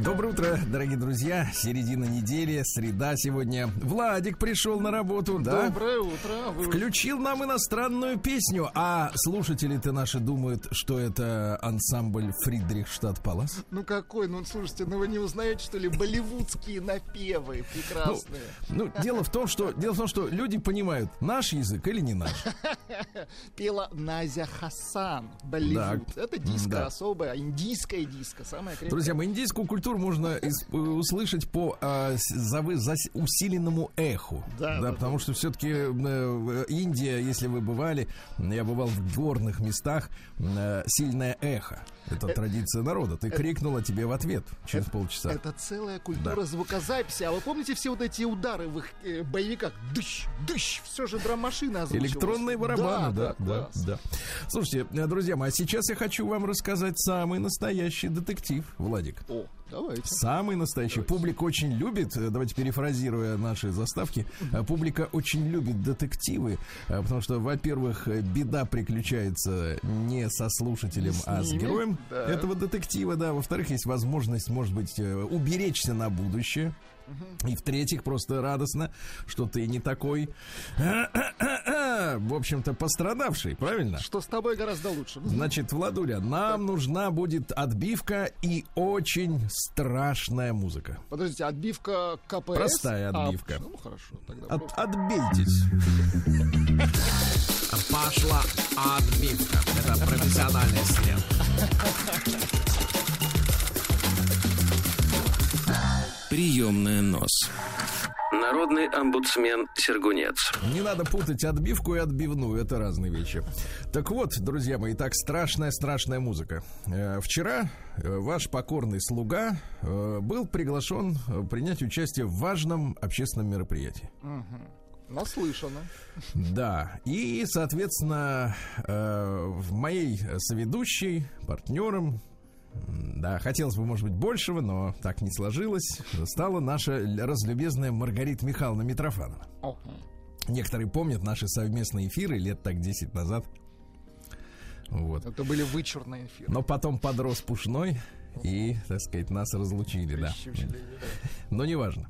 Доброе утро, дорогие друзья. Середина недели, среда сегодня. Владик пришел на работу, да? Доброе утро. Вы Включил нам иностранную песню, а слушатели-то наши думают, что это ансамбль Фридрихштадт Палас. Ну какой? Ну слушайте, ну вы не узнаете, что ли, болливудские напевы прекрасные. Ну, дело в том, что дело в том, что люди понимают, наш язык или не наш. Пела Назя Хасан, Болливуд. Это диско особое, индийское диско, самое крепкое. Друзья мои, индийскую культуру можно э, услышать по а, усиленному эху. Да, да, потому что все-таки Индия, если вы бывали, я бывал в горных местах, э, сильное эхо. Это традиция народа. Ты крикнула тебе в ответ через полчаса. Это целая культура звукозаписи. А вы помните все вот эти удары в их э, боевиках? Дыщ, дыщ, все же драм-машина. Электронные барабаны, да, да, класс. да. Слушайте, э, друзья мои, а сейчас я хочу вам рассказать самый настоящий детектив, Владик. О, давайте. Самый настоящий. Публика очень любит, э, давайте перефразируя наши заставки, э, публика очень любит детективы, э, потому что, во-первых, беда приключается не со слушателем, с а с героем да. этого детектива, да. Во-вторых, есть возможность, может быть, уберечься на будущее. И в-третьих, просто радостно, что ты не такой, в общем-то, пострадавший, правильно? Что с тобой гораздо лучше. Значит, Владуля, нам нужна будет отбивка и очень страшная музыка. Подождите, отбивка КПС? Простая А, отбивка. ну хорошо, тогда. От, отбейтесь. Пошла отбивка. Это профессиональный след. Приемная нос. Народный омбудсмен Сергунец. Не надо путать отбивку и отбивную, это разные вещи. Так вот, друзья мои, так страшная-страшная музыка. Э, Вчера э, ваш покорный слуга э, был приглашен э, принять участие в важном общественном мероприятии. Наслышано. Да, и, соответственно, э, в моей соведущей, партнером, да, хотелось бы, может быть, большего, но так не сложилось, стала наша разлюбезная Маргарита Михайловна Митрофанова. Некоторые помнят наши совместные эфиры лет так 10 назад. Вот. это были вычурные эфиры. Но потом подрос Пушной, и, так сказать, нас разлучили, да. Но неважно.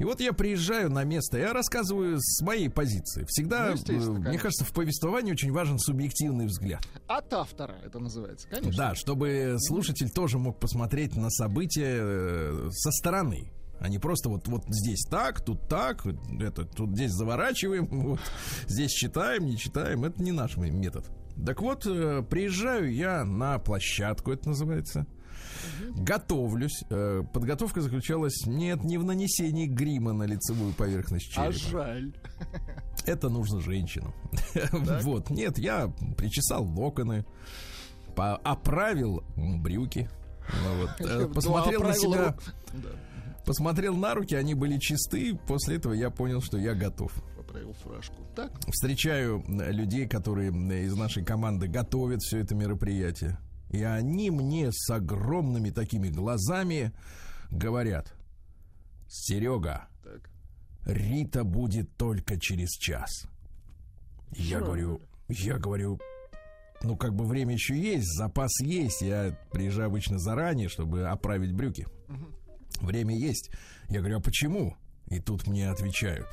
И вот я приезжаю на место, я рассказываю с моей позиции. Всегда, Ну, э, мне кажется, в повествовании очень важен субъективный взгляд. От автора это называется, конечно. Да, чтобы слушатель тоже мог посмотреть на события э, со стороны. А не просто вот, вот здесь так, тут так, это, тут здесь заворачиваем, вот, здесь читаем, не читаем. Это не наш метод. Так вот, э, приезжаю я на площадку, это называется. Готовлюсь. Э, Подготовка заключалась нет, не в нанесении грима на лицевую поверхность черепа. А жаль. Это нужно женщинам. Вот, нет, я причесал локоны, оправил брюки. Ну вот, э, Посмотрел на себя, посмотрел на руки, они были чисты. После этого я понял, что я готов. поправил фуражку. Так, Встречаю э, людей, которые из нашей команды готовят все это мероприятие. И они мне с огромными такими глазами говорят, Серега, так. Рита будет только через час. Я говорю, я говорю, ну как бы время еще есть, запас есть. Я приезжаю обычно заранее, чтобы оправить брюки. Время есть. Я говорю, а почему? И тут мне отвечают.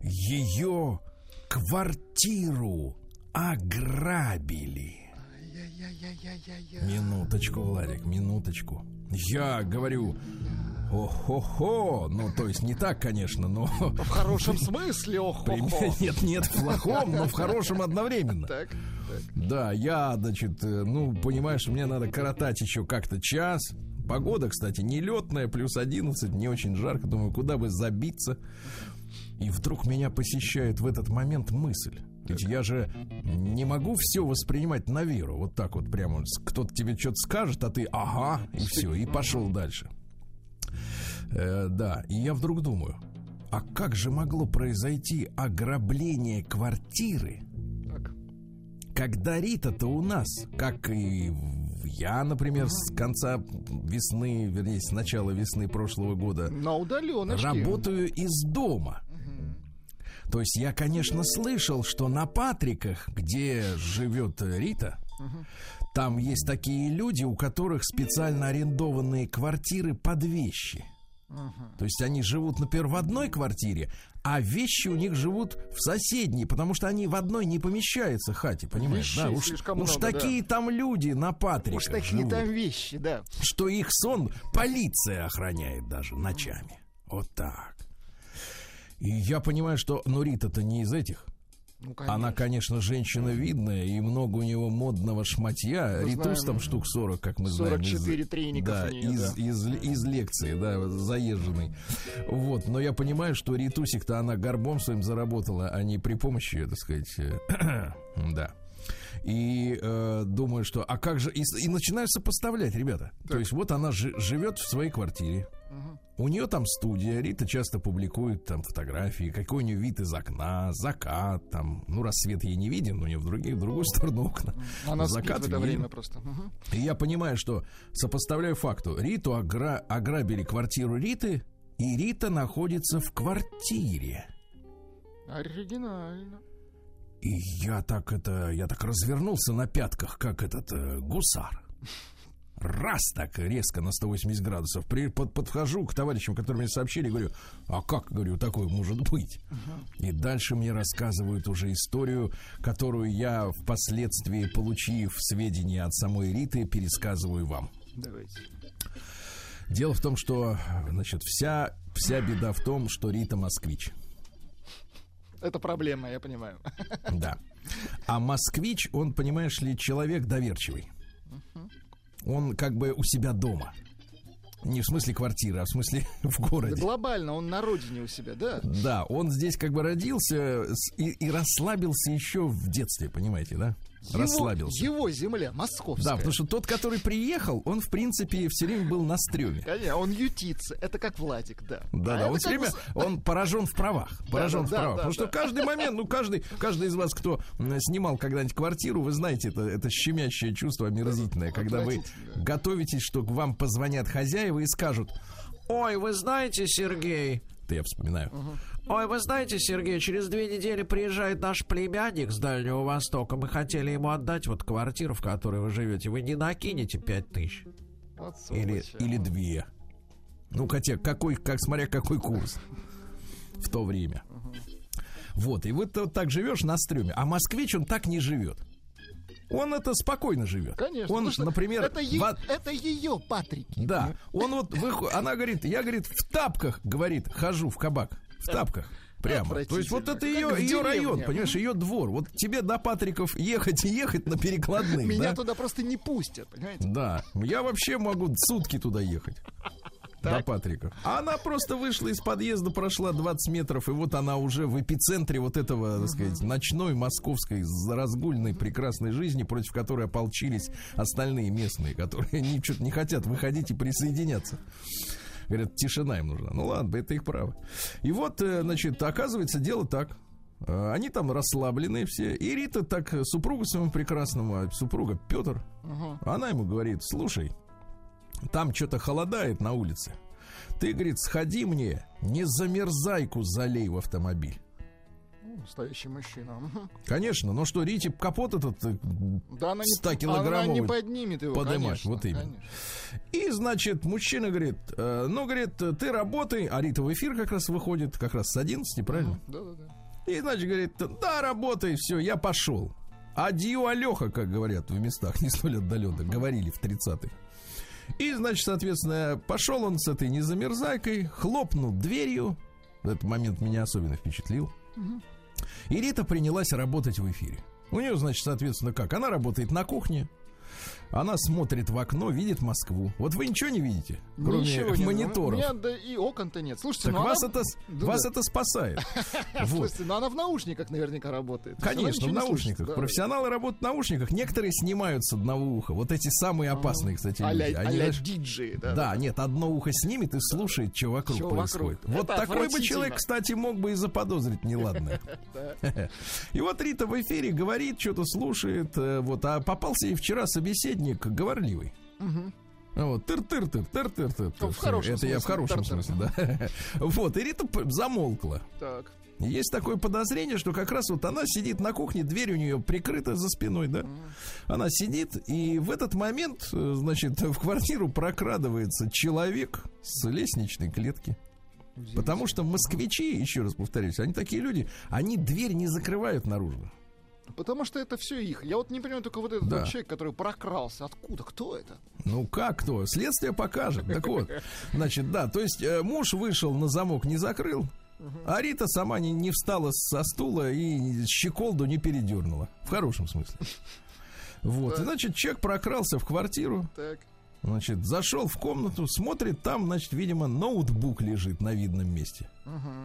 Ее квартиру ограбили. Минуточку, Владик, минуточку. Я говорю, о-хо-хо, ну то есть не так, конечно, но... В хорошем смысле, ох Пример- Нет, нет, в плохом, но в хорошем одновременно. Так, так. Да, я, значит, э, ну, понимаешь, мне надо коротать еще как-то час. Погода, кстати, нелетная, плюс 11, не очень жарко. Думаю, куда бы забиться. И вдруг меня посещает в этот момент мысль. Ведь я же не могу все воспринимать на веру. Вот так вот прямо. Кто-то тебе что-то скажет, а ты ага, и все, и пошел дальше. Э, да, и я вдруг думаю, а как же могло произойти ограбление квартиры, Так. когда Рита-то у нас, как и я, например, с конца весны, вернее, с начала весны прошлого года, На удаленочке. работаю из дома. То есть я, конечно, слышал, что на Патриках, где живет Рита, там есть такие люди, у которых специально арендованные квартиры под вещи. То есть они живут, например, в одной квартире, а вещи у них живут в соседней, потому что они в одной не помещаются хате, понимаешь? Вещей да, уж, слишком уж много, да. такие там люди на Патриках Уж такие живут там вещи, да. что их сон полиция охраняет даже ночами. Вот так. И я понимаю, что ну Рита-то не из этих. Ну, Она, конечно, женщина видная, и много у него модного шматья. Мы Ритус знаем, там штук 40, как мы знаем. из- 44 треников да, нее, из, да. Из, из лекции, да, заезженной. Вот, но я понимаю, что Ритусик-то она горбом своим заработала, а не при помощи, так сказать, э, да. И э, думаю, что, а как же, и, и начинаю сопоставлять, ребята. То есть вот она жи- живет в своей квартире, у нее там студия, Рита часто публикует там фотографии, какой у нее вид из окна, закат, там, ну, рассвет ей не виден, но у нее в, другие, в другую сторону окна. Она спит закат в это виден. время просто. Мгм. И я понимаю, что сопоставляю факту. Риту огра- ограбили квартиру Риты, и Рита находится в квартире. Оригинально. И я так это, я так развернулся на пятках, как этот э, гусар. Раз так резко на 180 градусов. При, под- подхожу к товарищам, которые мне сообщили, говорю, а как, говорю, такое может быть? И дальше мне рассказывают уже историю, которую я впоследствии, получив сведения от самой Риты, пересказываю вам. Давайте. Дело в том, что, значит, вся, вся беда в том, что Рита москвич. Это проблема, я понимаю. Да. А москвич, он, понимаешь ли, человек доверчивый. Он как бы у себя дома. Не в смысле квартиры, а в смысле в Да городе. глобально он на родине у себя, да? Да, он здесь как бы родился и, и расслабился еще в детстве, понимаете, да? Его- расслабился. Его земля, московская. Да, потому что тот, который приехал, он, в принципе, все время был на стреме. Конечно, он ютится. Это как Владик, да. Да, А да, он все время, с- он поражен в правах, поражен да, в да, правах. да, Потому что да. каждый момент, ну, каждый, каждый из вас, кто снимал когда-нибудь квартиру, вы знаете, это, это щемящее чувство омерзительное, когда вы готовитесь, что к вам позвонят хозяева и скажут, Ой, вы знаете, Сергей, это я вспоминаю, Ой, вы знаете, Сергей, через две недели приезжает наш племянник с Дальнего Востока. Мы хотели ему отдать вот квартиру, в которой вы живете. Вы не накинете пять тысяч? Вот или, или две. Ну, хотя, какой, как смотря какой курс в то время. Вот, и вот вот так живешь на стреме, а москвич, он так не живет. Он это спокойно живет. Конечно. Он, потому что например, это, е- в од- это ее Патрики. да, он вот, выход- она говорит, я, говорит, в тапках, говорит, хожу в кабак, в тапках. Прямо. То есть вот это ее, ее район, понимаешь, ее двор. Вот тебе до Патриков ехать и ехать на перекладных. Меня да? туда просто не пустят, понимаете? Да, я вообще могу сутки туда ехать. До Так. Патрика. А она просто вышла из подъезда, прошла 20 метров, и вот она уже в эпицентре вот этого, так сказать, ночной московской разгульной прекрасной жизни, против которой ополчились остальные местные, которые что-то не хотят выходить и присоединяться. Говорят, тишина им нужна. Ну ладно, это их право. И вот, э, значит, оказывается, дело так. Э, Они там расслабленные все. И Рита так супругу своему прекрасному, а супруга Петр, она ему говорит, слушай, там что-то холодает на улице. Ты, говорит, сходи мне, не замерзайку залей в автомобиль. Ну, Настоящий мужчина. Конечно, но что, Рите капот этот э, Да она не, 100 она килограммовый не поднимет его, подымать, конечно, вот именно. конечно. И, значит, мужчина говорит, э, ну, говорит, ты работай, а Рита в эфир как раз выходит, как раз с 11, правильно? Да-да-да. И, значит, говорит, да, работай, все, я пошел. Адью, Алеха, как говорят в местах не столь отдаленных, говорили в 30-х. И, значит, соответственно, пошел он с этой незамерзайкой, хлопнул дверью. Этот момент меня особенно впечатлил. И Рита принялась работать в эфире. У нее, значит, соответственно, как? Она работает на кухне. Она смотрит в окно, видит Москву. Вот вы ничего не видите, кроме Ничего не- мониторов. Меня да и окон-то нет. Слушайте, Так ну вас, она... это, Да, вас да. это спасает. Слушайте, ну она в наушниках наверняка работает. Конечно, в наушниках. Профессионалы работают в наушниках. Некоторые снимают с одного уха. Вот эти самые опасные, кстати, люди. А-ля диджеи, да. Да, нет, одно ухо снимет и слушает, что вокруг происходит. Вот такой бы человек, кстати, мог бы и заподозрить неладное. И вот Рита в эфире говорит, что-то слушает, э, вот, а попался ей вчера собеседник говорливый. Вот, тыр-тыр-тыр, тыр-тыр-тыр. Ну, Это я в смысле, хорошем тыр-тыр. смысле, да. Вот, и Рита замолкла. Так. Есть такое подозрение, что как раз вот она сидит на кухне, дверь у нее прикрыта за спиной, да? Она сидит, и в этот момент, э, значит, в квартиру прокрадывается человек с лестничной клетки. Потому что москвичи, еще раз повторюсь, они такие люди, они дверь не закрывают наружу. Потому что это все их. Я вот не понимаю только вот этот Да. вот человек, который прокрался. Откуда? Кто это? Ну как кто? Следствие покажет. Так вот, значит, да, то есть э, муж вышел на замок, не закрыл, а Рита сама не, не встала со стула и щеколду не передернула. В хорошем смысле. Вот, и, значит, человек прокрался в квартиру, Так. значит, зашел в комнату, смотрит, там, значит, видимо, ноутбук лежит на видном месте.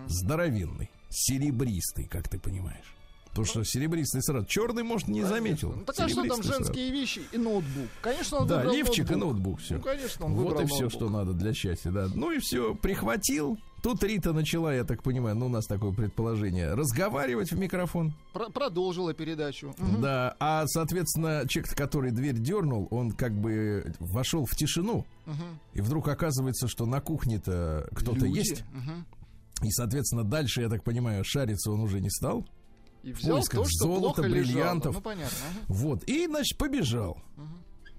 Здоровенный, серебристый, как ты понимаешь. Потому что серебристый сразу. Черный, может, не заметил. Ну так а что там Серебристый сразу. женские вещи и ноутбук? Конечно, он Да, лифчик и ноутбук. ноутбук, все. Ну, конечно, он Вот и все, ноутбук. что надо для счастья, да. Ну и все, прихватил. Тут Рита начала, я так понимаю, ну у нас такое предположение, разговаривать в микрофон. Про- продолжила передачу. Мгм. Да, а, соответственно, человек, который дверь дернул, он как бы вошел в тишину, Мгм. и вдруг оказывается, что на кухне-то кто-то есть. Мгм. И, соответственно, дальше, я так понимаю, шариться он уже не стал. И взял поисках то, что золота, плохо лежало. бриллиантов. Ну, понятно. ага. Вот. И, значит, побежал.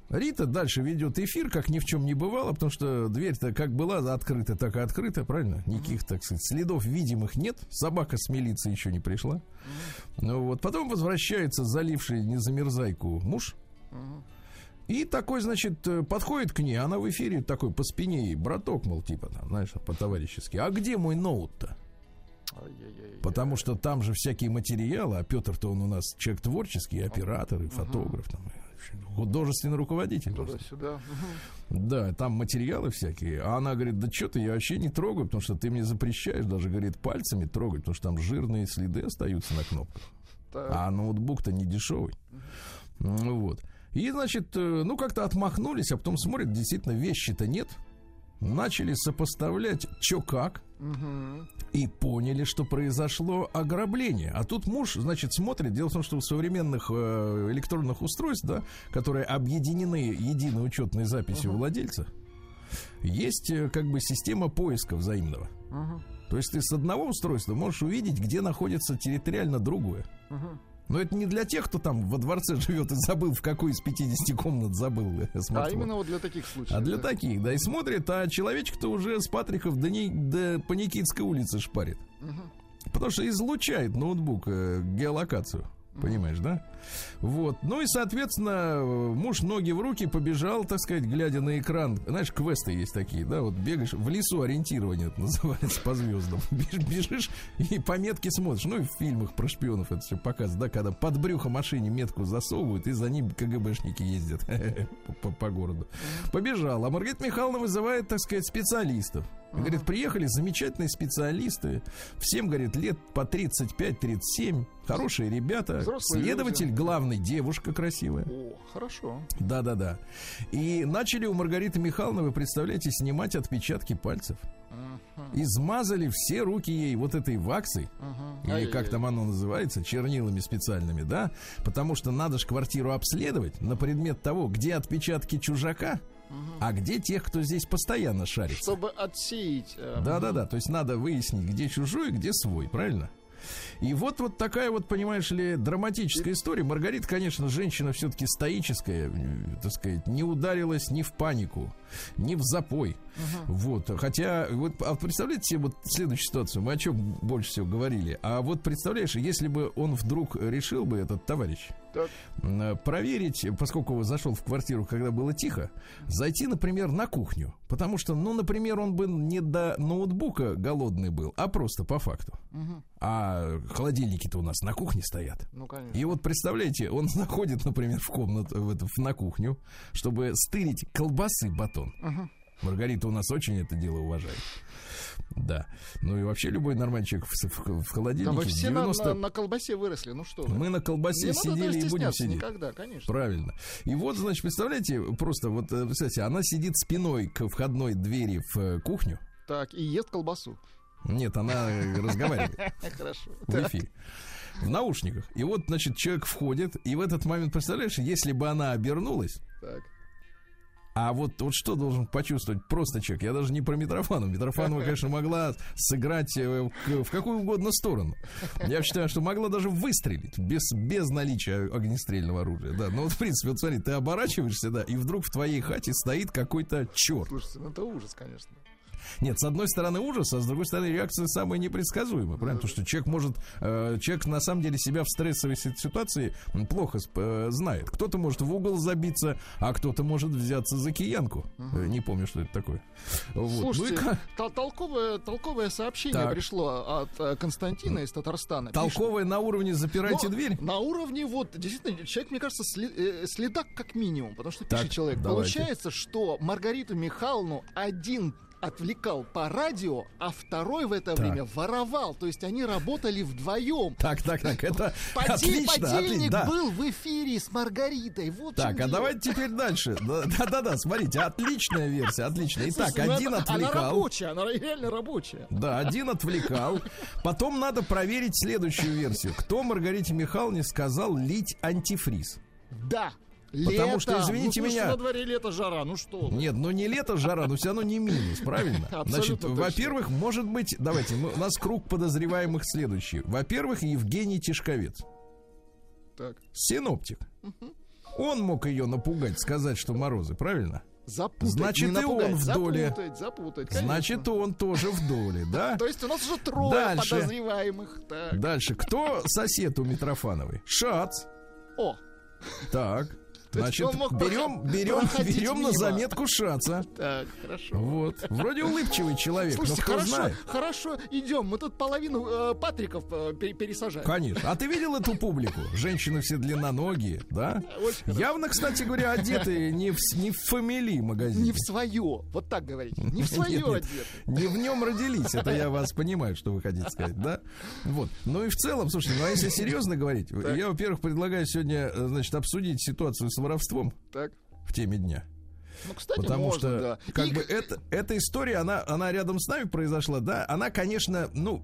Рита дальше ведет эфир, как ни в чем не бывало, потому что дверь-то как была открыта, так и открыта, правильно? Никаких, так сказать, следов видимых нет. Собака с милиции еще не пришла. Ну вот. Потом возвращается заливший незамерзайку муж. И такой, значит, э, подходит к ней, она в эфире такой по спине браток, мол, типа там, знаешь, по-товарищески. А где мой ноут-то? Потому что там же всякие материалы, а Петр-то он у нас человек творческий, и оператор, и фотограф, там, художественный руководитель. Туда-сюда. Да, там материалы всякие. А она говорит, да что ты, я вообще не трогаю, потому что ты мне запрещаешь даже, говорит, пальцами трогать, потому что там жирные следы остаются на кнопках. Так. А ноутбук-то не дешевый. Ну вот. И, значит, э, ну как-то отмахнулись, а потом смотрят, действительно, вещи-то нет. Начали сопоставлять, что как, Мгм. И поняли, что произошло ограбление. А тут муж, значит, смотрит. Дело в том, что в современных э, электронных устройств, да, которые объединены единой учетной записью владельца, есть э, как бы система поиска взаимного. Мгм. То есть ты с одного устройства можешь увидеть, где находится территориально другое. Мгм. Но это не для тех, кто там во дворце живет и забыл, в какой из 50 комнат забыл э, А смартфон. именно вот для таких случаев. А для да. таких, да, и смотрит, а человечек-то уже с Патриков до, не, до по Никитской улице шпарит. Мгм. Потому что излучает ноутбук э, геолокацию. Понимаешь, да? Вот. Ну и, соответственно, муж ноги в руки побежал, так сказать, глядя на экран. Знаешь, квесты есть такие, да? Вот бегаешь в лесу ориентирование это называется по звездам. Беж- Бежишь и по метке смотришь. Ну и в фильмах про шпионов это все показывают, да? Когда под брюхо машине метку засовывают, и за ним КГБшники ездят по городу. Побежал. А Маргарита Михайловна вызывает, так сказать, специалистов. И Говорит, приехали замечательные специалисты. Всем, говорит, лет по 35-37. Хорошие ребята. Взрослые Следователь, люди. главный, девушка красивая. О, хорошо. Да-да-да. И начали у Маргариты Михайловны, вы представляете, снимать отпечатки пальцев. Мгм. Измазали все руки ей вот этой ваксой. Мгм. Или Ай-яй-яй. как там оно называется, чернилами специальными, да? Потому что надо же квартиру обследовать на предмет того, где отпечатки чужака, а где тех, кто здесь постоянно шарится. Чтобы отсеять. э, Да-да-да, то есть надо выяснить, где чужой, где свой, правильно? И вот вот такая вот, понимаешь ли, драматическая история. Маргарита, конечно, женщина все-таки стоическая, э, так сказать, не ударилась ни в панику, ни в запой. Вот, хотя, вот, а представляете себе вот следующую ситуацию, мы о чем больше всего говорили, а вот представляешь, если бы он вдруг решил бы, этот товарищ, Так. М, Проверить, поскольку зашел в квартиру, когда было тихо, зайти, например, на кухню. Потому что, ну, например, он бы не до ноутбука голодный был, а просто по факту. Мгм. А холодильники-то у нас на кухне стоят. Ну, конечно. И вот представляете, он заходит, например, в комнату, в в- на кухню, чтобы стырить колбасы батон. Мгм. Маргарита у нас очень это дело уважает. Да. Ну и вообще любой нормальный человек в, в- в Да холодильнике мы все на, 90... на- на колбасе выросли, ну что вы. Мы на колбасе Не сидели и будем сидеть. никогда, конечно. Правильно. И вот, значит, представляете, просто вот, э, представьте, она сидит спиной к входной двери в э, кухню. Так, и ест колбасу. Нет, она э, разговаривает Хорошо. в эфире. В наушниках. И вот, значит, человек входит, и в этот момент, представляешь, если бы она обернулась, Так. А вот, вот что должен почувствовать просто человек? Я даже не про Митрофанова. Митрофанова, конечно, могла сыграть э, в какую угодно сторону. Я считаю, что могла даже выстрелить без, без наличия огнестрельного оружия. Да, но вот, в принципе, вот смотри, ты оборачиваешься, да, и вдруг в твоей хате стоит какой-то черт. Слушайте, ну это ужас, конечно. Нет, с одной стороны ужас, а с другой стороны реакция самая непредсказуемая, правильно? Потому что человек может, э, человек на самом деле себя в стрессовой си- ситуации плохо э, знает. Кто-то может в угол забиться, а кто-то может взяться за киянку. Э, не помню, что это такое. Вот. Ну и толковое, толковое сообщение Так. пришло от Константина из Татарстана. Пишет, толковое на уровне запирайте «Но дверь. На уровне вот, действительно, человек, мне кажется, следак как минимум, потому что Так, пишет человек. давайте. Получается, что Маргариту Михайловну один отвлекал по радио, а второй в это Так. время воровал. То есть они работали вдвоем. Так, так, так, это Поди- отлично, подельник. Да. был в эфире с Маргаритой. Вот Так, а дело. давайте теперь дальше. Да-да-да, смотрите, отличная версия, отличная. Итак, Слушайте, ну один Она отвлекал. рабочая, она реально рабочая. Да, один отвлекал. Потом надо проверить следующую версию. Кто Маргарите Михайловне сказал лить антифриз? Да. Потому лето. что, извините ну, меня- на дворе лето, жара, ну что вы. Нет, ну не лето, жара, но все равно не минус, правильно? Значит, во-первых, может быть, давайте, у нас круг подозреваемых следующий. Во-первых, Евгений Тишковец, Так. синоптик. Он мог ее напугать, сказать, что морозы, правильно? Запутать, Значит, не и он напугать, в доле. Запутать, запутать, конечно. Значит, он тоже в доле, да? То есть у нас уже трое Дальше. подозреваемых. Так. Дальше, кто сосед у Митрофановой? Шац. О, Так. Значит, берем, берем, берем на заметку Шаца. так, хорошо. Вот. Вроде улыбчивый человек, Слушайте, но кто хорошо, знает. хорошо, идем. Мы тут половину э, Патриков э, пере- пересажаем. Конечно. А ты видел эту публику? Женщины все длинноногие, да? Очень хорошо. Явно, кстати говоря, одеты не в, не в фамилии магазине. Не в свое. Вот так говорите. Не в свое Нет, нет, одеты. Не в нем родились, это я вас понимаю, что вы хотите сказать, да? Вот. Ну и в целом, слушайте, ну а если серьезно говорить, я, во-первых, предлагаю сегодня, э, значит, обсудить ситуацию с воровством Так. в теме дня. Ну, кстати, Потому можно, что, да. как И- бы, это, эта история, она, она рядом с нами произошла, да, она, конечно, ну,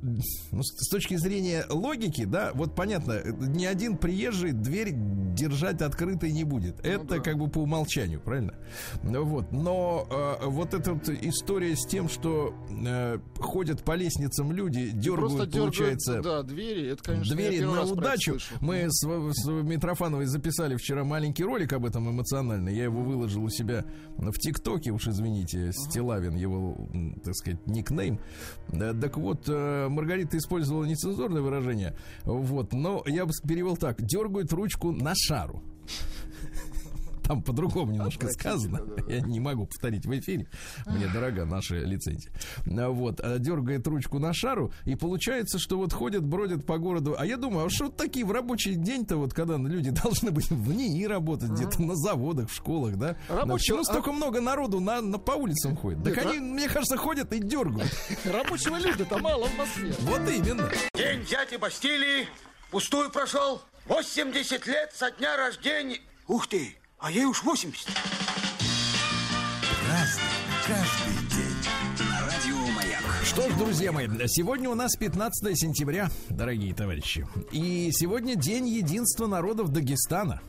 ну, с точки зрения логики, да, вот понятно, ни один приезжий дверь держать открытой не будет. Это Ну да. как бы по умолчанию, правильно? Ну Вот, но э, вот эта вот история с тем, что э, ходят по лестницам люди, Просто дергают, дергают, получается, да, двери, это, конечно, двери на это удачу. Мы с, с Митрофановой записали вчера маленький ролик об этом эмоциональный. Я его выложил у себя в ТикТоке, уж извините, Стилавин его, так сказать, никнейм. Да, так вот, э, Маргарита использовала нецензурное выражение. Вот, но я бы перевел так: дергают ручку на шару. Там по-другому немножко сказано. Я не могу повторить в эфире. Мне дорога наша лицензия. А Вот, а дергает ручку на шару, и получается, что вот ходят, бродят по городу. А я думаю, а что вот такие в рабочий день-то, вот когда люди должны быть в НИИ работать, где-то на заводах, в школах, да? Рабочего- Почему столько много народу на, на- по улицам ходит? Так они, мне кажется, ходят и дергают. Рабочего люда-то мало в Москве. Вот именно. День дяди Бастилии пустую прошел. 80 лет со дня рождения. Ух ты, а ей уж 80. Что ж, друзья мои, сегодня у нас 15 сентября, дорогие товарищи. И сегодня день единства народов Дагестана.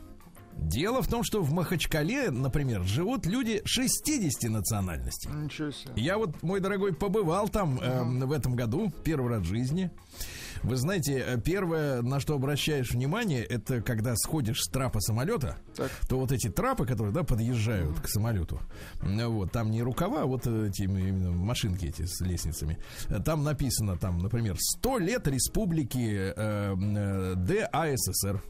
Дело в том, что в Махачкале, например, живут люди 60 национальностей. Ничего себе. Я вот, мой дорогой, побывал там эм, в этом году, первый раз в жизни. Вы знаете, э, первое, на что обращаешь внимание, это когда сходишь с трапа самолета, Так. то вот эти трапы, которые, да, подъезжают к самолету, вот, там не рукава, а вот эти именно машинки эти с лестницами, Э, там написано, там, например, 100 лет республики э, э, ДАССР.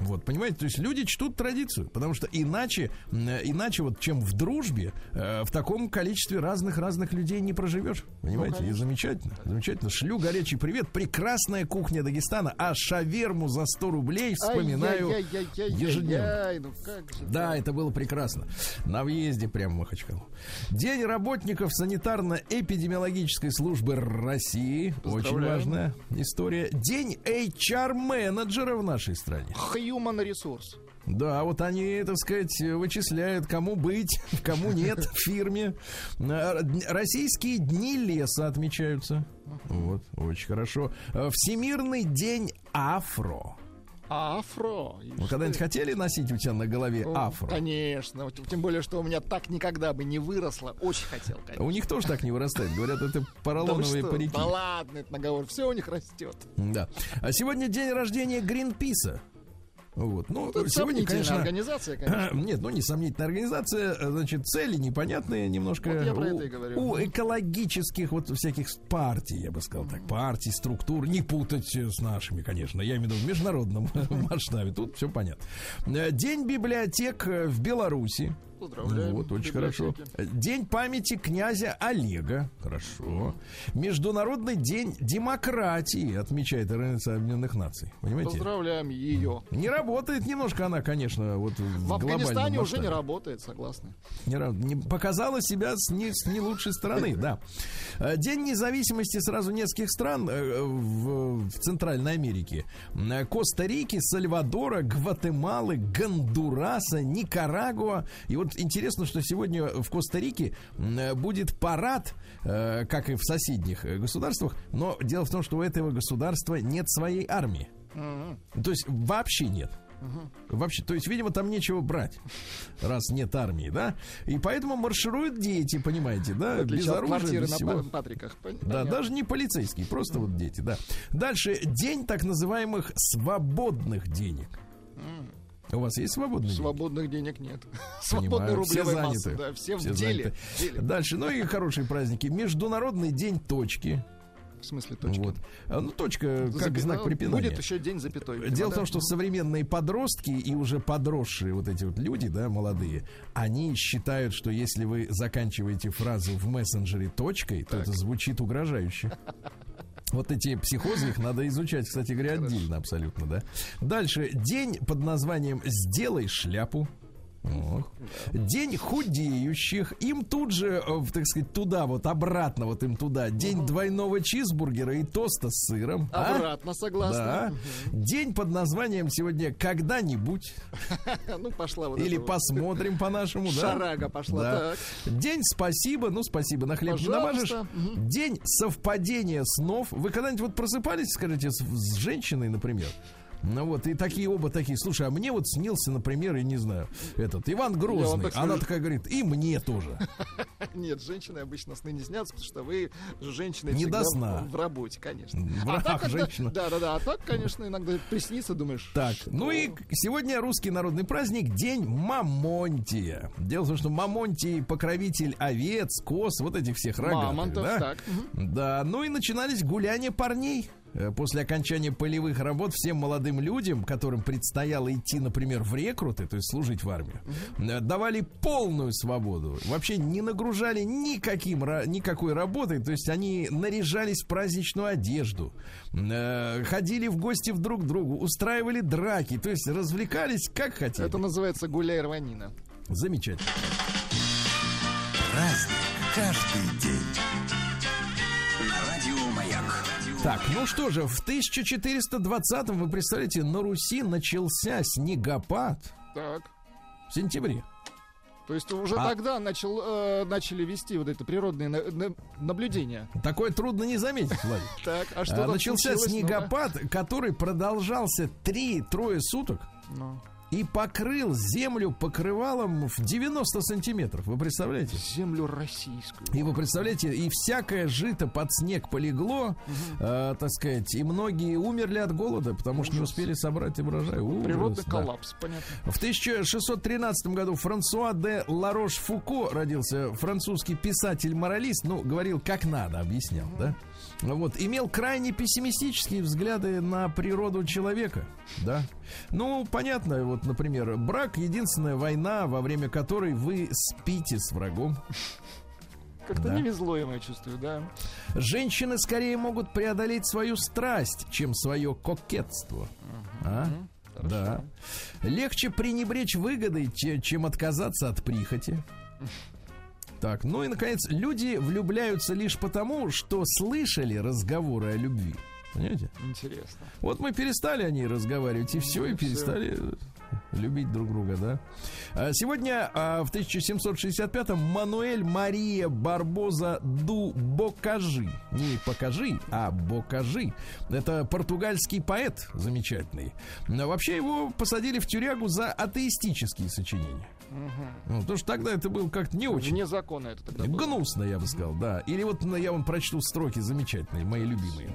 Вот, понимаете, то есть люди чтут традицию, потому что иначе, э, иначе вот чем в дружбе, э, в таком количестве разных-разных людей не проживешь, понимаете, и замечательно, замечательно. Шлю горячий привет, прекрасная кухня Дагестана, а шаверму за 100 рублей вспоминаю ежедневно. Ну же Да, это было прекрасно. На въезде прямо в Махачкалу. День работников санитарно-эпидемиологической службы России. Очень важная история. День HR-менеджера в нашей стране. Human ресурс. Да, вот они, так сказать, вычисляют, кому быть, кому нет в фирме. А, Российские дни леса отмечаются. Вот, очень хорошо. А, Всемирный день афро. Афро. Вы когда-нибудь хотели носить у тебя на голове О, афро? Конечно. Тем более, что у меня так никогда бы не выросло. Очень хотел, конечно. У них тоже так не вырастает. Говорят, это Да вы поролоновые что? парики. Да ладно, это наговор. Все у них растет. Да. А сегодня день рождения Гринписа. Вот. Ну, Это сегодня, сомнительная конечно... организация, конечно. Нет, ну несомнительная организация, э, значит, цели непонятные немножко. Вот я про у, это и говорю. у экологических вот всяких партий, я бы сказал так, партий, структур, не путать с нашими, конечно, я имею в виду в международном масштабе, тут все понятно. День библиотек в Беларуси. Поздравляем. Вот, очень хорошо. День памяти князя Олега. Хорошо. Международный день демократии отмечает Организация Объединенных Наций. Понимаете? Поздравляем ее. Не работает немножко она, конечно, вот в, В Афганистане глобальном уже не масштабе. работает, согласны. Не, не показала себя с не, с не лучшей стороны, да. Э, День независимости сразу нескольких стран э, в, в Центральной Америке. Коста-Рики, Сальвадора, Гватемалы, Гондураса, Никарагуа. И вот интересно, что сегодня в Коста-Рике м, будет парад, э, как и в соседних э, государствах, но дело в том, что у этого государства нет своей армии. То есть вообще нет. Вообще, то есть, видимо, там нечего брать, раз нет армии, да? И поэтому маршируют дети, понимаете, да? Без оружия, квартиры без на всего. Па- Патриках. Пон- Да, понятно. даже не полицейские, просто вот дети, да. Дальше день так называемых свободных денег. У вас есть свободные деньги? Свободных денег нет. Понимаю, Свободной все массы. Да, все, Все в деле. заняты. в деле. Дальше, ну и хорошие праздники. Международный день точки. В смысле точки? Вот. А, Ну, точка как Запятая. знак препинания. Будет еще день запятой. видимо, Дело в да? том, что современные подростки и уже подросшие вот эти вот люди, да, молодые, они считают, что если вы заканчиваете фразу в мессенджере точкой, то это звучит угрожающе. Вот эти психозы, их надо изучать, кстати говоря, отдельно абсолютно, да. Дальше. День под названием «Сделай шляпу». Вот. День худеющих. Им тут же, э, так сказать, туда вот, обратно вот им туда. День двойного чизбургера и тоста с сыром. А? Обратно, согласна. Да. День под названием сегодня «Когда-нибудь» Ну, пошла вот или «Посмотрим» по-нашему, да? Шарага пошла. Так. День спасибо, ну спасибо, на хлеб не намажешь. День совпадения снов. Вы когда-нибудь вот просыпались, скажите, с женщиной, например? Ну вот, и такие оба такие, слушай, а мне вот снился, например, я не знаю, этот Иван Грозный. так Она скажу. такая говорит, и мне тоже. Нет, женщины обычно сны не снятся, потому что вы женщины Не до сна. в, работе, конечно. Враг а так, женщина. Да, да, да. А так, конечно, иногда приснится, думаешь. Так, что? ну и сегодня русский народный праздник День Мамонтия. Дело в том, что Мамонтий покровитель овец, коз, вот этих всех рогатых, Мамонтов, да? так. Да, ну и начинались гуляния парней. Э, После окончания полевых работ всем молодым людям, которым предстояло идти, например, в рекруты, то есть служить в армию, э, давали полную свободу. Вообще не нагружали никаким, никакой работой, то есть они наряжались в праздничную одежду, э, ходили в гости друг к другу, устраивали драки, то есть развлекались как хотели. Это называется гуляй рванина. Замечательно. Праздник каждый день. Так, ну что же, в 1420-м, вы представляете, на Руси начался снегопад Так. в сентябре. То есть уже А- тогда начал, э, начали вести вот это природные на- на- наблюдения. Такое трудно не заметить, Владик. Так, а что там Начался снегопад, который продолжался 3-трое суток Ну-ка. И покрыл землю покрывалом в 90 сантиметров. Вы представляете? Землю российскую. И вы представляете, и всякое жито под снег полегло, э, так сказать, и многие умерли от голода, потому что не Ужас. успели собрать урожай. Ужас, Природный да. коллапс, понятно. В 1613 году Франсуа де Ларош-Фуко родился французский писатель-моралист, ну, говорил как надо, объяснял, да? Вот, имел крайне пессимистические взгляды на природу человека, да. Ну, понятно, вот, например, брак — единственная война, во время которой вы спите с врагом. Как-то Да. не везло ему, я чувствую, да. Женщины скорее могут преодолеть свою страсть, чем свое кокетство. А? Да. Легче пренебречь выгодой, че- чем отказаться от прихоти. Так, ну и, наконец, люди влюбляются лишь потому, что слышали разговоры о любви. Понимаете? Интересно. Вот мы перестали о ней разговаривать, и все, и перестали э, любить друг друга, да. А Сегодня а, в 1765-м Мануэль Мария Барбоза ду Бокажи. Не покажи, а Бокажи. Это португальский поэт замечательный. Но вообще его посадили в тюрягу за атеистические сочинения. Ну, потому что тогда это было как-то не очень Вне закона это тогда было. Гнусно, я бы сказал, да. Или вот ну, я вам прочту строки замечательные, мои любимые.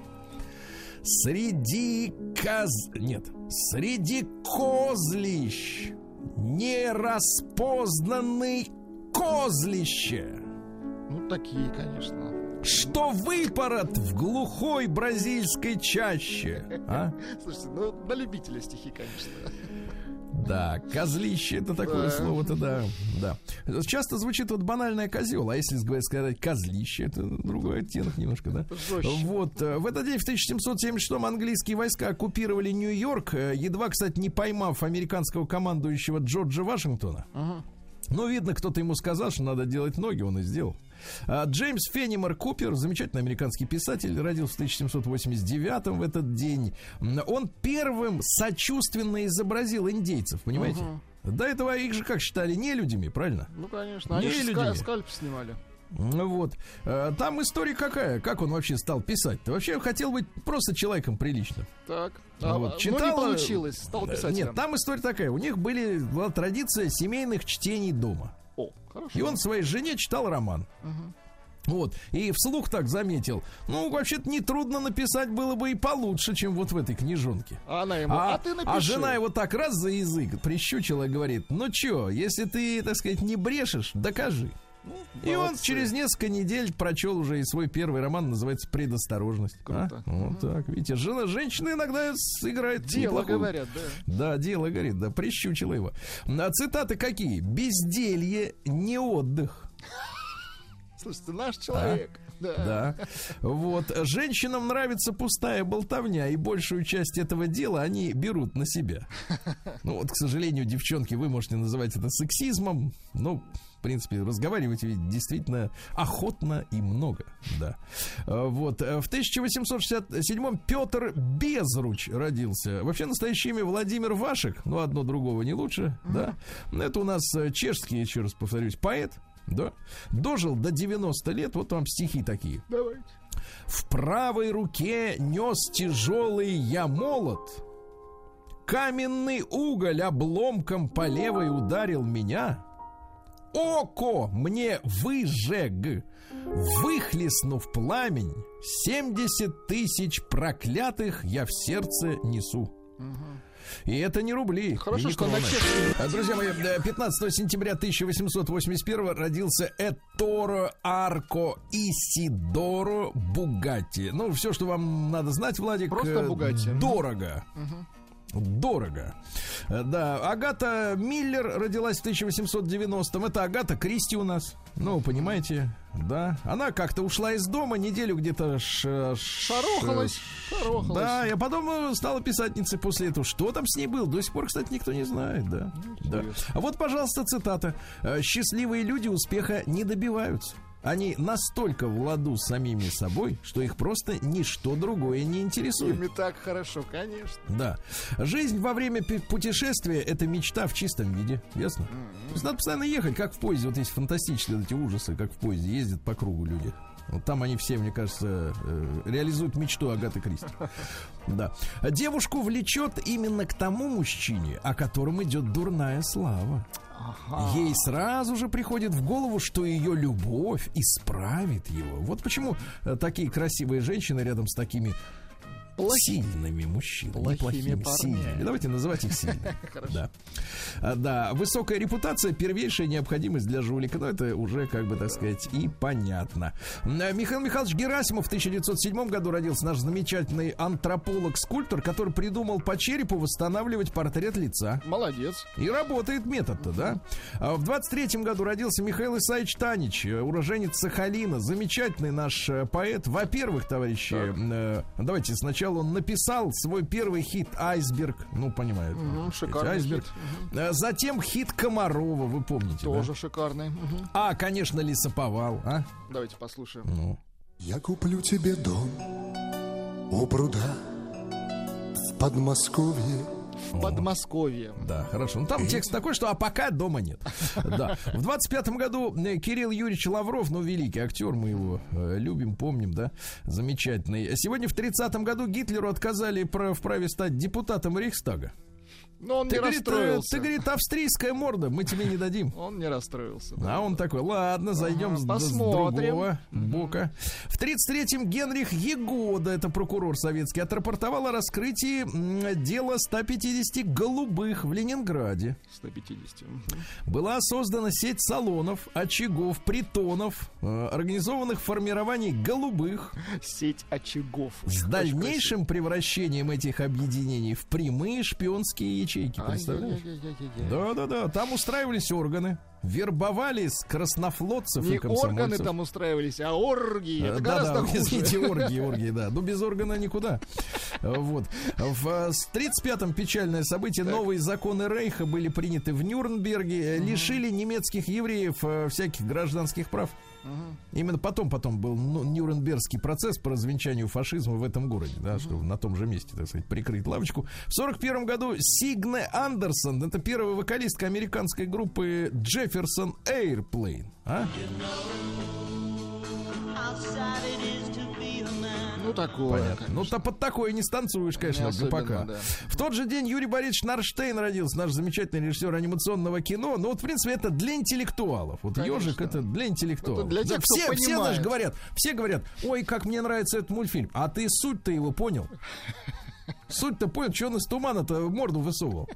Среди коз... Нет. Среди козлищ нераспознанный козлище, Ну, такие, конечно. что выпорот в глухой бразильской чаще. А? Слушайте, ну, на любителя стихи, конечно. Да, козлище это такое Да. слово-то, да, да. Часто звучит вот банальное козел, а если сказать- козлище, это другой оттенок немножко, да? Жестче. Вот, э, в этот день, в 1776 английские войска оккупировали Нью-Йорк, э, едва, кстати, не поймав американского командующего Джорджа Вашингтона. Ну, видно, кто-то ему сказал, что надо делать ноги, он и сделал. А, Джеймс Феннимор Купер, замечательный американский писатель, родился в 1789 в этот день. Он первым сочувственно изобразил индейцев, понимаете? До этого их же как считали не людьми, правильно? Ну, конечно. Они же Не людьми. скальп снимали. Ну Вот. Э, Там история какая? Как он вообще стал писать-то? Вообще хотел быть просто человеком приличным. Так. Ну А, вот, ну, читал, не э, получилось. Стал Э, писателем. Нет, там история такая. У них были, была традиция семейных чтений дома. О, хорошо. И он своей жене читал роман. Вот. И вслух так заметил. Ну, вообще-то нетрудно написать было бы и получше, чем вот в этой книжонке. А она ему, а, ты напиши. а жена его так раз за язык прищучила и говорит, ну чё, если ты, так сказать, не брешешь, докажи. И он через несколько недель прочел уже и свой первый роман, называется «Предосторожность». Круто. А? Вот так, видите, жена, женщина иногда играет Дело, неплохую- говорят, да. Да, дело, говорит, да, прищучила его. А цитаты какие? «Безделье, не отдых». Слушайте, наш человек. Да. Да. Вот. Женщинам нравится пустая болтовня, и большую часть этого дела они берут на себя. Ну вот, к сожалению, девчонки, вы можете называть это сексизмом. Ну, принципе, разговариваете ведь действительно охотно и много. Да. А, Вот. А, В 1867-м Петр Безруч родился. Вообще настоящее имя Владимир Вашек. Ну, одно другого не лучше. Да. Это у нас э, чешский, еще раз повторюсь, поэт. Да. Дожил до 90 лет. Вот вам стихи такие. Давайте. В правой руке нес тяжелый я молот. Каменный уголь обломком по левой ударил меня. Око мне выжег, выхлестнув пламень. 70 тысяч проклятых я в сердце несу. И это не рубли. Хорошо, не что на чешском. А, Друзья мои, э, 15 сентября 1881 родился Эторо Арко Исидоро Бугатти. Ну, все, что вам надо знать, Владик. Просто э, Бугатти. Дорого. Дорого. Э, Да, Агата Миллер родилась в 1890-м. Это Агата Кристи у нас. Ну, понимаете, да. Она как-то ушла из дома, неделю где-то ш- Шарохалась. Шарохалась. да, я потом э, стала писательницей после этого. Что там с ней было? До сих пор, кстати, никто не знает, да. да. А вот, пожалуйста, цитата. Э, Счастливые люди успеха не добиваются. Они настолько в ладу с самими собой, что их просто ничто другое не интересует. Ими так хорошо, конечно. Да. Жизнь во время путешествия это мечта в чистом виде. Ясно? То есть надо постоянно ехать, как в поезде. Вот есть фантастические вот эти ужасы, как в поезде ездят по кругу люди. Вот там они все, мне кажется, э, реализуют мечту Агаты Кристи. Да. Девушку влечет именно к тому мужчине, о котором идет дурная слава. Ей сразу же приходит в голову, что ее любовь исправит его. Вот почему э, такие красивые женщины рядом с такими Плохи- сильными мужчинами. Плохими парнями. сильными. Давайте называть их сильными. Да. А, да, высокая репутация первейшая необходимость для жулика. Но это уже, как бы так сказать, и понятно. Михаил Михайлович Герасимов в 1907 году родился наш замечательный антрополог-скульптор, который придумал по черепу восстанавливать портрет лица. Молодец. И работает метод-то, да? А В 23-м году родился Михаил Исаевич Танич, э, уроженец Сахалина, замечательный наш э, поэт. Во-первых, товарищи, э, давайте сначала он написал свой первый хит «Айсберг». Ну, понимаете. Сказать, шикарный «Айсберг». Э, Затем хит Комарова, вы помните, да? Тоже шикарный. Мгм. А, конечно, Лесоповал, а? Давайте послушаем. Ну. Я куплю тебе дом у пруда в Подмосковье. В Подмосковье. Да, хорошо. Ну там текст такой, что а пока дома нет. Да. В 25 году э, Кирилл Юрьевич Лавров, ну, великий актер, мы его э, любим, помним, да, замечательный. Сегодня в 30-м году Гитлеру отказали в праве стать депутатом Рейхстага. Но он Ты, не говорит, э, расстроился. ты, говорит, австрийская морда, мы тебе не дадим. Он не расстроился. А он такой, ладно, зайдем Ага, с, другого бока. В 33-м Генрих Егода, это прокурор советский, отрапортовал о раскрытии дела 150 голубых в Ленинграде. 150. Мгм. Была создана сеть салонов, очагов, притонов, э, организованных формирований голубых Сеть очагов. с дальнейшим превращением этих объединений в прямые шпионские ячейки. Красиво. Представляешь? Ай-яй-яй-яй-яй. Да-да-да, там устраивались органы, вербовали с краснофлотцев Не и органы там устраивались, а оргии. Э, Это Да, гораздо да, хуже. извините, оргии, оргии, да. Ну, без органа никуда. Э, Вот. В э, с 35-м печальное событие. Новые законы Рейха были приняты в Нюрнберге. э, Лишили немецких евреев э, всяких гражданских прав. Именно потом, потом был ну, Нюрнбергский процесс по развенчанию фашизма в этом городе, да, что на том же месте, так сказать, прикрыть лавочку. В 41 году Сигне Андерсон, это первая вокалистка американской группы Jefferson Airplane. А? Ну, такое. Понятно. Ну, то под такое не станцуешь, конечно, Не ГПК. да. В тот же день Юрий Борисович Нарштейн родился, наш замечательный режиссер анимационного кино. Ну, вот, в принципе, это для интеллектуалов. Вот Конечно. ежик это для интеллектуалов. Это для тех, Да, все, все, понимает. знаешь, говорят, все говорят, ой, как мне нравится этот мультфильм. А ты суть-то его понял? Суть-то понял, что он из тумана-то морду высовывал?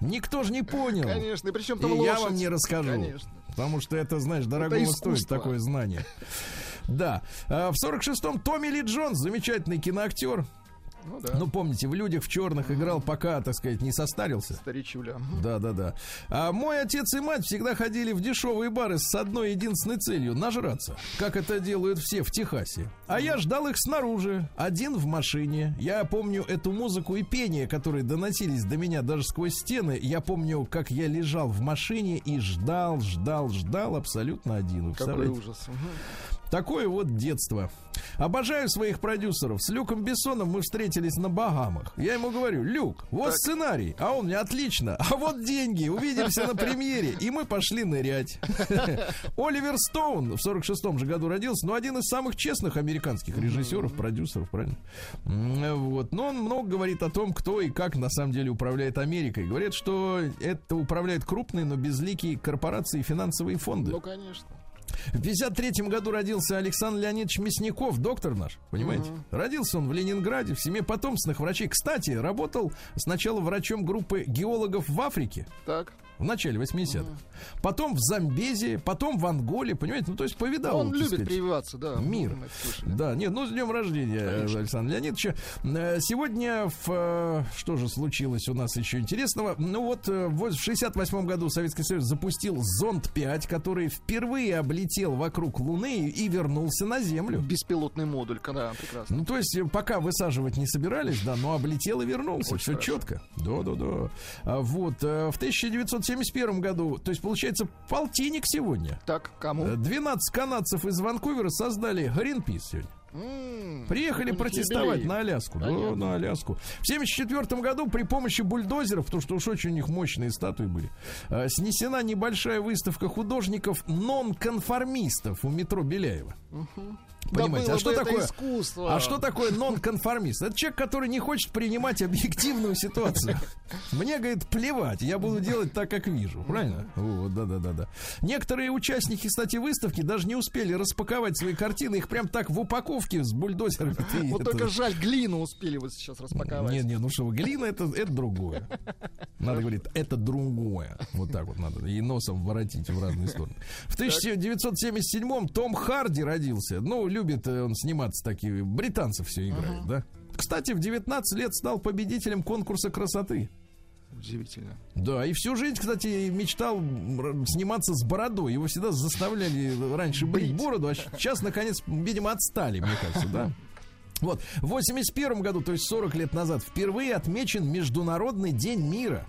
Никто же не понял. Конечно, и причем И там я лошадь. вам не расскажу. Конечно. Потому что это, знаешь, дорого стоит такое знание. Да. А, В 46-м Томми Ли Джонс, замечательный киноактер. Ну да. Ну, помните, в «Людях в черных» играл, пока, так сказать, не состарился. Старичуля. Да, да, да. А мой отец и мать всегда ходили в дешевые бары с одной единственной целью нажраться, как это делают все в Техасе. А я ждал их снаружи, один в машине. Я помню эту музыку и пение, которые доносились до меня даже сквозь стены. Я помню, как я лежал в машине и ждал, ждал, ждал абсолютно один. Вы Какой ужас. Такое вот детство. Обожаю своих продюсеров. С Люком Бессоном мы встретились на Багамах. Я ему говорю, Люк, вот сценарий. А он мне, отлично. А вот деньги. Увидимся на премьере. И мы пошли нырять. Оливер Стоун в 46-м же году родился. Но один из самых честных американских режиссеров, продюсеров, правильно? Вот. Но он много говорит о том, кто и как на самом деле управляет Америкой. Говорят, что это управляют крупные, но безликие корпорации и финансовые фонды. Ну, конечно. В 53 году родился Александр Леонидович Мясников, доктор наш, понимаете? Родился он в Ленинграде, в семье потомственных врачей. Кстати, работал сначала врачом группы геологов в Африке Так в начале 80-х. Угу. Потом в Замбезии, потом в Анголе, понимаете? Ну, то есть повидал. Он любит сказать, прививаться, да. Мир. Да, нет, ну, с днем рождения, э, Конечно. Александр Леонидович. Э, сегодня в, э, что же случилось у нас еще интересного? Ну, вот в 68 году Советский Союз запустил Зонд-5, который впервые облетел вокруг Луны и вернулся на Землю. Беспилотный модуль, когда прекрасно. Ну, то есть, пока высаживать не собирались, да, но облетел и вернулся. Очень Все хорошо. четко. Да, да, да. А вот. В 1970 71 году, то есть получается полтинник сегодня. Так, кому? Э, 12 канадцев из Ванкувера создали Гринпис сегодня. Приехали протестовать на Аляску. Понятно. Да, на Аляску. В 1974 году при помощи бульдозеров, потому что уж очень у них мощные статуи были, э, снесена небольшая выставка художников нонконформистов у метро Беляева. Угу. Понимаете, было а что такое? искусство. А что такое нонконформист? Это человек, который не хочет принимать объективную ситуацию. Мне, говорит, плевать, я буду делать так, как вижу. Правильно? Вот, да, да, да, да. Некоторые участники, кстати, выставки даже не успели распаковать свои картины, их прям так в упаковке с бульдозерами. Вот это- только жаль, глину успели вот сейчас распаковать. Нет, нет, ну что, глина это, это другое. Надо говорить, это другое. Вот так вот надо. И носом воротить в разные стороны. В 1977-м Том Харди родился. Ну, любит э, он сниматься такие. Британцев все играет, да? Кстати, в 19 лет стал победителем конкурса красоты. Удивительно. Да, и всю жизнь, кстати, мечтал сниматься с бородой. Его всегда заставляли раньше брить бороду, а сейчас, наконец, видимо, отстали, мне кажется, да? Вот, в 81 году, то есть 40 лет назад, впервые отмечен Международный день мира.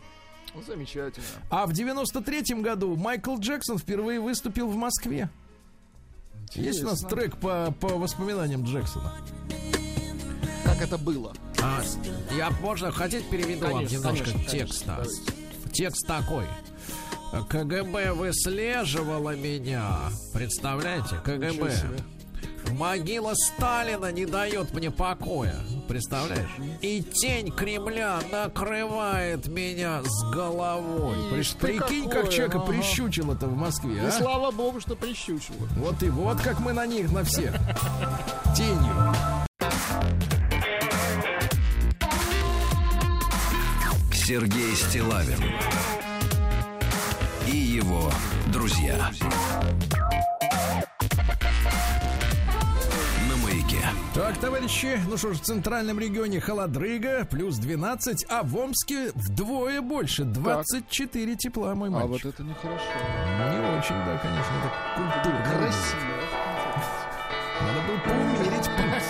Ну, замечательно. А в 93 году Майкл Джексон впервые выступил в Москве. Есть у нас трек по, по воспоминаниям Джексона. Как это было? А, я, можно, хотите, переведу вам Конечно, немножко конечно, текста? конечно, Текст такой. КГБ выслеживала меня. Представляете? КГБ. Могила Сталина не дает мне покоя. Представляешь? И тень Кремля накрывает меня с головой. Приш- Прикинь, какое, как человека ага. прищучило это в Москве, И а? слава богу, что прищучило. Вот и вот как мы на них, на всех. Тенью. Сергей Стилавин и его друзья. Так, товарищи, ну что ж, в центральном регионе холодрыга, плюс 12, а в Омске вдвое больше, 24 тепла, мой А мальчик. вот это нехорошо. Не очень, да, конечно, это культура. Красиво. Надо было поумерить пульс.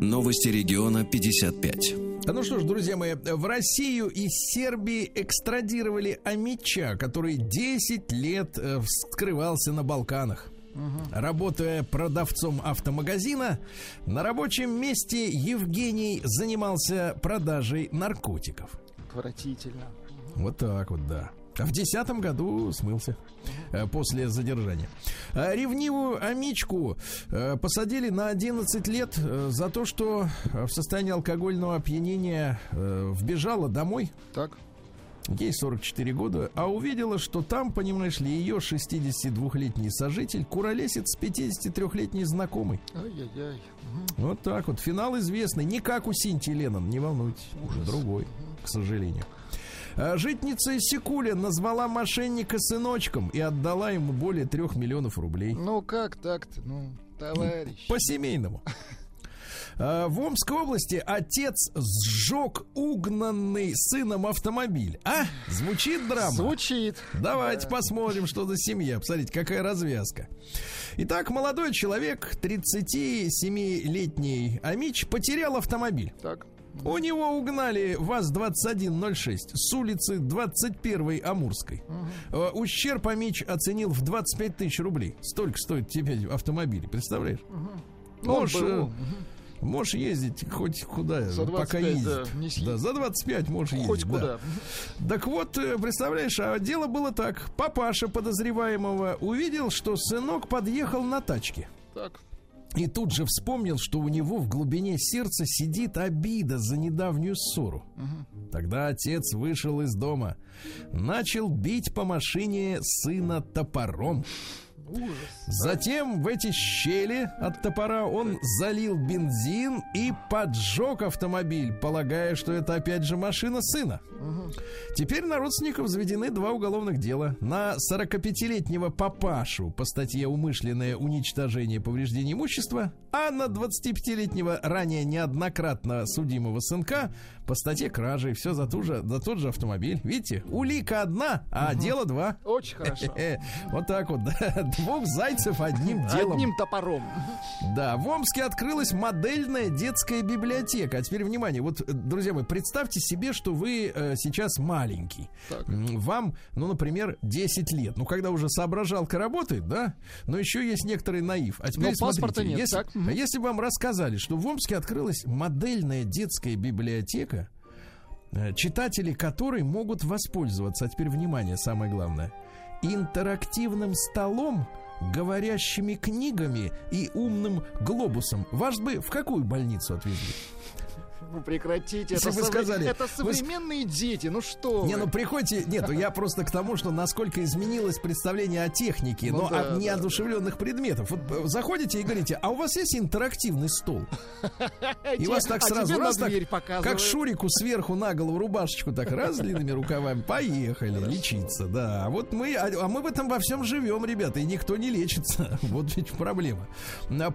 Новости региона 55. Ну что ж, друзья мои, в Россию из Сербии экстрадировали Амича, который 10 лет э, скрывался на Балканах. Работая продавцом автомагазина, на рабочем месте Евгений занимался продажей наркотиков. Отвратительно. Вот так вот, да. А в десятом году смылся э, после задержания. А ревнивую Амичку э, посадили на 11 лет э, за то, что в состоянии алкогольного опьянения вбежала домой. Так. Ей 44 года, а увидела, что там, понимаешь ли, ее 62-летний сожитель куролесит с 53-летней знакомой. Ай-яй-яй. Вот так вот. Финал известный. Не как у Синтии Леннон, не волнуйтесь. Другой, к сожалению. А Житница из Сикуля назвала мошенника сыночком и отдала ему более трех миллионов рублей. Ну как так-то? Ну, товарищ. По-семейному. А, В Омской области отец сжег угнанный сыном автомобиль. А? Звучит драма? Звучит. Давайте посмотрим, что за семья. Посмотрите, какая развязка. Итак, молодой человек, 37-летний Амич, потерял автомобиль. Так. У него угнали ВАЗ-2106 с улицы 21 Амурской. Э, Ущерб Амич оценил в 25 тысяч рублей. Столько стоит теперь автомобили, представляешь? Можешь, был. э, Мгм. можешь ездить хоть куда, За пока 25, ездить. да, не съездить. Да, за 25 можешь ездить. Хоть да. куда. Так вот, э, представляешь, а дело было так. Папаша подозреваемого увидел, что сынок подъехал на тачке. Так. И тут же вспомнил, что у него в глубине сердца сидит обида за недавнюю ссору. Тогда отец вышел из дома, начал бить по машине сына топором. Затем в эти щели от топора он залил бензин и поджег автомобиль, полагая, что это опять же машина сына. Теперь на родственников заведены два уголовных дела. На 45-летнего папашу по статье «Умышленное уничтожение повреждения имущества», а на 25-летнего ранее неоднократно судимого сынка по статье кражи. Все за, ту же, за тот же автомобиль. Видите, улика одна, а дело два. Очень хорошо. Вот так вот, да. Двух зайцев одним делом. Одним топором. Да, в Омске открылась модельная детская библиотека. А теперь внимание, вот, друзья мои, представьте себе, что вы э, сейчас маленький. Так. Вам, ну, например, 10 лет. Ну, когда уже соображалка работает, да, но еще есть некоторый наив. А теперь Но паспорта смотрите, нет, если, так, а если вам рассказали, что в Омске открылась модельная детская библиотека, э, читатели которой могут воспользоваться, а теперь внимание, самое главное, интерактивным столом, говорящими книгами и умным глобусом. Вас бы в какую больницу отвезли? Ну, Прекратите. Если это вы сказали, Это вы современные дети. Ну что Не, вы. ну приходите, нет, я просто к тому, что насколько изменилось представление о технике, Ну но да, от да, неодушевленных предметов. Вот э, заходите и говорите, а у вас есть интерактивный стол? И вас так сразу раз так, как. Шурику сверху на голову рубашечку так раз длинными рукавами, поехали лечиться, да. А вот мы, а, а мы в этом во всем живем, ребята, и никто не лечится. Вот ведь проблема.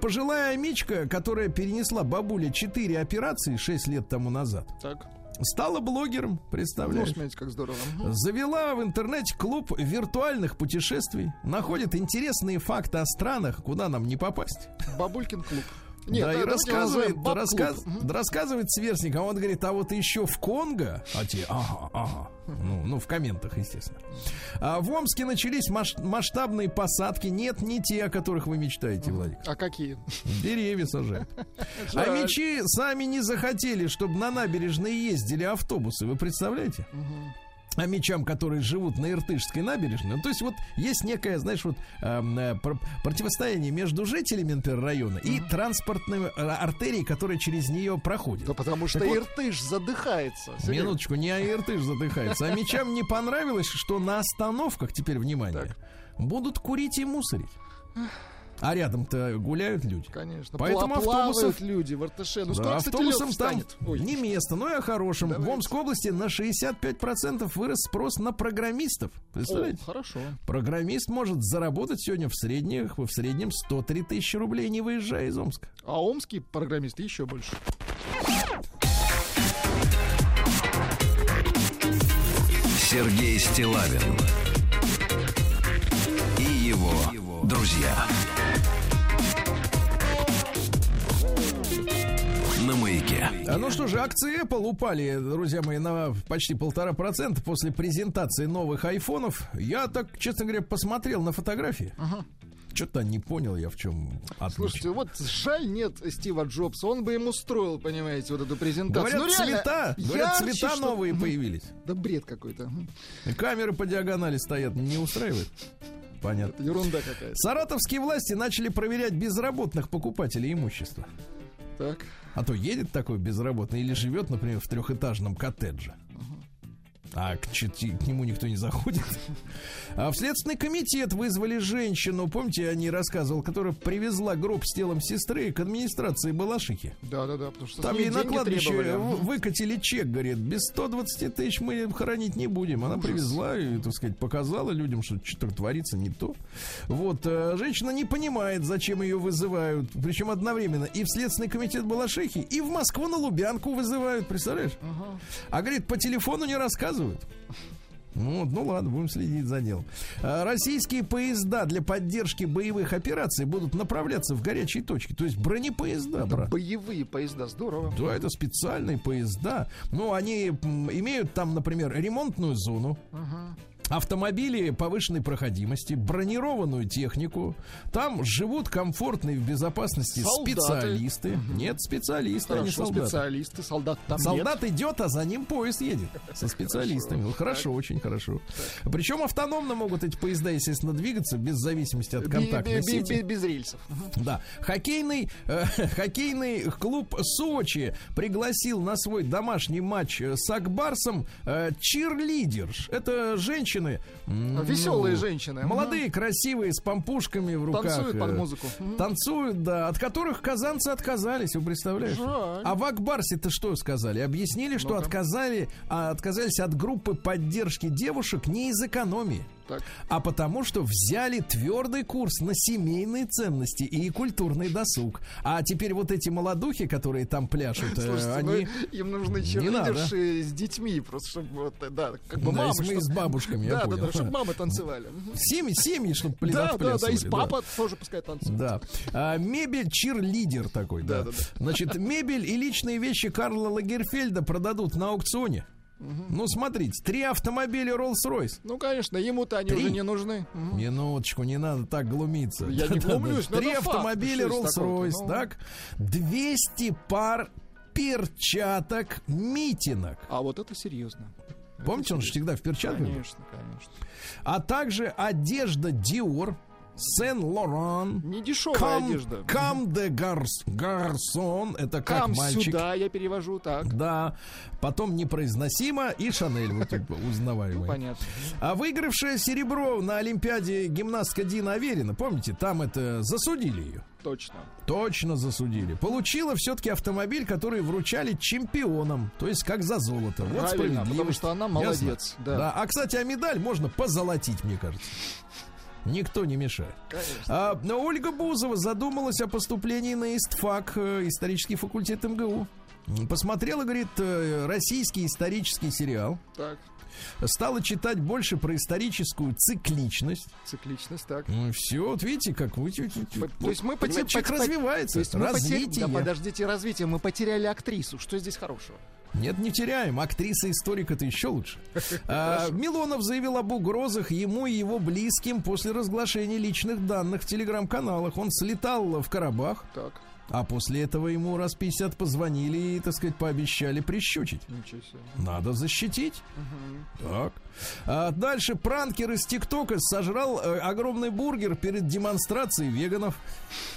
Пожилая Мичка, которая перенесла бабуля 4 операции 6 лет тому назад, Так. стала блогером, Ну, представляешь? смотрите, как здорово. Завела в интернете клуб виртуальных путешествий. Находит интересные факты о странах, куда нам не попасть. Бабулькин клуб. Да, Нет, и давайте рассказывает, баб-клуб. рассказ- да рассказывает сверстник, а он говорит, а вот еще в Конго, а те, ага, ага, ну, ну, в комментах, естественно. А в Омске начались маш- масштабные посадки, нет, не те, о которых вы мечтаете, Владик. А какие? Деревья сажают. А мечи сами не захотели, чтобы на набережные ездили автобусы. Вы представляете? А мечам, которые живут на Иртышской набережной. Ну, то есть вот есть некое, знаешь, вот эм, э, пр- противостояние между жителями, района и транспортной э, артерией, которая через нее проходит. Да потому что Так вот- Иртыш задыхается. Сергей. Минуточку, не Иртыш задыхается. А мечам не понравилось, что на остановках, теперь внимание, будут курить и мусорить. А рядом-то гуляют люди. Конечно. Поэтому автобусов- люди в Иртыше. Ну, скоро, Да, кстати, лед там станет. Ой. не место, но и о хорошем. Давайте. В Омской области на 65% вырос спрос на программистов. О, Представляете? хорошо. Программист может заработать сегодня в, средних, в среднем 103 тысячи рублей, не выезжая из Омска. А омские программисты еще больше. Сергей Стилавин и его друзья. Маяке. А ну что же, акции Apple упали, друзья мои, на почти полтора процента после презентации новых айфонов. Я так, честно говоря, посмотрел на фотографии. Что-то не понял я в чем отличие. Слушайте, вот жаль нет Стива Джобса. Он бы ему устроил, понимаете, вот эту презентацию. Говорят, Ну, цвета, говорят, цвета что- новые появились. Да бред какой-то. Камеры по диагонали стоят, не устраивает? Понятно. Это ерунда какая-то. Саратовские власти начали проверять безработных покупателей имущества. Так. А то едет такой безработный или живет, например, в трехэтажном коттедже. А к, к нему никто не заходит. А в Следственный комитет вызвали женщину, помните, я не рассказывал, которая привезла гроб с телом сестры к администрации Балашихи. Да-да-да, потому что Там ей на кладбище требовали. выкатили чек, говорит, без 120 тысяч мы хоронить не будем. Она привезла и, так сказать, показала людям, что что-то творится не то. Вот, э, женщина не понимает, зачем ее вызывают, причем одновременно и в Следственный комитет Балашихи, и в Москву на Лубянку вызывают, представляешь? А, говорит, по телефону не рассказывают. Ну, вот, ну ладно, будем следить за делом. А, Российские поезда для поддержки боевых операций будут направляться в горячие точки. То есть бронепоезда, брат. Боевые поезда, здорово. Да, это специальные поезда. Ну, они имеют там, например, ремонтную зону. Автомобили повышенной проходимости, бронированную технику. Там живут комфортные в безопасности Солдаты. специалисты. Нет, специалисты, а не Хорошо, солдаты. специалисты, солдат там Солдат идет, а за ним поезд едет со специалистами. Ну, хорошо, очень хорошо. Причем автономно могут эти поезда, естественно, двигаться без зависимости от нет. контактной сети. Без рельсов. Да, хоккейный, э, хоккейный клуб Сочи пригласил на свой домашний матч э, с Акбарсом э, чирлидерш. Это женщины. м, Веселые ну, женщины. Молодые, красивые, с помпушками в руках. Танцуют под э, музыку. Танцуют, да, от которых казанцы отказались, вы представляете? Жаль. А в Акбарсе-то что сказали? Объяснили, что отказали, а, отказались от группы поддержки девушек не из экономии Так. а потому что взяли твердый курс на семейные ценности и культурный досуг. А теперь вот эти молодухи, которые там пляшут, э, Слушайте, ну, они... им нужны черлидерши с детьми, просто чтобы вот, э, да, как бы Да, мамы, если мы чтоб- с бабушками, я да, да, понял. да, чтобы мамы танцевали. Семьи, семьи, чтобы Да, да, да, и с да. папа тоже пускай танцует. Да. А, мебель чирлидер такой, да. Да, да, Значит, мебель и личные вещи Карла Лагерфельда продадут на аукционе. Ну, смотрите, три автомобиля Rolls-Royce. Ну, конечно, ему-то они Три. уже не нужны. Мгм. Минуточку, не надо так глумиться. Я не глумлюсь, но Три это автомобиля? Rolls-Royce, Ну. так? 200 пар перчаток митинок. А вот это серьезно. Помните, он же всегда в перчатках? Конечно, конечно. А также одежда Dior, Сен-Лоран, Не дешевая Кам, одежда. Кам де Гарс, Гарсон, это как Кам мальчик. сюда, я перевожу так. Да, потом непроизносимо и Шанель, вот тут узнаваемый. Понятно. А выигравшая серебро на Олимпиаде гимнастка Дина Аверина, помните, там это засудили ее. Точно. Точно засудили. Получила все-таки автомобиль, который вручали чемпионам. То есть как за золото. Вот Правильно, справедливость. потому что она Ясно? молодец, да. А, кстати, а медаль можно позолотить, мне кажется. Никто не мешает. Конечно. А, но Ольга Бузова задумалась о поступлении на ИСТФАК, э, исторический факультет МГУ. Посмотрела, говорит, э, российский исторический сериал. Так, Стала читать больше про историческую цикличность. цикличность, так. все, вот видите, как вы... То есть мы понимаете, поте- человек поте- развивается, То есть мы потери- развитие. Да, подождите, развитие. Мы потеряли актрису. Что здесь хорошего? Нет, не теряем. Актриса-историк это еще лучше. А, Милонов заявил об угрозах ему и его близким после разглашения личных данных в телеграм-каналах. Он слетал в Карабах, Так, а после этого ему раз 50 позвонили и, так сказать, пообещали прищучить. ничего себе. Надо защитить. Так. А дальше пранкер из ТикТока сожрал э, огромный бургер перед демонстрацией веганов.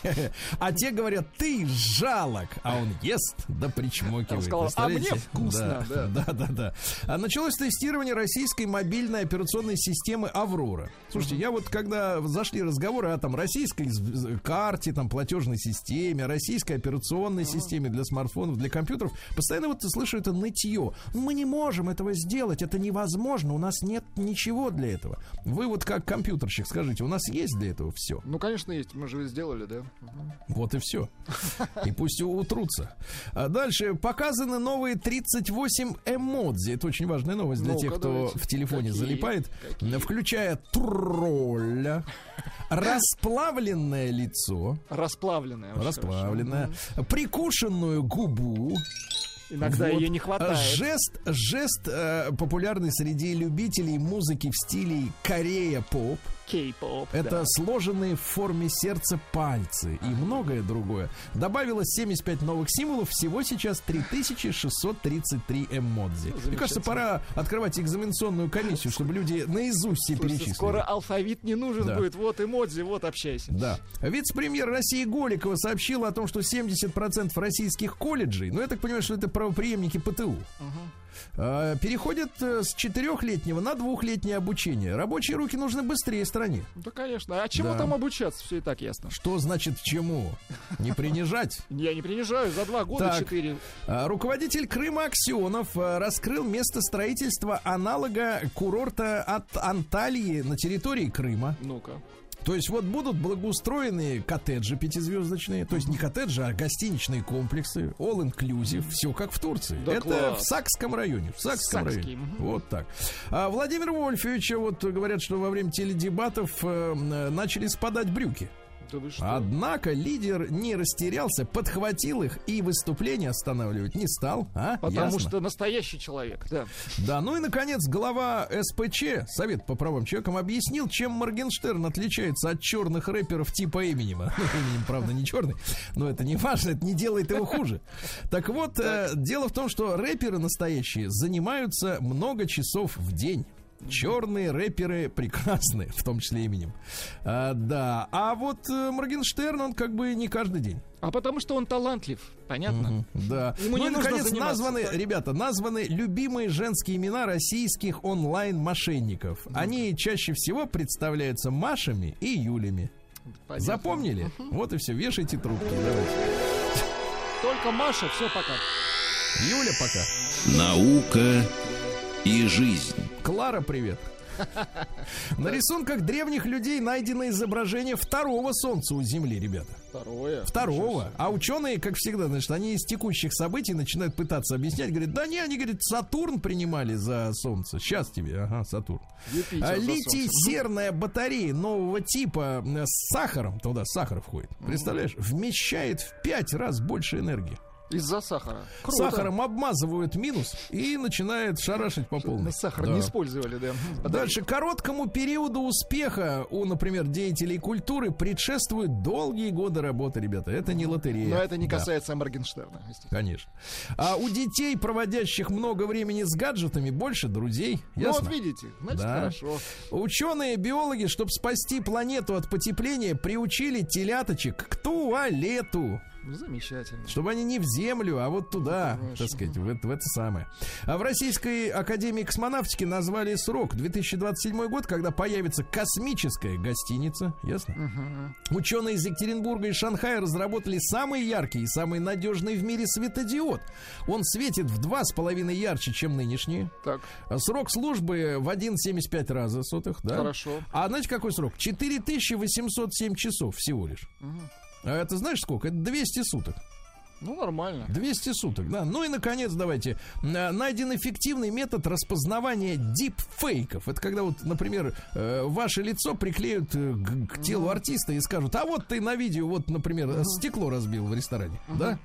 А те говорят, ты жалок. А он ест, да причмокивает. Сказал, «А мне вкусно, Да, да, да, да. А началось тестирование российской мобильной операционной системы Аврора. Слушайте, я вот когда зашли разговоры о там российской карте, там платежной системе, российской операционной системе для смартфонов, для компьютеров, постоянно вот слышу это нытье. Мы не можем этого сделать, это невозможно, у нас нет ничего для этого. Вы вот как компьютерщик скажите, у нас есть для этого все? Ну, конечно, есть. Мы же сделали, да? Вот и все. И пусть утрутся. А дальше показаны новые 38 эмодзи. Это очень важная новость для Ну-ка, тех, кто в телефоне Какие? залипает. Какие? Включая тролля, расплавленное лицо, Расплавленная. очень расплавленное, хорошо. прикушенную губу. Иногда Вот. ее не хватает. Жест, жест э, популярный среди любителей музыки в стиле Корея-поп. Кей-поп. Это да. сложенные в форме сердца пальцы и многое другое. Добавилось 75 новых символов, всего сейчас 3633 эмодзи. Мне кажется, пора открывать экзаменационную комиссию, чтобы люди наизусть все Слушайте, перечислили. скоро алфавит не нужен Да. будет. Вот эмодзи, вот общайся. Да. Вице-премьер России Голикова сообщила о том, что 70% российских колледжей, ну я так понимаю, что это правоприемники ПТУ, а, переходят э, с четырехлетнего на двухлетнее обучение. Рабочие руки нужны быстрее стране. Да, конечно. А чему Да. там обучаться? Все и так ясно. Что значит чему? Не принижать? Я не принижаю. За два года четыре. А, Руководитель Крыма Аксенов а, раскрыл место строительства аналога курорта от Анталии на территории Крыма. Ну-ка. То есть вот будут благоустроены коттеджи пятизвездочные, то есть не коттеджи, а гостиничные комплексы, all inclusive, все как в Турции. Да Это класс. в Сакском районе, в Сакском Сакский, районе. Вот так. А Владимир Вольфовича вот говорят, что во время теледебатов э, м, начали спадать брюки. Да? Однако лидер не растерялся, подхватил их и выступление останавливать не стал. А? Потому Ясно? что настоящий человек, да. Да, ну и, наконец, глава СПЧ, Совет по правам человека, объяснил, чем Моргенштерн отличается от черных рэперов типа Эминема. Ну, Эминем, правда, не черный, но это не важно, это не делает его хуже. Так вот, э, дело в том, что рэперы настоящие занимаются много часов в день. Черные рэперы прекрасны, в том числе именем. А, да, а вот э, Моргенштерн, он как бы не каждый день. А потому что он талантлив. Понятно? Да. Ему ну не и, нужно наконец, названы, да. ребята, названы любимые женские имена российских онлайн-мошенников. Они чаще всего представляются Машами и Юлями. Понятно. Запомнили? Вот и все. Вешайте трубки. Давайте. Только Маша, все пока. Юля, пока. Наука и жизнь. Клара, привет. На рисунках древних людей найдено изображение второго солнца у Земли, ребята. Второе. Второго. А ученые, как всегда, значит, они из текущих событий начинают пытаться объяснять. Говорят, да не, они, говорят, Сатурн принимали за Солнце. Сейчас тебе, ага, Сатурн. А, Литий-серная батарея нового типа э, с сахаром, туда сахар входит, представляешь, вмещает в пять раз больше энергии. Из-за сахара. Круто. Сахаром обмазывают минус и начинает шарашить по полной. На сахар Да. не использовали, да. Дальше короткому периоду успеха у, например, деятелей культуры предшествуют долгие годы работы, ребята. Это не лотерея. Но это не Да. касается Моргенштерна. естественно. Конечно. А у детей, проводящих много времени с гаджетами, больше друзей. Ну Ясно? вот видите, значит Да. хорошо. Ученые, биологи, чтобы спасти планету от потепления, приучили теляточек к туалету. Ну, Замечательно. Чтобы они не в землю, а вот туда, Хорошо. так сказать, в, в это самое. А в Российской Академии космонавтики назвали срок 2027 год, когда появится космическая гостиница. Ясно? Ученые из Екатеринбурга и Шанхая разработали самый яркий и самый надежный в мире светодиод. Он светит в два с половиной ярче, чем нынешние. Так, А Срок службы в 1,75 раза сотых, да? хорошо. А знаете, какой срок? 4807 часов всего лишь. А это знаешь сколько? Это 200 суток. Ну, нормально. 200 суток, да. Ну и, наконец, давайте. Н- Найден эффективный метод распознавания дипфейков. Это когда вот, например, э, ваше лицо приклеют э, к, к телу артиста и скажут, а вот ты на видео, вот, например, э, стекло разбил в ресторане, да?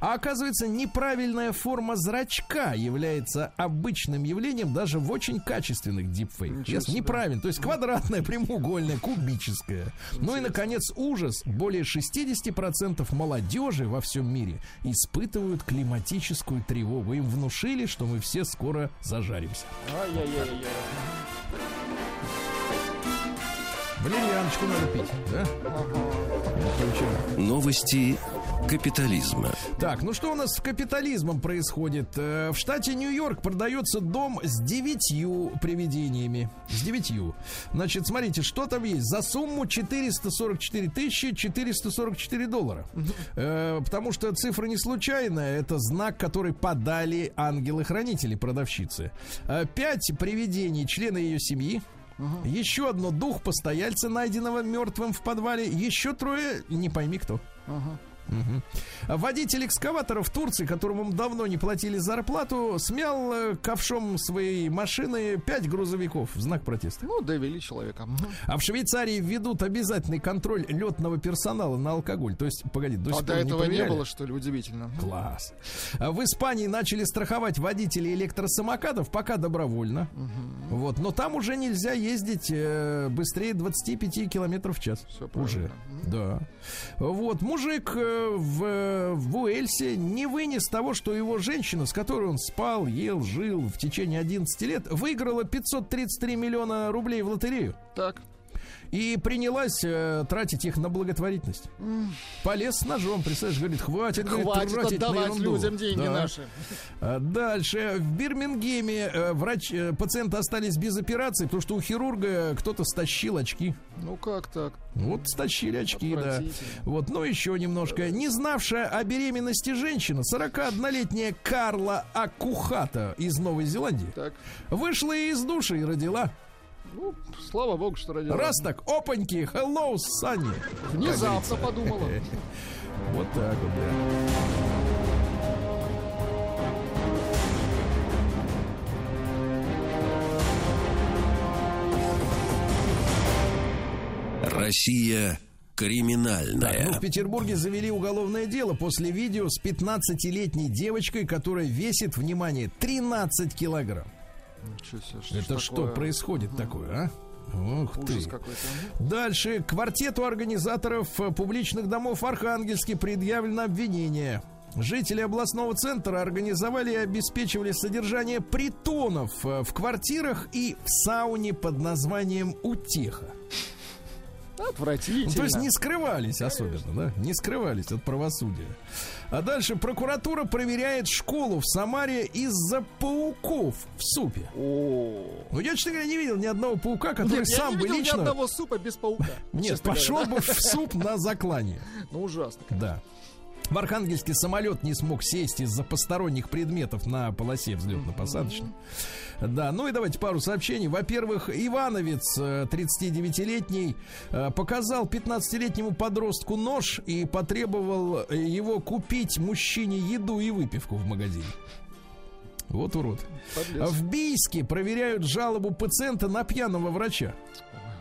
А оказывается, неправильная форма зрачка является обычным явлением даже в очень качественных дипфейках. Себе. Неправильно. То есть квадратная, прямоугольная, кубическая. Ну и, наконец, ужас. Более 60% молодежи во всем мире испытывают климатическую тревогу. Им внушили, что мы все скоро зажаримся. Ай-яй-яй-яй. Валерьяночку надо пить, да? Очень- Новости капитализма. Так, ну что у нас с капитализмом происходит? Э, В штате Нью-Йорк продается дом с девятью привидениями. С девятью. Значит, смотрите, что там есть. За сумму 444 тысячи 444 доллара. Э, Потому что цифра не случайная. Это знак, который подали ангелы-хранители, продавщицы. Э, Пять привидений, члены ее семьи. Еще одно дух постояльца, найденного мертвым в подвале. Еще трое, не пойми кто. Водитель экскаватора в Турции, которому давно не платили зарплату, смял э, ковшом своей машины пять грузовиков в знак протеста. Ну, довели человека. А в Швейцарии введут обязательный контроль летного персонала на алкоголь. То есть, погоди, до А сих до пор этого не проверяли? было, что ли, удивительно. Класс. А В Испании начали страховать водителей электросамокатов пока добровольно. Вот, но там уже нельзя ездить э, быстрее 25 километров в час. Правильно. уже. Да. Вот, мужик э, в, в Уэльсе не вынес того, что его женщина, с которой он спал, ел, жил в течение 11 лет, выиграла 533 миллиона рублей в лотерею. Так. И принялась э, тратить их на благотворительность. Полез с ножом, представляешь, говорит, хватит, говорит, Хватит тратить на ерунду». людям деньги Да. наши. А Дальше. В Бирмингеме э, врач, э, пациенты остались без операции, потому что у хирурга кто-то стащил очки. Ну, как так? Вот стащили очки, да. Вот, ну еще немножко. Не знавшая о беременности женщина, 41-летняя Карла Акухата из Новой Зеландии, Так. вышла из души и родила. Ну, слава богу, что родила. Раз так, опаньки, hello, Санни. Внезапно подумала. Вот так вот, да. Россия Так, криминальная. ну, в Петербурге завели уголовное дело после видео с 15-летней девочкой, которая весит, внимание, 13 килограмм. Ничего себе, что Это что такое? происходит такое, а? Ух Ужас ты. какой-то. Дальше. Квартету организаторов э, публичных домов в Архангельске предъявлено обвинение. Жители областного центра организовали и обеспечивали содержание притонов э, в квартирах и в сауне под названием «Утеха». Отвратительно. Ну, то есть не скрывались особенно, да? Не скрывались от правосудия. А дальше прокуратура проверяет школу в Самаре из-за пауков в супе. О. Ну, я, честно говоря, не видел ни одного паука, который Нет, я сам не бы видел лично... ни одного супа без паука. Нет, пошел бы в суп на заклание. Ну, ужасно. Да. В Архангельске самолет не смог сесть из-за посторонних предметов на полосе взлетно-посадочной. Да, ну и давайте пару сообщений. Во-первых, Ивановец, э, 39-летний, э, показал 15-летнему подростку нож и потребовал э, его купить мужчине еду и выпивку в магазине. Вот урод. Подлец. В Бийске проверяют жалобу пациента на пьяного врача.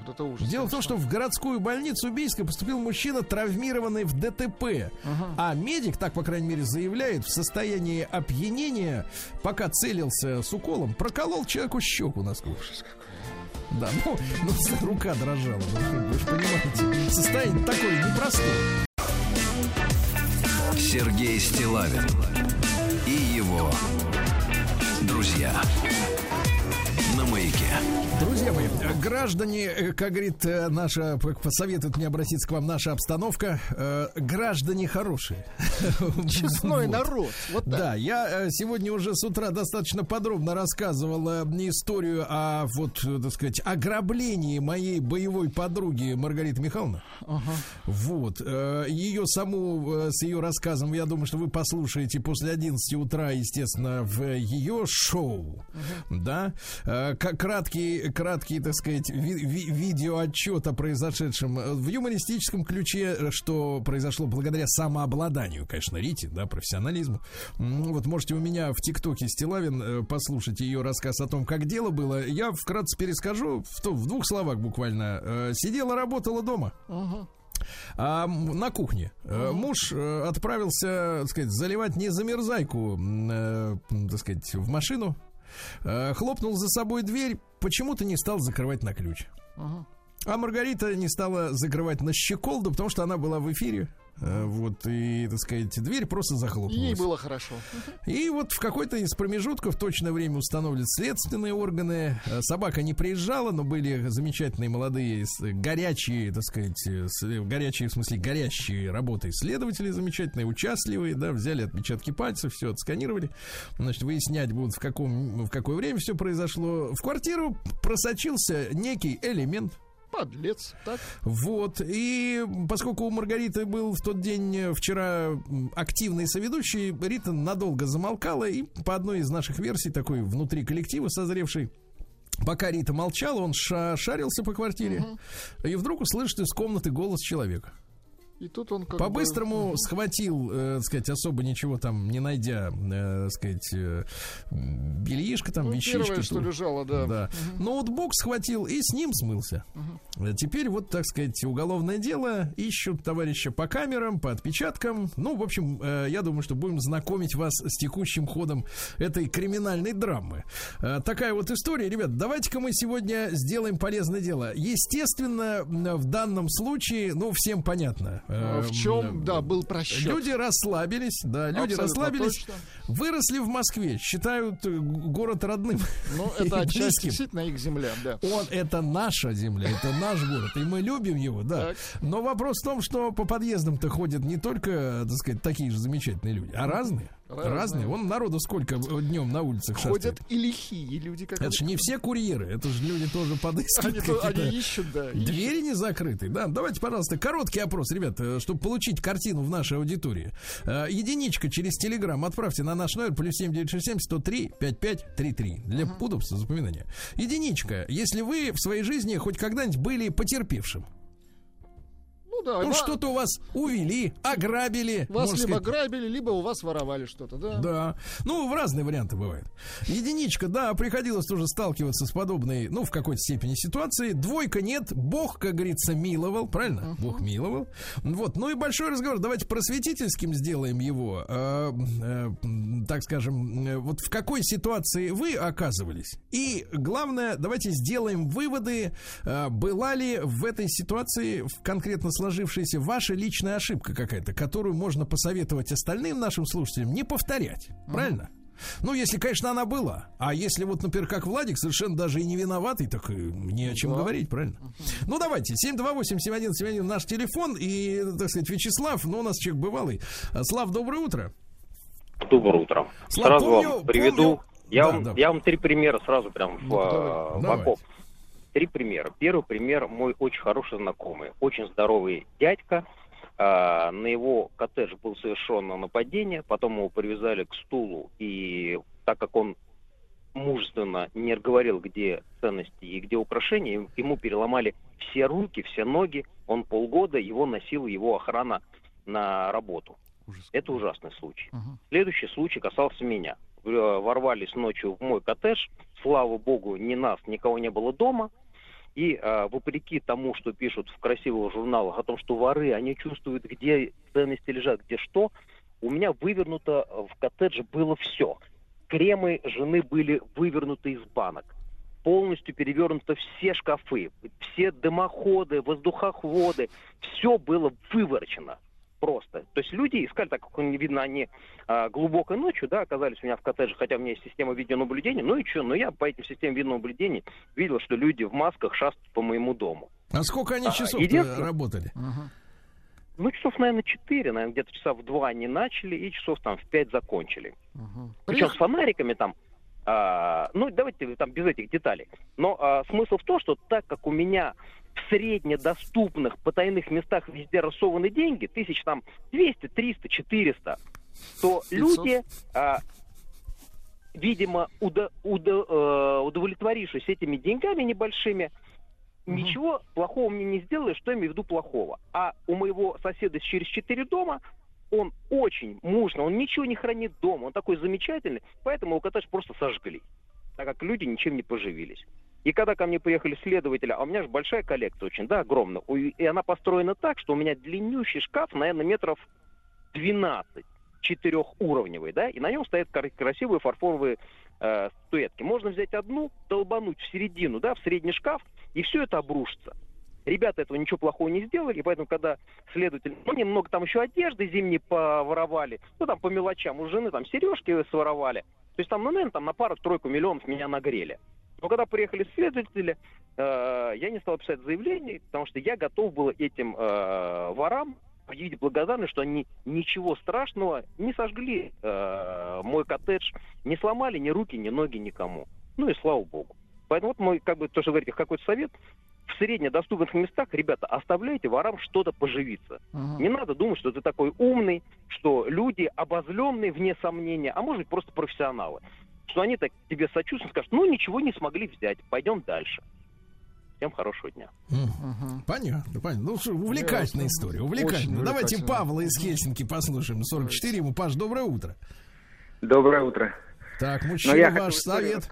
Вот это ужас. Дело в том, что в городскую больницу Бийска поступил мужчина, травмированный в ДТП. А медик, так, по крайней мере, заявляет, в состоянии опьянения, пока целился с уколом, проколол человеку щеку насквозь. Да, ну, ну, рука дрожала. ну, Вы же понимаете, состояние такое непростое. Сергей Стилавин и его друзья. Э, граждане, э, как говорит э, наша, посоветует мне обратиться к вам наша обстановка, э, граждане хорошие. Честной Вот. народ. Вот так. Да, я сегодня уже с утра достаточно подробно рассказывал э, историю о, вот, так сказать, ограблении моей боевой подруги Маргариты Михайловны. Вот. э, Ее саму, с ее рассказом, я думаю, что вы послушаете после 11 утра, естественно, в ее шоу. Да. Э, к- Краткий, краткий, так сказать, ви- ви- видеоотчет о произошедшем э, в юмористическом ключе, что произошло благодаря самообладанию, конечно, Рите, да, профессионализму. М, Вот можете у меня в ТикТоке Стилавин э, послушать ее рассказ о том, как дело было. Я вкратце перескажу в, то- в двух словах буквально. Э, Сидела, работала дома. А на кухне э, муж отправился, так сказать, заливать не замерзайку, так сказать, в машину. Хлопнул за собой дверь, почему-то не стал закрывать на ключ. А Маргарита не стала закрывать на щеколду, потому что она была в эфире. Э, Вот, и, так сказать, дверь просто захлопнулась. Ей было хорошо. И вот в какой-то из промежутков точное время установят следственные органы. Э, Собака не приезжала, но были замечательные молодые, с- горячие, так сказать, э, горячие, в смысле, горящие работы следователи замечательные, участливые, да, взяли отпечатки пальцев, все отсканировали. Значит, выяснять будут, в, каком, в какое время все произошло. В квартиру просочился некий элемент. Подлец. Так. Вот, и поскольку у Маргариты был в тот день, э, вчера, активный соведущий, Рита надолго замолкала, и по одной из наших версий, такой внутри коллектива созревший, Пока Рита молчала, он ша- шарился по квартире и вдруг услышит из комнаты голос человека. И тут он как По-быстрому бы... схватил, э, так сказать, особо ничего там не найдя, э, сказать, э, бельишко там, Ну, вещички. первое, что тут. лежало, да. Да. Ноутбук схватил и с ним смылся. Э, Теперь вот, так сказать, уголовное дело. Ищут товарища по камерам, по отпечаткам. Ну, в общем, э, я думаю, что будем знакомить вас с текущим ходом этой криминальной драмы. Э, Такая вот история. Ребят, давайте-ка мы сегодня сделаем полезное дело. Естественно, в данном случае, ну, всем понятно. Э, В чем, да, был просчет. Люди расслабились, да, люди Абсолютно расслабились, точно. выросли в Москве, считают э, город родным. Ну, это отчасти действительно их земля, да. Он это наша земля, это наш город, и мы любим его, да. Так. Но вопрос в том, что по подъездам-то ходят не только, так сказать, такие же замечательные люди, а разные. Разные. Вон народу сколько днем на улицах Ходят шастает. и лихие люди, как Это же не все курьеры, это же люди тоже они, подыскивают они какие-то ищут, да. Двери не закрыты, да. Давайте, пожалуйста, короткий опрос, ребят, э, чтобы получить картину в нашей аудитории. Э, Единичка через Телеграм отправьте на наш номер плюс 7967 103 5533 для удобства запоминания. Единичка, если вы в своей жизни хоть когда-нибудь были потерпевшим. Ну да, Ну, ва- что-то у вас увели, ограбили. вас либо сказать, грабили, либо у вас воровали что-то, да? да. Ну, в разные варианты бывают. Единичка, да, приходилось тоже сталкиваться с подобной, ну, в какой-то степени ситуации. Двойка нет. Бог, как говорится, миловал, правильно? Бог миловал. Вот. Ну и большой разговор. Давайте просветительским сделаем его. Э, э, так скажем, вот в какой ситуации вы оказывались? И главное, давайте сделаем выводы, э, была ли в этой ситуации в конкретно сложившаяся ваша личная ошибка какая-то, которую можно посоветовать остальным нашим слушателям не повторять. Правильно? Ну, если, конечно, она была. А если вот, например, как Владик, совершенно даже и не виноватый, так и не о чем говорить, правильно? Ну, давайте, 728-7171 наш телефон, и, так сказать, Вячеслав, ну, у нас человек бывалый. А, Слав, доброе утро. Доброе утро. Слав, сразу помню- вам приведу. помню- Я, Да, вам, да. я вам три примера сразу прям в, Ну, давай, а, в давайте. Три примера. Первый пример мой очень хороший знакомый, очень здоровый дядька. А, на его коттедж было совершено нападение, потом его привязали к стулу, и так как он мужественно не говорил, где ценности и где украшения, ему переломали все руки, все ноги. Он полгода его носил его охрана на работу. Это ужасный случай. Следующий случай касался меня. В- Ворвались ночью в мой коттедж. Слава богу, ни нас, никого не было дома. И э, вопреки тому, что пишут в красивых журналах о том, что воры, они чувствуют, где ценности лежат, где что, у меня вывернуто в коттедже было все. Кремы жены были вывернуты из банок. Полностью перевернуты все шкафы, все дымоходы, воздухоходы. Все было выворочено просто. То есть люди искали, так как не видно, они а, глубокой ночью, да, оказались у меня в коттедже, хотя у меня есть система видеонаблюдения. Ну и что? Ну я по этим системам видеонаблюдения видел, что люди в масках шастают по моему дому. А сколько они А, часов единственное- работали? Ну, часов, наверное, 4, наверное, где-то часа в 2 они начали, и часов там в 5 закончили. Причем с фонариками там, а, ну, давайте там без этих деталей. Но а, смысл в том, что так как у меня в среднедоступных потайных местах везде рассованы деньги, тысяч там 200, 300, 400, то 500. люди, а, видимо, уда- уда- э, удовлетворившись этими деньгами небольшими, ничего плохого мне не сделали, что я имею в виду плохого. А у моего соседа через четыре дома он очень мужно, он ничего не хранит дома, он такой замечательный, поэтому его коттедж просто сожгли, так как люди ничем не поживились. И когда ко мне приехали следователи, а у меня же большая коллекция очень, да, огромная, и она построена так, что у меня длиннющий шкаф, наверное, метров 12, четырехуровневый, да, и на нем стоят красивые фарфоровые э, статуэтки. Можно взять одну, долбануть в середину, да, в средний шкаф, и все это обрушится. Ребята этого ничего плохого не сделали, и поэтому, когда следователь, ну, немного там еще одежды зимней поворовали, ну, там по мелочам, у жены там сережки своровали, то есть там, ну, наверное, там на пару-тройку миллионов меня нагрели. Но когда приехали следователи, э, я не стал писать заявление, потому что я готов был этим э, ворам объявить благодарность, что они ничего страшного не сожгли э, мой коттедж, не сломали ни руки, ни ноги никому. Ну и слава богу. Поэтому вот мой, как бы, тоже говорите, какой-то совет. В среднедоступных местах, ребята, оставляйте ворам что-то поживиться. Не надо думать, что ты такой умный, что люди обозленные, вне сомнения, а может быть просто профессионалы. Что они так тебе сочувствуют, скажут, ну ничего не смогли взять, пойдем дальше. Всем хорошего дня. Мгм. Понятно, понятно. Ну, увлекательная история, увлекательная. Очень Давайте увлекательная. Павла из Хельсинки послушаем. 44 ему. Паш, доброе утро. Доброе утро. Так, мужчина, я ваш совет.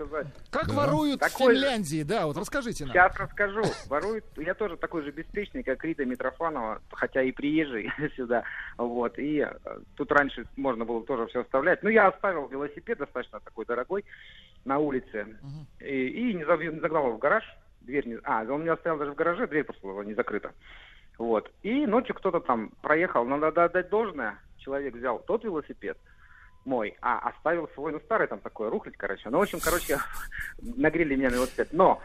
Как Да. воруют Такой в же. Финляндии? Да, вот расскажите нам. Сейчас расскажу. Воруют. Я тоже такой же беспечный, как Рита Митрофанова, хотя и приезжий сюда. Вот. И э, тут раньше можно было тоже все оставлять. Ну, я оставил велосипед достаточно такой дорогой на улице. И, и не, загнал его в гараж. Дверь не... А, он меня стоял даже в гараже, дверь просто была не закрыта. Вот. И ночью кто-то там проехал. Но надо отдать должное. Человек взял тот велосипед, мой, а оставил свой, ну, старый там такой, рухлить, короче. Ну, в общем, короче, нагрели меня на велосипед. Но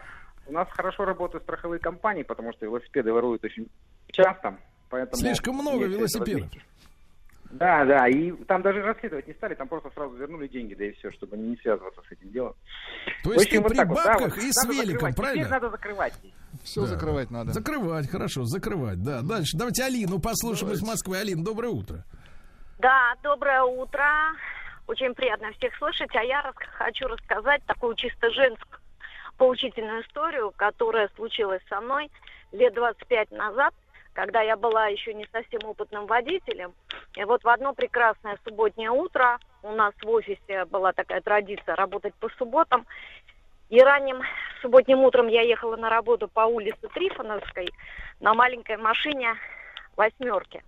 у нас хорошо работают страховые компании, потому что велосипеды воруют очень часто. Поэтому Слишком много велосипедов. Да, да, и там даже расследовать не стали, там просто сразу вернули деньги, да и все, чтобы не связываться с этим делом. То есть общем, ты вот при так вот, да, бабках вот. и с великом, закрывать. правильно? Теперь надо закрывать. Все Да. закрывать надо. Закрывать, хорошо, закрывать, да. Дальше. Давайте Алину послушаем из Москвы. Алин, доброе утро. Да, доброе утро. Очень приятно всех слышать. А я хочу рассказать такую чисто женскую поучительную историю, которая случилась со мной лет 25 назад, когда я была еще не совсем опытным водителем. И вот в одно прекрасное субботнее утро у нас в офисе была такая традиция работать по субботам. И ранним субботним утром я ехала на работу по улице Трифоновской на маленькой машине восьмерки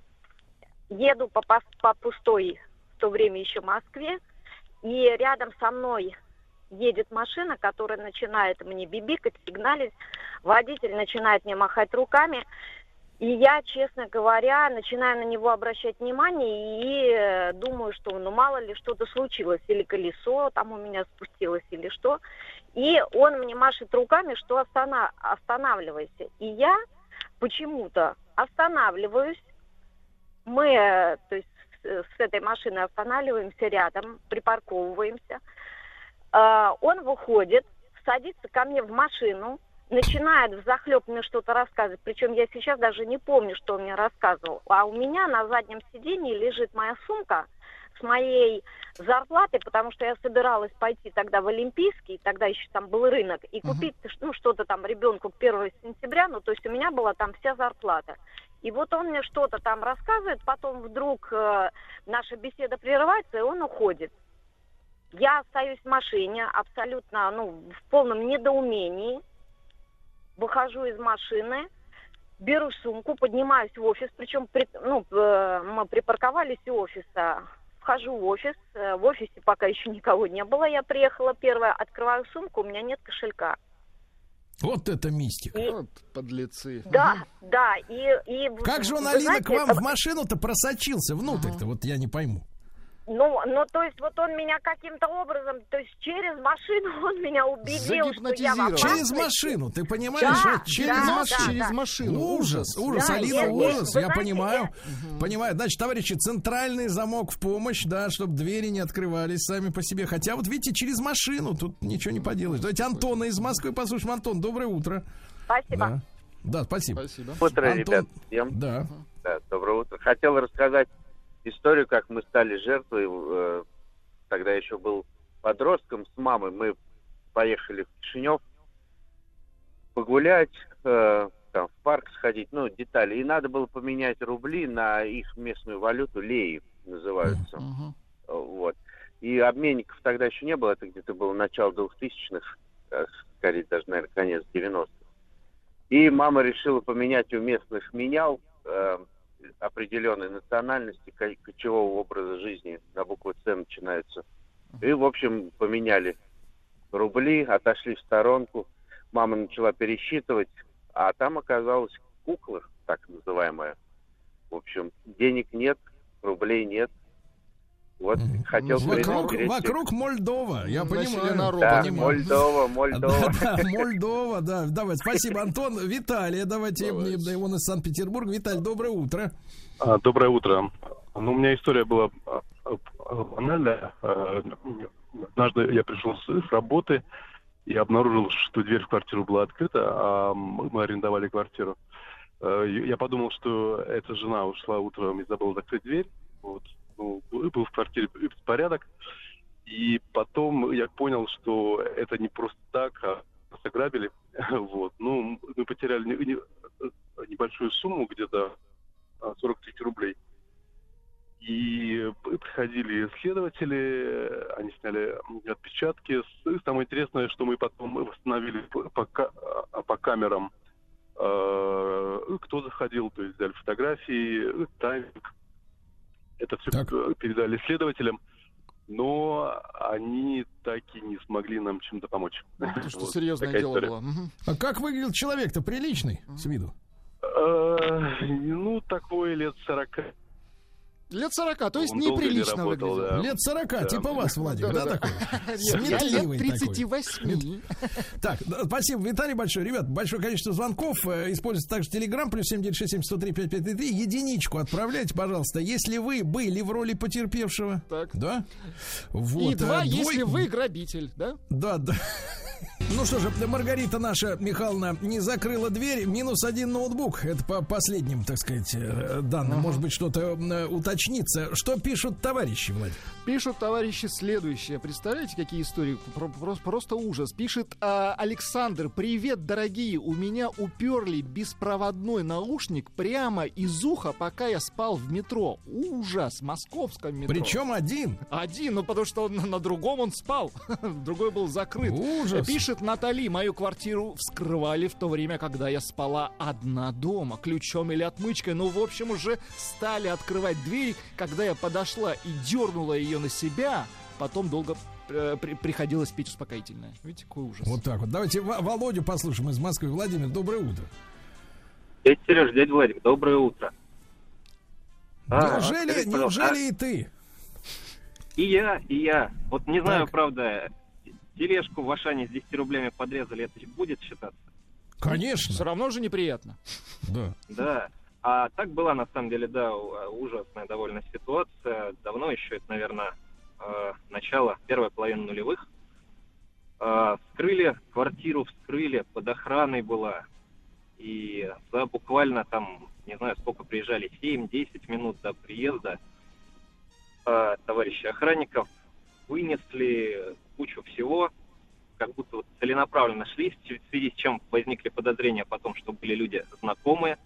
еду по, пос- по пустой в то время еще Москве, и рядом со мной едет машина, которая начинает мне бибикать, сигналить. Водитель начинает мне махать руками. И я, честно говоря, начинаю на него обращать внимание и э, думаю, что ну мало ли что-то случилось, или колесо там у меня спустилось, или что. И он мне машет руками, что остана- останавливайся. И я почему-то останавливаюсь, мы, э, то есть с, с этой машиной останавливаемся рядом, припарковываемся. А, он выходит, садится ко мне в машину, начинает взахлеб мне что-то рассказывать. Причем я сейчас даже не помню, что он мне рассказывал. А у меня на заднем сиденье лежит моя сумка с моей зарплатой, потому что я собиралась пойти тогда в Олимпийский, тогда еще там был рынок, и купить ну, что-то там ребенку к 1 сентября, ну то есть у меня была там вся зарплата. И вот он мне что-то там рассказывает, потом вдруг э, наша беседа прерывается, и он уходит. Я остаюсь в машине абсолютно, ну, в полном недоумении. выхожу из машины, беру сумку, поднимаюсь в офис, причем при- ну, э, мы припарковались у офиса. Вхожу в офис, э, в офисе пока еще никого не было, я приехала первая, открываю сумку, у меня нет кошелька. Вот это мистика. И- Вот подлецы. Да, да, и... и Как же он, Алина, знаете, к вам это- в машину-то просочился внутрь-то? Вот я не пойму. Ну, ну, то есть вот он меня каким-то образом, то есть через машину он меня убедил, что я в. Через машину, ты понимаешь? Да, вот через да, машину. да, Через да. машину. Ужас, ужас, Да, Алина, я- я- ужас, я знаете, понимаю. Понимаю, значит, товарищи, центральный замок в помощь, да, чтобы двери не открывались сами по себе. Хотя вот видите, через машину, тут ничего не поделаешь. Давайте Антона из Москвы послушаем. Антон, доброе утро. Спасибо. Да, да спасибо. Спасибо. Утро, Антон- ребят, всем. Да. Да, доброе утро. Хотел рассказать историю, как мы стали жертвой. э, Тогда еще был подростком с мамой. Мы поехали в Кишинев погулять, э, там, в парк сходить, ну, детали. И надо было поменять рубли на их местную валюту, леи называются. Э, Вот. И обменников тогда еще не было, это где-то было начало 2000-х, э, скорее даже, наверное, конец 90-х. И мама решила поменять у местных менял э, определенной национальности, ко- кочевого образа жизни, на букву С начинаются. И, в общем, поменяли рубли, отошли в сторонку. Мама начала пересчитывать, а там оказалась кукла, так называемая. В общем, денег нет, рублей нет. Вот хотел Вокруг, перейти- вокруг Мольдова, я понимаю. роба, Да, понимаю. Мольдова, Мольдова. Да, да, Мольдова, да. Давай, спасибо, Антон. Виталий, давайте, Давайте. да, он из Санкт-Петербурга. Виталий, доброе утро. А, Доброе утро. Ну, у меня история была а, а, банальная. А, Однажды я пришел с работы и обнаружил, что дверь в квартиру была открыта, а мы мы арендовали квартиру. Э, Я подумал, что эта жена ушла утром и забыла закрыть дверь. Вот. Ну, был в квартире беспорядок. И потом я понял, что это не просто так, а ограбили. Вот. Ну, мы потеряли не- не- небольшую сумму, где-то а, 40 тысяч рублей. И приходили следователи, они сняли отпечатки. Самое интересное, что мы потом восстановили по, по а, камерам, э, кто заходил, то есть взяли фотографии, тайминг. Это все Так. передали следователям, но они так и не смогли нам чем-то помочь. Это что, Вот серьезное дело история. было. Мгм. А как выглядел человек-то приличный с виду? Э, Ну, такой лет 40. Лет 40, то есть Он неприлично работал, выглядел. да. Лет 40, Да. типа вас, Владимир, да, Да-да-да. такой? Нет, я Сметливый лет такой. 38. Так, да, спасибо, Виталий большой. Ребят, большое количество звонков. Э, Используйте также Телеграм, плюс 7967 103 5533. Единичку отправляйте, пожалуйста, если вы были в роли потерпевшего. Так. Да? Вот, И э, два, двой- если вы грабитель, да? Да, да. Ну что же, Маргарита наша Михайловна не закрыла дверь. Минус один ноутбук. Это по последним, так сказать, э, данным. Может быть, что-то э, уточнится. Что пишут товарищи, Владимир? Пишут товарищи следующее. Представляете, какие истории? Про- про- Просто ужас. Пишет а, Александр. Привет, дорогие. У меня уперли беспроводной наушник прямо из уха, пока я спал в метро. Ужас. Московском метро. Причем один. Один, ну потому что он на другом он спал. Другой был закрыт. Ужас. Пишет Натали, мою квартиру вскрывали в то время, когда я спала одна дома, ключом или отмычкой. Ну, в общем, уже стали открывать дверь, когда я подошла и дернула ее на себя. Потом долго э, при- приходилось петь успокоительное. Видите, какой ужас. Вот так вот. Давайте Во- Володю послушаем из Москвы. Владимир, доброе утро. Дядя Сереж, дядя Владик, доброе утро. А, неужели, скажите, пожалуйста, неужели и ты? И я, и я. Вот не знаю, Так. правда, тележку в Ашане с 10 рублями подрезали, это будет считаться? Все Конечно. равно же неприятно. Да. Да. А так была, на самом деле, да, у- ужасная довольно ситуация. Давно еще, это, наверное, э, начало, первая половина нулевых. Э, Вскрыли квартиру, вскрыли, под охраной была. И за буквально там, не знаю, сколько приезжали, 7-10 минут до приезда э, товарищи охранников вынесли кучу всего, как будто вот целенаправленно шли, в связи с чем возникли подозрения потом, что были люди знакомые,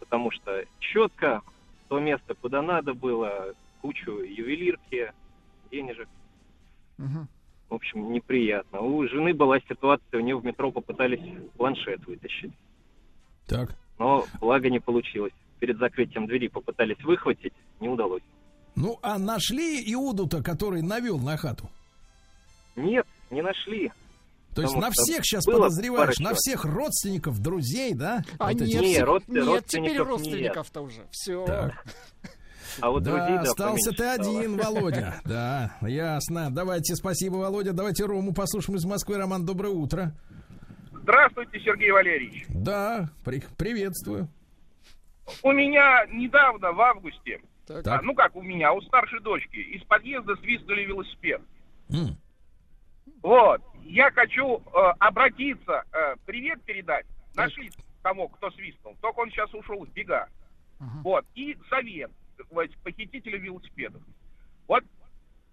потому что четко то место, куда надо было, кучу ювелирки, денежек. Мгм. в общем, неприятно. У жены была ситуация, у нее в метро попытались планшет вытащить. Так. Но благо не получилось. Перед закрытием двери попытались выхватить, не удалось. Ну, а нашли Иуду-то, который навел на хату? Нет, не нашли. То есть на всех сейчас подозреваешь, на всех родственников, друзей, да? А Вот эти. нет, Не, те- род- нет, теперь родственников нет. родственников-то уже. Все. Так. А вот друзей, Да, да, остался ты стало. один, Володя. Да, ясно. Давайте, спасибо, Володя. Давайте Рому послушаем из Москвы. Роман, доброе утро. Здравствуйте, Сергей Валерьевич. Да, при- приветствую. У меня недавно, в августе, Так. а, ну как у меня, у старшей дочки, из подъезда свистнули велосипед. М. Вот. Я хочу э, обратиться, э, привет передать. Нашли тому, кто свистнул. Только он сейчас ушел в бега. Вот. И совет вот, похитителю велосипедов. Вот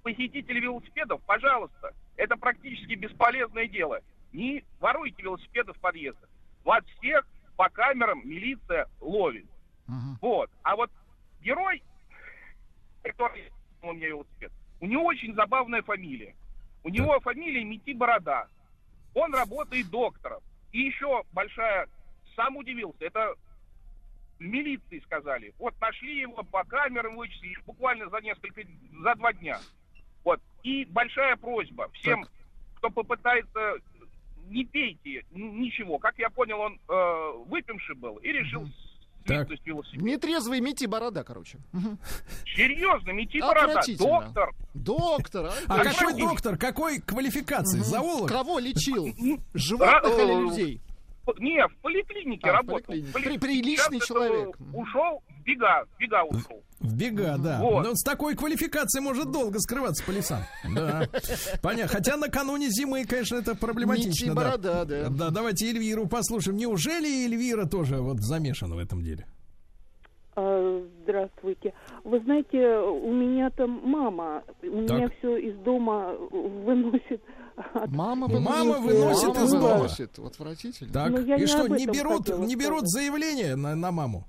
похитители велосипедов, пожалуйста, это практически бесполезное дело. Не воруйте велосипеды в подъездах. Вас всех по камерам милиция ловит. Вот. А вот герой, у меня велосипед, у него очень забавная фамилия. У него фамилия Мити Борода. Он работает доктором. И еще большая, сам удивился, это в милиции сказали. Вот нашли его по камерам, вычислили буквально за несколько, за два дня. Вот. И большая просьба всем, кто попытается, не пейте ничего. Как я понял, он э, выпивший был и решил Так. Свистнуть велосипед. Нетрезвый Мити Борода, короче. Мгм. Серьезно, Мити Борода, доктор. Доктор, а? А какой доктор? Какой квалификации? Зоолог? Кого лечил? Ра- Животных или э, людей? Не, в поликлинике А, в работал. поликлинике. В поли- При- приличный Сейчас человек. Ушел в бега, в бега ушел. В бега, да. Вот. Но с такой квалификацией может долго скрываться по лесам. Да. Понятно. Хотя накануне зимы, конечно, это проблематично. Да. Борода, да. Да, давайте Эльвиру послушаем. Неужели Эльвира тоже вот замешана в этом деле? А, Здравствуйте. Вы знаете, у меня там мама, у Так. меня все из дома выносит. Мама Мама выносит, выносит Мама из дома. выносит. Отвратительно. Так, Ну, и что, не берут, не берут заявление на, на маму?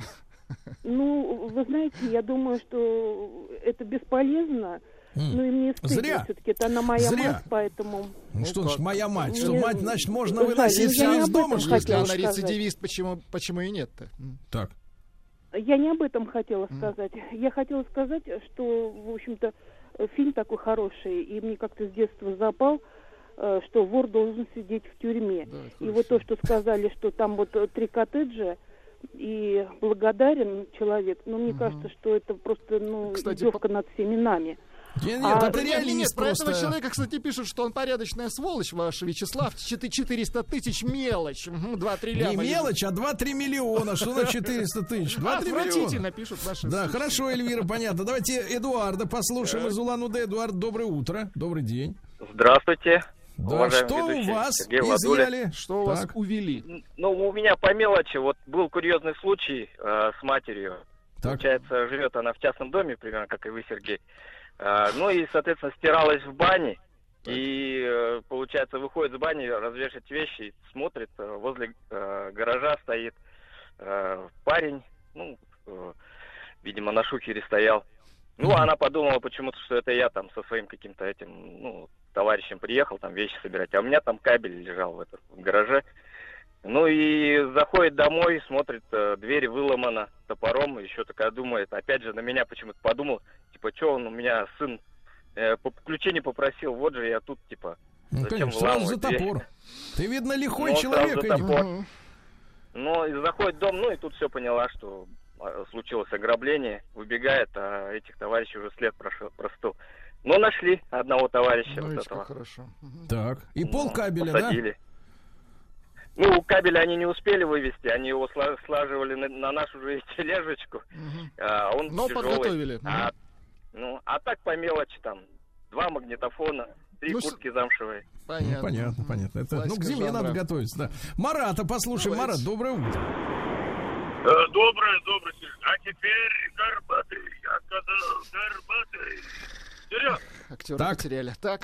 Ну, вы знаете, я думаю, что это бесполезно. М. Ну и мне стыдно Зря. все-таки. Это она моя Зря. мать, поэтому... Ну, что ж, моя мать, что Мне- мать, значит, можно выносить ну, все я не из дома, что? Если она рецидивист, почему, почему и нет-то? Так. Я не об этом хотела сказать. Я хотела сказать, что, в общем-то, фильм такой хороший, и мне как-то с детства запал, что вор должен сидеть в тюрьме. и вот то, что сказали, что там вот э, три коттеджа, и благодарен человек, ну, мне кажется, что это просто, ну, Кстати, издевка над всеми нами. Нет, А- это Нет, нет, нет, про этого человека, кстати, пишут, что он порядочная сволочь, ваш Вячеслав. Чет- 400 тысяч мелочь. Мгм, 2-3 Не ляма. мелочь, а 2-3 миллиона. Что на 400 тысяч? 2-3 Отвратительно миллиона. пишут наши Да, слушатели. хорошо, Эльвира, понятно. Давайте Эдуарда послушаем из Улан-Удэ. Эдуард, доброе утро. Добрый день. Здравствуйте. Да, уважаемый что у вас Сергей Владуля. изъяли? Что у вас Так. увели? Ну, у меня по мелочи, вот был курьезный случай э, с матерью. Так. Получается, живет она в частном доме, примерно как и вы, Сергей. Э, ну и, соответственно, стиралась в бане. И, э, получается, выходит с бани, развешивает вещи, смотрит, э, возле э, гаража стоит э, парень, ну, э, видимо, на шухере стоял. Ну, Мгм. она подумала почему-то, что это я там со своим каким-то этим, ну, товарищем приехал там вещи собирать, а у меня там кабель лежал в, этом, в гараже. Ну и заходит домой, смотрит, э, дверь выломана топором, еще такая думает, опять же на меня почему-то подумал, типа, что он у меня сын э, по включению попросил, вот же я тут, типа, Ну, зачем конечно, сразу за выламывать дверь? топор. Ты, видно, лихой Ну, сразу человек. за топор. Ну, и заходит в дом, ну и тут все поняла, что а, случилось ограбление, выбегает, а этих товарищей уже след прошел, простыл. Но нашли одного товарища Ну, вот этого. как хорошо. Так, и пол Ну, кабеля, да? посадили. Ну, кабель они не успели вывести, они его сла- слаживали на, на нашу же тележечку, Мгм. а он Но тяжелый. подготовили. А, ну, а так по мелочи там, два магнитофона, три Ну, с- куртки замшевые. Ну, Понятно. понятно, понятно. Это, ну, к зиме жанра. надо готовиться, да. Марата, послушай, Давайте. Марат, доброе утро. Доброе, доброе, Сереж. А теперь Горбатый, я сказал, Горбатый. Сереж, Актера Так. потеряли. Так.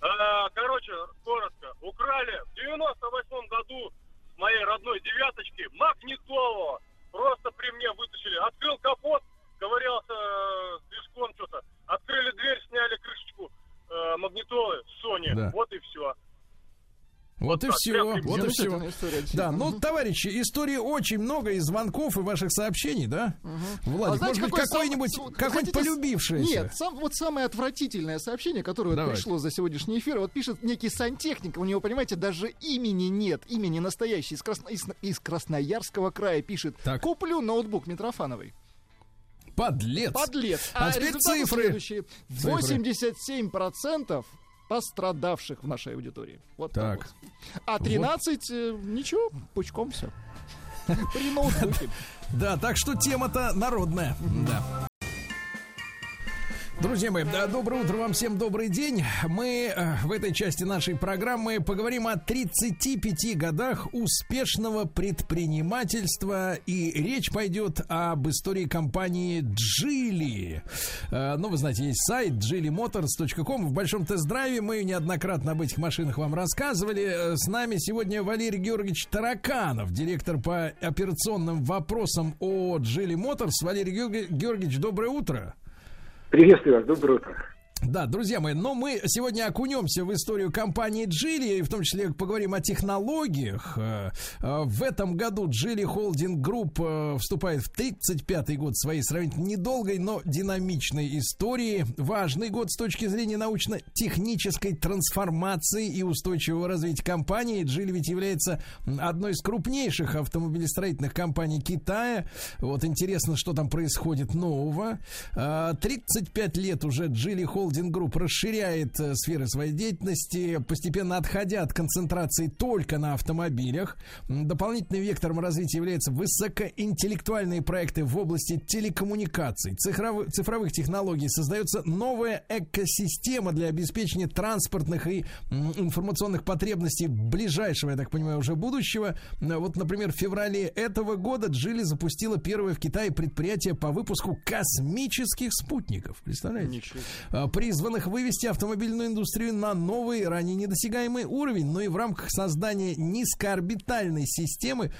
а, короче, коротко. Украли в 98 году с моей родной девяточки магнитолу. Просто при мне вытащили. Открыл капот, ковырялся э, с движком что-то. Открыли дверь, сняли крышечку. э, магнитолы Sony. Да. Вот и все. Вот и так, все, вот и все. Да, ну, товарищи, истории очень много и звонков, и ваших сообщений, да? Владик, А знаете, может быть, какое сам- какое-нибудь хотите полюбившееся? Нет, сам, вот самое отвратительное сообщение, которое Давай. пришло за сегодняшний эфир, вот пишет некий сантехник, у него, понимаете, даже имени нет, имени настоящий, из, Красно- из, из Красноярского края пишет, куплю ноутбук Митрофановой. Подлец. Подлец. А теперь результаты цифры. следующие. Цифры. 87% пострадавших в нашей аудитории. Вот так. Так. вот. А 13, э, ничего, пучком все. При ноутбуке. Да, так что тема-то народная. Да. Друзья мои, да, доброе утро вам всем, добрый день. Мы э, в этой части нашей программы поговорим о 35 годах успешного предпринимательства. И речь пойдет об истории компании Джили. Э, ну, вы знаете, есть сайт geely-motors.com. В большом тест-драйве мы неоднократно об этих машинах вам рассказывали. Э, С нами сегодня Валерий Георгиевич Тараканов, директор по операционным вопросам о Geely Motors. Валерий Георги- Георгиевич, доброе утро. Приветствую вас, доброе утро. Да, друзья мои, но мы сегодня окунемся в историю компании Джили, и в том числе поговорим о технологиях. Э, э, В этом году Geely Holding Group э, вступает в 35-й год своей сравнительно недолгой, но динамичной истории. Важный год с точки зрения научно-технической трансформации и устойчивого развития компании. Джили ведь является одной из крупнейших автомобилестроительных компаний Китая. Вот интересно, что там происходит нового. А, 35 лет уже Geely Holding Group расширяет э, сферы своей деятельности, постепенно отходя от концентрации только на автомобилях. Дополнительным вектором развития являются высокоинтеллектуальные проекты в области телекоммуникаций, цифровых, цифровых технологий. Создается новая экосистема для обеспечения транспортных и информационных потребностей ближайшего, я так понимаю, уже будущего. Вот, например, в феврале этого года Джили запустила первое в Китае предприятие по выпуску космических спутников. Представляете? А, призванных вывести автомобильную индустрию на новый, ранее недосягаемый уровень. Но и в рамках создания низкоорбитальной системы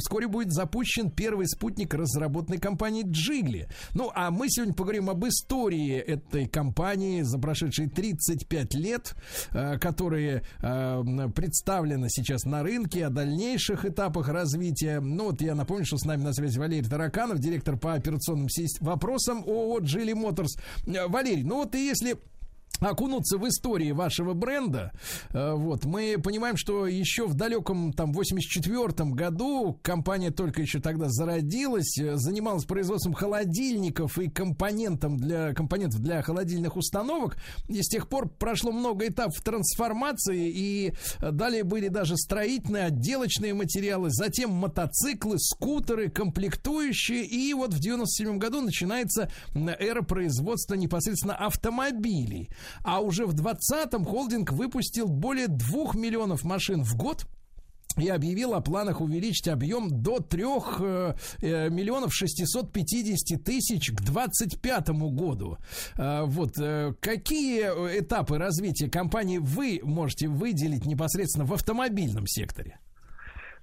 вскоре будет запущен первый спутник, разработанной компанией Джигли. Ну, а мы сегодня поговорим об истории этой компании за прошедшие 35 лет, э, которые э, м, представлены сейчас на рынке, о дальнейших этапах развития. Ну, вот я напомню, что с нами на связи Валерий Тараканов, директор по операционным вопросам ООО «Джили Моторс». Э, Валерий, ну вот и если окунуться в истории вашего бренда, э, вот, мы понимаем, что еще в далеком там 84 году компания только еще тогда зародилась, э, занималась производством холодильников и компонентом для, компонентов для холодильных установок, и с тех пор прошло много этапов трансформации, и э, далее были даже строительные, отделочные материалы, затем мотоциклы, скутеры, комплектующие, и вот в 97 году начинается эра производства непосредственно автомобилей. А уже в 20-м холдинг выпустил более 2 миллионов машин в год и объявил о планах увеличить объем до 3 миллионов 650 тысяч к 25 году. Э, Вот э, какие этапы развития компании вы можете выделить непосредственно в автомобильном секторе?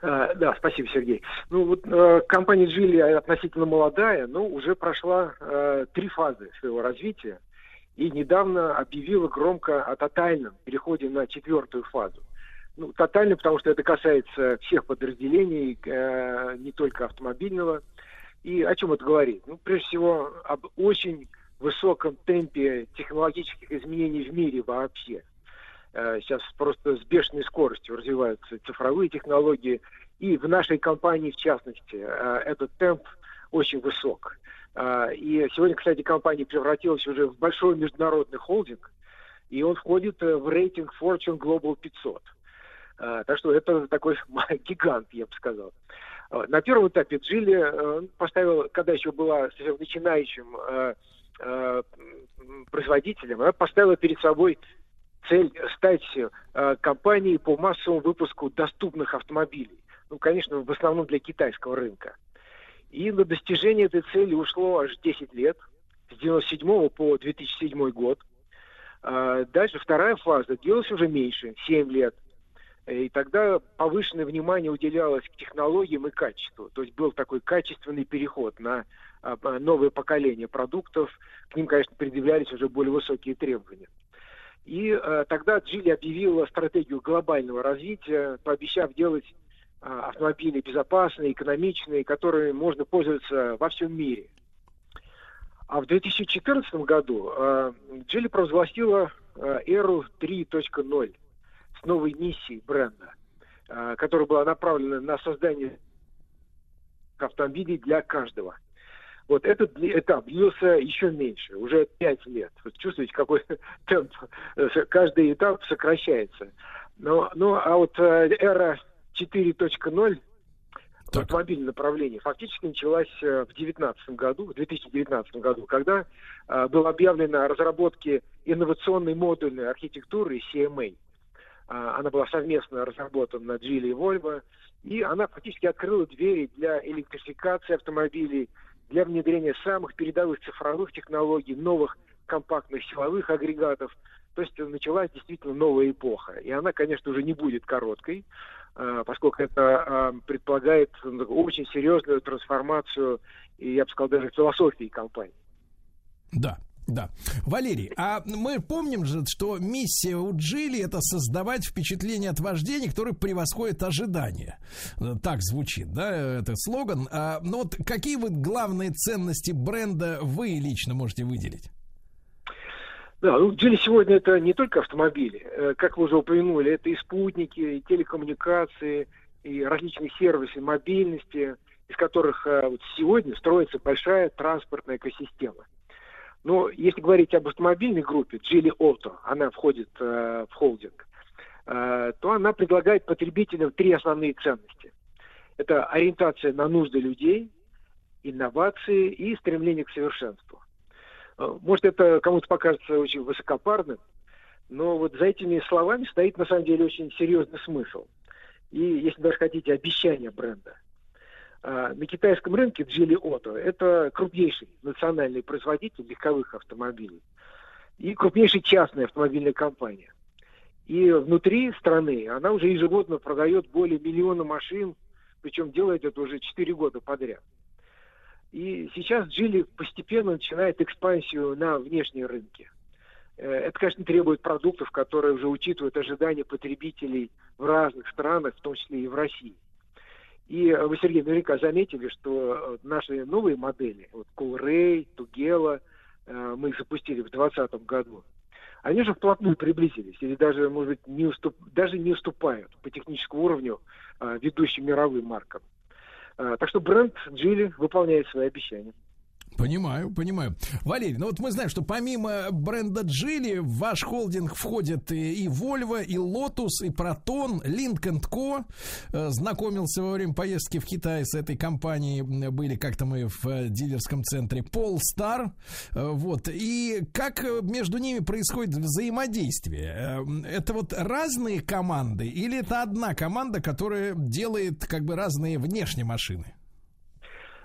Э, Да, спасибо, Сергей. Ну вот э, компания Джили относительно молодая, но уже прошла э, три фазы своего развития и недавно объявила громко о тотальном переходе на четвертую фазу. Ну, тотально, потому что это касается всех подразделений, э, не только автомобильного. И о чем это говорит? Ну, прежде всего, об очень высоком темпе технологических изменений в мире вообще. Э, Сейчас просто с бешеной скоростью развиваются цифровые технологии. И в нашей компании, в частности, э, этот темп очень высок. Э, И сегодня, кстати, компания превратилась уже в большой международный холдинг, и он входит э, в рейтинг Fortune Global 500. Э, Так что это такой гигант, я бы сказал. Э, На первом этапе Джили э, поставила, когда еще была совсем начинающим э, производителем, она поставила перед собой цель стать компанией по массовому выпуску доступных автомобилей. Ну, конечно, в основном для китайского рынка. И на достижение этой цели ушло аж 10 лет, с 97 по 2007 год. А Дальше вторая фаза длилась уже меньше, 7 лет. И тогда повышенное внимание уделялось к технологиям и качеству. То есть был такой качественный переход на а, новое поколение продуктов. К ним, конечно, предъявлялись уже более высокие требования. И э, тогда Джили объявила стратегию глобального развития, пообещав делать автомобили безопасные, экономичные, которыми можно пользоваться во всем мире. А в 2014 году Джили провозгласила э, эру 3.0 с новой миссией бренда, которая была направлена на создание автомобилей для каждого. Вот этот этап длился еще меньше, уже пять лет. Вы чувствуете, какой темп? Каждый этап сокращается. Но, ну, а вот э, эра 4.0 в автомобильном направлении фактически началась э, в 2019 году, в 2019 году, когда э, было объявлено о разработке инновационной модульной архитектуры CMA. Э, она была совместно разработана на Geely и Volvo, и она фактически открыла двери для электрификации автомобилей, для внедрения самых передовых цифровых технологий, новых компактных силовых агрегатов. То есть началась действительно новая эпоха. И она, конечно, уже не будет короткой, а, поскольку это а, предполагает очень серьезную трансформацию, и я бы сказал, даже философии компании. Да, да. Валерий, а мы помним же, что миссия у Джили это создавать впечатление от вождения, которое превосходит ожидания. Так звучит, да, этот слоган. А, ну вот какие вот главные ценности бренда вы лично можете выделить? Да, ну, Джили сегодня это не только автомобили. Э, как вы уже упомянули, это и спутники, и телекоммуникации, и различные сервисы мобильности, из которых э, вот сегодня строится большая транспортная экосистема. Но если говорить об автомобильной группе Geely Auto, она входит э, в холдинг, то она предлагает потребителям три основные ценности. Это ориентация на нужды людей, инновации и стремление к совершенству. Э, может, это кому-то покажется очень высокопарным, но вот за этими словами стоит на самом деле очень серьезный смысл. И, если даже хотите, обещание бренда – а, на китайском рынке Geely Auto это крупнейший национальный производитель легковых автомобилей и крупнейшая частная автомобильная компания. И внутри страны она уже ежегодно продает более миллиона машин, причем делает это уже 4 года подряд. И сейчас Geely постепенно начинает экспансию на внешние рынки. Э, это, конечно, требует продуктов, которые уже учитывают ожидания потребителей в разных странах, в том числе и в России. И вы, Сергей, наверняка заметили, что э, наши новые модели, вот Coolray, Тугела, э, мы их запустили в 2020 году, они же вплотную приблизились, или даже, может быть, не уступ, даже не уступают по техническому уровню э, ведущим мировым маркам. Так что бренд Geely выполняет свои обещания. Понимаю, понимаю. Валерий, ну вот мы знаем, что помимо бренда Джили в ваш холдинг входят и, Volvo, и Lotus, и Proton, Link Co. Э, знакомился во время поездки в Китай с этой компанией. Были как-то мы в э, дилерском центре Polestar. Э, вот. И как между ними происходит взаимодействие? Это вот разные команды или это одна команда, которая делает как бы разные внешние машины?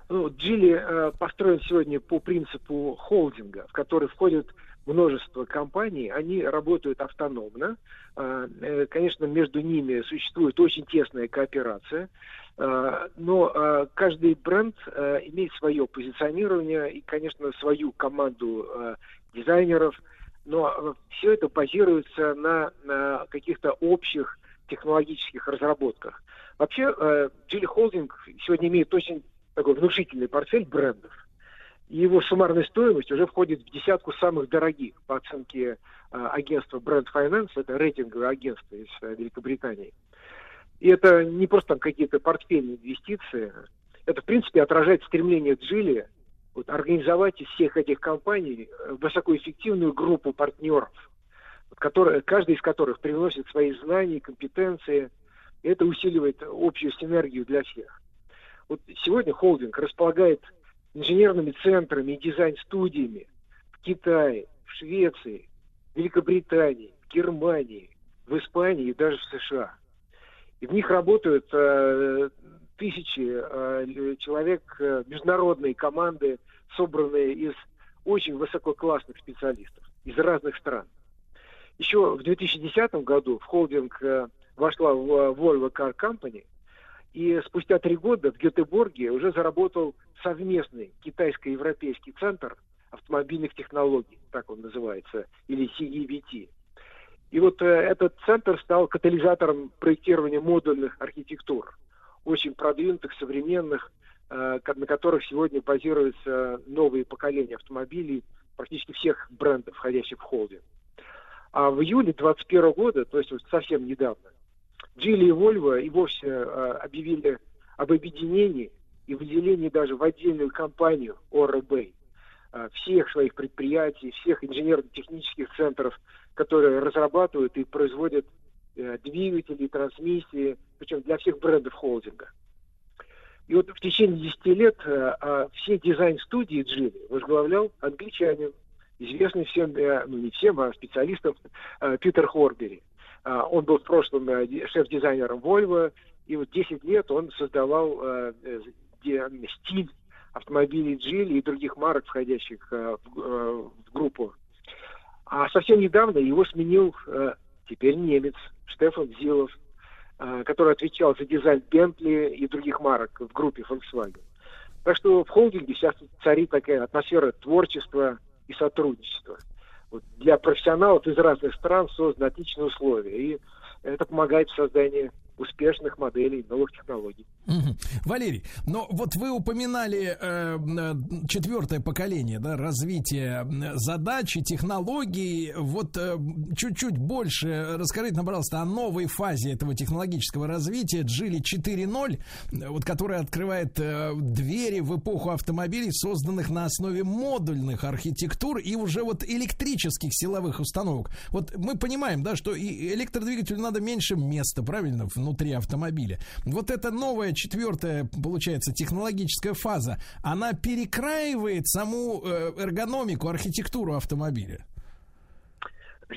Ну, Джили э, построен сегодня по принципу холдинга, в который входит множество компаний, они работают автономно. Э, э, конечно, между ними существует очень тесная кооперация, э, но э, каждый бренд э, имеет свое позиционирование и, конечно, свою команду э, дизайнеров, но э, все это базируется на, на каких-то общих технологических разработках. Вообще, Geely Holding сегодня имеет очень такой внушительный портфель брендов. И его суммарная стоимость уже входит в десятку самых дорогих по оценке э, агентства Brand Finance, это рейтинговое агентство из э, Великобритании. И это не просто там какие-то портфельные инвестиции, это, в принципе, отражает стремление Джили вот, организовать из всех этих компаний э, высокоэффективную группу партнеров, которые, каждый из которых приносит свои знания, компетенции, и это усиливает общую синергию для всех. Вот сегодня холдинг располагает инженерными центрами и дизайн-студиями в Китае, в Швеции, Великобритании, Германии, в Испании и даже в США. И в них работают э, тысячи э, человек, э, международные команды, собранные из очень высококлассных специалистов из разных стран. Еще в 2010 году в холдинг э, вошла в э, Volvo Car Company, и спустя три года в Гетеборге уже заработал совместный китайско-европейский центр автомобильных технологий, так он называется, или CEVT. И вот э, этот центр стал катализатором проектирования модульных архитектур, очень продвинутых, современных, э, на которых сегодня базируются новые поколения автомобилей практически всех брендов, входящих в холдинг. А в июле 2021 года, то есть вот совсем недавно, Джили и Volvo и вовсе э, объявили об объединении и выделении даже в отдельную компанию ОРБ э, всех своих предприятий, всех инженерно-технических центров, которые разрабатывают и производят э, двигатели, трансмиссии, причем для всех брендов холдинга. И вот в течение 10 лет э, все дизайн-студии Джили возглавлял англичанин, известный всем, э, ну не всем, а специалистам, э, Питер Хорбери. Э, он был в прошлом э, шеф-дизайнером Volvo, и вот 10 лет он создавал э, стиль автомобилей Джили и других марок, входящих в, в группу. А совсем недавно его сменил теперь немец Штефан Зилов, который отвечал за дизайн Бентли и других марок в группе Volkswagen. Так что в холдинге сейчас царит такая атмосфера творчества и сотрудничества. Для профессионалов из разных стран созданы отличные условия, и это помогает в создании успешных моделей новых технологий. Валерий, но вот вы упоминали э, четвертое поколение, да, развитие задач и технологий. Вот э, чуть-чуть больше расскажите нам, пожалуйста, о новой фазе этого технологического развития Джили 4.0, вот которая открывает э, двери в эпоху автомобилей, созданных на основе модульных архитектур и уже вот электрических силовых установок. Вот мы понимаем, да, что и электродвигателю надо меньше места, правильно, внутри автомобиля. Вот эта новая четвертая, получается, технологическая фаза, она перекраивает саму э, эргономику, архитектуру автомобиля.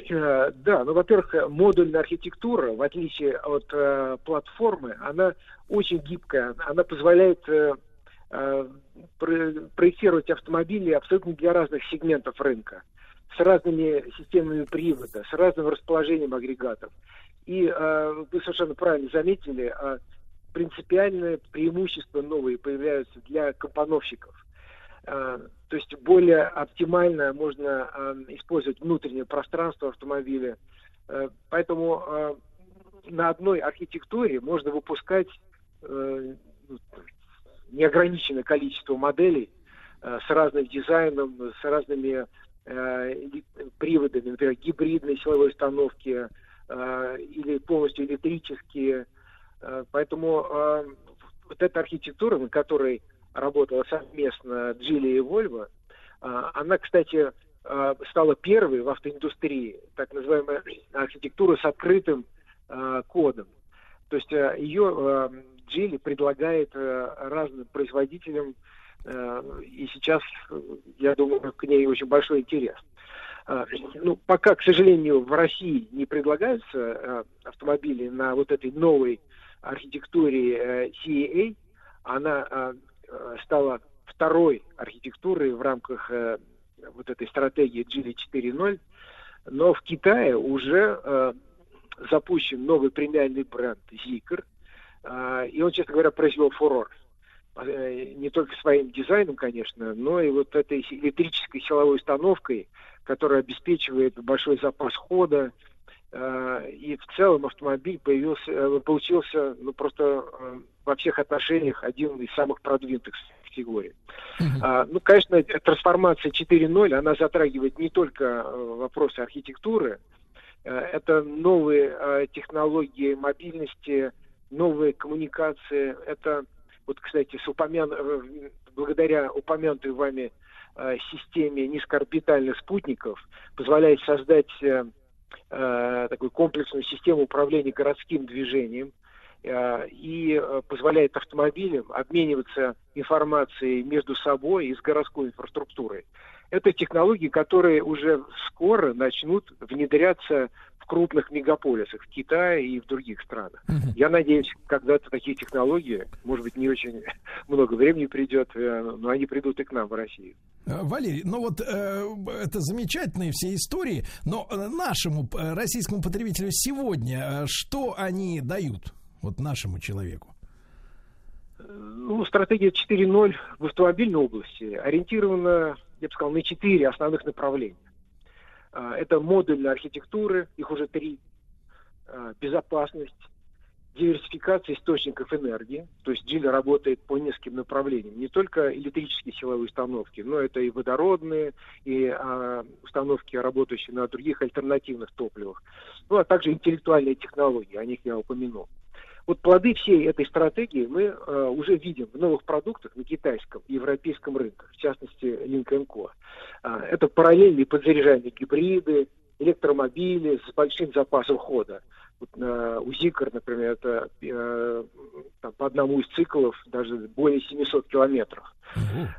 Э, да, ну, во-первых, модульная архитектура, в отличие от э, платформы, она очень гибкая, она позволяет э, э, проектировать автомобили абсолютно для разных сегментов рынка, с разными системами привода, с разным расположением агрегатов. И э, вы совершенно правильно заметили, э, принципиальные преимущества новые появляются для компоновщиков. Э, то есть более оптимально можно э, использовать внутреннее пространство автомобиля. Э, поэтому на одной архитектуре можно выпускать э, неограниченное количество моделей с разным дизайном, с разными приводами, например, гибридной силовой установки, или полностью электрические. Э, поэтому э, вот эта архитектура, на которой работала совместно Джили и Вольво, она, кстати, стала первой в автоиндустрии, так называемая архитектура с открытым кодом. То есть ее Джили предлагает разным производителям, и сейчас, я думаю, к ней очень большой интерес. Ну, пока, к сожалению, в России не предлагаются автомобили на вот этой новой архитектуре э, CAA. Она а, стала второй архитектурой в рамках э, вот этой стратегии Geely 4.0. Но в Китае уже запущен новый премиальный бренд Zikr. И он, честно говоря, произвел фурор э, не только своим дизайном, конечно, но и вот этой электрической силовой установкой, который обеспечивает большой запас хода. Э, и в целом автомобиль появился, э, получился ну, просто э, во всех отношениях один из самых продвинутых категорий. Uh-huh. Ну, конечно, трансформация 4.0, она затрагивает не только вопросы архитектуры, это новые технологии мобильности, новые коммуникации, это вот, кстати, с упомян... благодаря упомянутой вами системе низкоорбитальных спутников позволяет создать э, э, такую комплексную систему управления городским движением и позволяет автомобилям обмениваться информацией между собой и с городской инфраструктурой. Это технологии, которые уже скоро начнут внедряться в крупных мегаполисах, в Китае и в других странах. Угу. Я надеюсь, когда-то такие технологии, может быть, не очень много времени придет, э, но они придут и к нам в Россию. Э, Валерий, ну вот э, это замечательные все истории, но э, нашему российскому потребителю сегодня что они дают, вот нашему человеку? Ну, стратегия 4.0 в автомобильной области ориентирована, я бы сказал, на четыре основных направления. Это модульные архитектуры, их уже три. Безопасность, диверсификация источников энергии. То есть Джили работает по нескольким направлениям. Не только электрические силовые установки, но это и водородные, и а, установки, работающие на других альтернативных топливах. Ну, а также интеллектуальные технологии, о них я упомянул. Вот плоды всей этой стратегии мы э, уже видим в новых продуктах на китайском и европейском рынках, в частности Link Co. А, это параллельные подзаряжаемые гибриды, электромобили с большим запасом хода. Э, у Zikr, например, это э, там, по одному из циклов даже более 700 километров.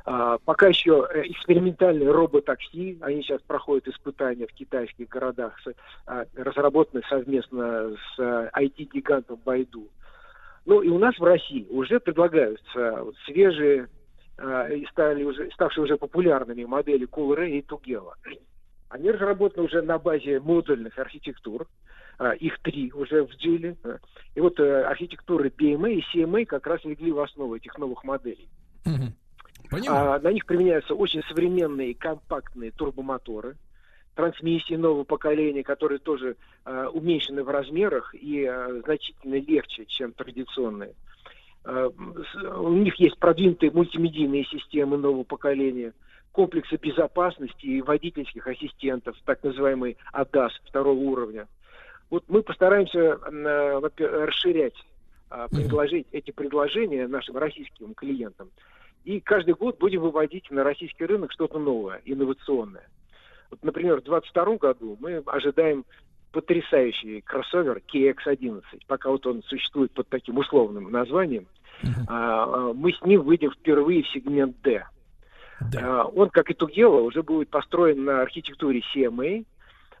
А, пока еще э, экспериментальные роботакси, они сейчас проходят испытания в китайских городах, а, разработаны совместно с э, IT-гигантом Байду. Ну и у нас в России уже предлагаются вот свежие э, и стали уже, ставшие уже популярными модели Coolray и Tugela. Они разработаны уже на базе модульных архитектур. А, Их три уже в Джили. И вот э, архитектуры PMA и CMA как раз легли в основу этих новых моделей. А, на них применяются очень современные компактные турбомоторы, трансмиссии нового поколения, которые тоже э, уменьшены в размерах и э, значительно легче, чем традиционные. Э, с- у них есть продвинутые мультимедийные системы нового поколения, комплексы безопасности и водительских ассистентов, так называемый ADAS второго уровня. Вот мы постараемся э, расширять, э, предложить эти предложения нашим российским клиентам. И каждый год будем выводить на российский рынок что-то новое, инновационное. Вот, например, в 2022 году мы ожидаем потрясающий кроссовер KX11. Пока вот он существует под таким условным названием, а, а, мы с ним выйдем впервые в сегмент D. А, Он, как и Тугела, уже будет построен на архитектуре CMA,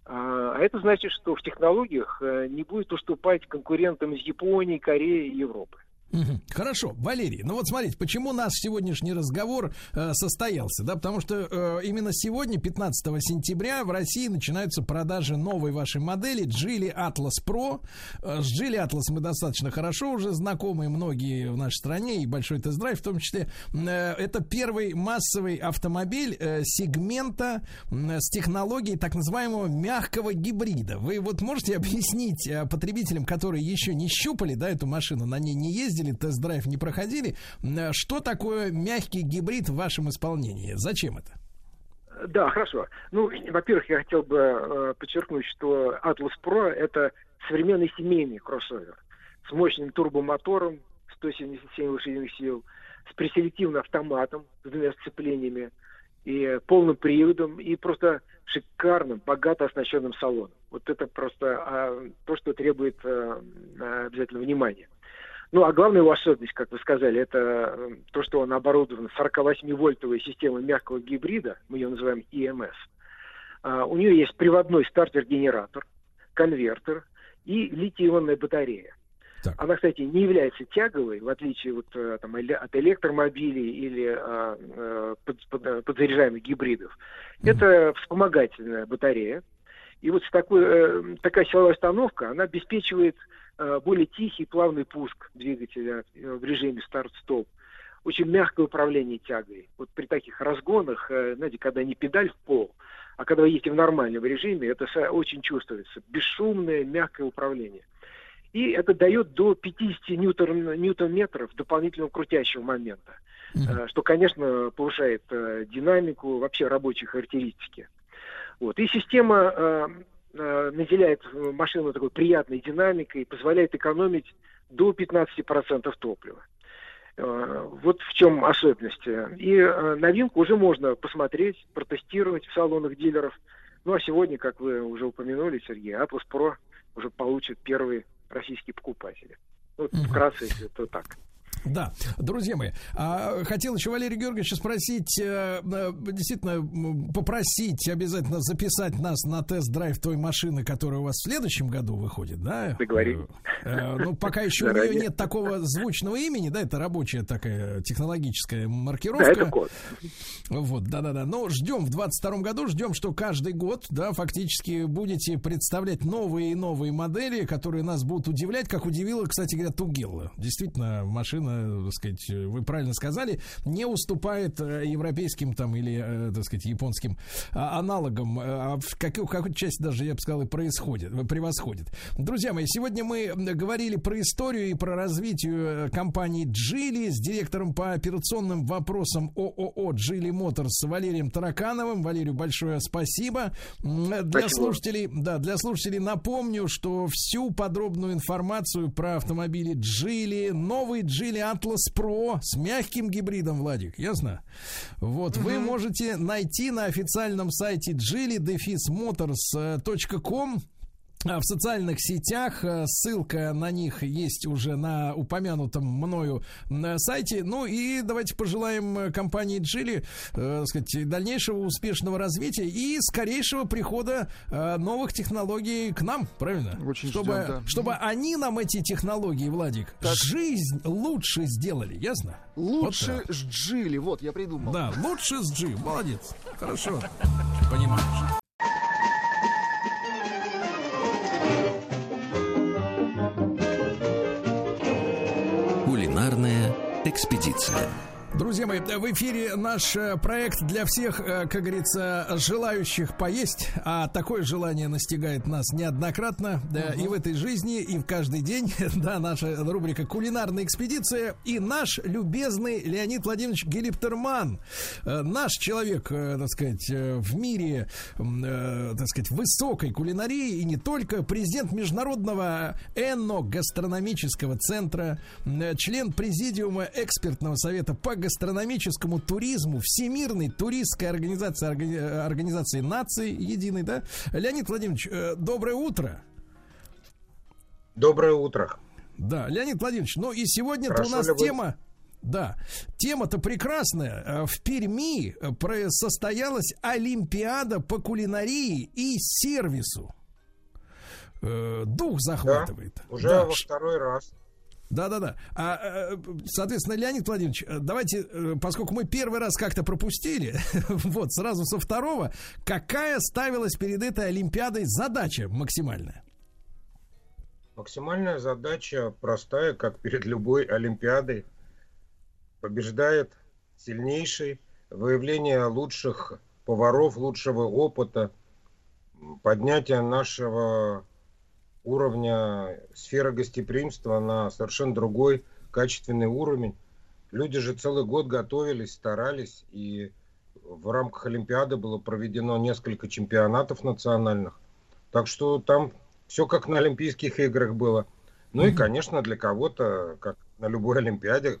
а а это значит, что в технологиях э, не будет уступать конкурентам из Японии, Кореи и Европы. Хорошо, Валерий, ну вот смотрите, почему наш сегодняшний разговор э, состоялся, да, потому что э, именно сегодня, 15 сентября, в России начинаются продажи новой вашей модели Geely Atlas Pro. Э, с Geely Atlas мы достаточно хорошо уже знакомы, многие в нашей стране, и большой тест-драйв в том числе. Э, это первый массовый автомобиль э, сегмента м, с технологией так называемого мягкого гибрида. Вы вот можете объяснить э, потребителям, которые еще не щупали, да, эту машину, на ней не ездили, тест-драйв не проходили, м, что такое мягкий гибрид в вашем исполнении? Зачем это? Да, хорошо. Ну, во-первых, я хотел бы э, подчеркнуть, что Atlas Pro это современный семейный кроссовер с мощным турбомотором 177 лошадиных сил, с преселективным автоматом с двумя сцеплениями и полным приводом и просто шикарным, богато оснащенным салоном. Вот это просто а, то, что требует э, э, обязательно внимания. Ну, а главная его особенность, как вы сказали, это э, то, что он оборудован 48-вольтовой системой мягкого гибрида, мы ее называем EMS. А, у нее есть приводной стартер-генератор, конвертер и литий-ионная батарея. Она, кстати, не является тяговой, в отличие вот, э, там, от электромобилей или а, под- под- подзаряжаемых гибридов. Это вспомогательная батарея. И вот такой, э, такая силовая установка, она обеспечивает э, более тихий плавный пуск двигателя э, в режиме старт-стоп. Очень мягкое управление тягой. Вот при таких разгонах, э, знаете, когда не педаль в пол, а когда вы едете в нормальном режиме, это очень чувствуется. Бесшумное, мягкое управление. И это дает до 50 ньютон, ньютон-метров дополнительного крутящего момента, э, что, конечно, повышает э, динамику, вообще рабочие характеристики. Вот. И система э, э, наделяет машину такой приятной динамикой, позволяет экономить до 15% топлива. Э, Вот в чем особенность. И э, новинку уже можно посмотреть, протестировать в салонах дилеров. Ну а сегодня, как вы уже упомянули, Сергей, Atlas Pro уже получат первые российские покупатели. Ну, вкратце, если это так. Да, друзья мои, а, хотел еще Валерий Георгиевича спросить, э, э, действительно, попросить обязательно записать нас на тест-драйв той машины, которая у вас в следующем году выходит, да? Договорились. Э, ну, пока еще у нее нет такого звучного имени, да, это рабочая такая технологическая маркировка. Да, это код. Вот, да-да-да. Но ждем в 22 году, ждем, что каждый год, да, фактически будете представлять новые и новые модели, которые нас будут удивлять, как удивила, кстати говоря, Тугелла. Действительно, машина совершенно, так сказать, вы правильно сказали, не уступает европейским там или, так сказать, японским а, аналогам, а в какой, какой части даже, я бы сказал, и происходит, превосходит. Друзья мои, сегодня мы говорили про историю и про развитие компании Джили с директором по операционным вопросам ООО Джили Моторс Валерием Таракановым. Валерию большое спасибо. Для спасибо. слушателей, да, для слушателей напомню, что всю подробную информацию про автомобили Джили, новый Джили Atlas Pro с мягким гибридом, Владик, ясно? Вот, mm вы можете найти на официальном сайте geely-motors.com в социальных сетях. Э, ссылка на них есть уже на упомянутом мною сайте. Ну и давайте пожелаем э, компании Джили, э, сказать, дальнейшего успешного развития и скорейшего прихода э, новых технологий к нам, правильно? Очень чтобы, ждем, да. чтобы они нам эти технологии, Владик, так. жизнь лучше сделали, ясно? Лучше вот с Джили, вот я придумал. Да, лучше с Джи, молодец. Хорошо. Понимаешь. Друзья мои, в эфире наш э, проект для всех, э, как говорится, желающих поесть. А такое желание настигает нас неоднократно да, угу. и в этой жизни, и в каждый день. Да, наша рубрика «Кулинарная экспедиция». И наш любезный Леонид Владимирович Гелиптерман. Э, наш человек, так сказать, в мире, так сказать, высокой кулинарии и не только. Президент Международного эно-гастрономического центра, член президиума экспертного совета по гастрономическому туризму Всемирной туристской организации, организации наций единой, да? Леонид Владимирович, э, доброе утро. Доброе утро. Да, Леонид Владимирович, ну и сегодня-то у нас тема... Да, тема-то прекрасная. Э, в Перми э, состоялась Олимпиада по кулинарии и сервису. Дух захватывает. Да, уже да. во второй раз. Да-да-да. А, э, соответственно, Леонид Владимирович, э, давайте, э, поскольку мы первый раз как-то пропустили, вот, сразу со второго, какая ставилась перед этой Олимпиадой задача максимальная? Максимальная задача простая, как перед любой Олимпиадой. Побеждает сильнейший, выявление лучших поваров, лучшего опыта, поднятие нашего уровня сферы гостеприимства на совершенно другой качественный уровень. Люди же целый год готовились, старались, и в рамках Олимпиады было проведено несколько чемпионатов национальных. Так что там все как на Олимпийских играх было. Ну и, конечно, для кого-то, как на любой Олимпиаде,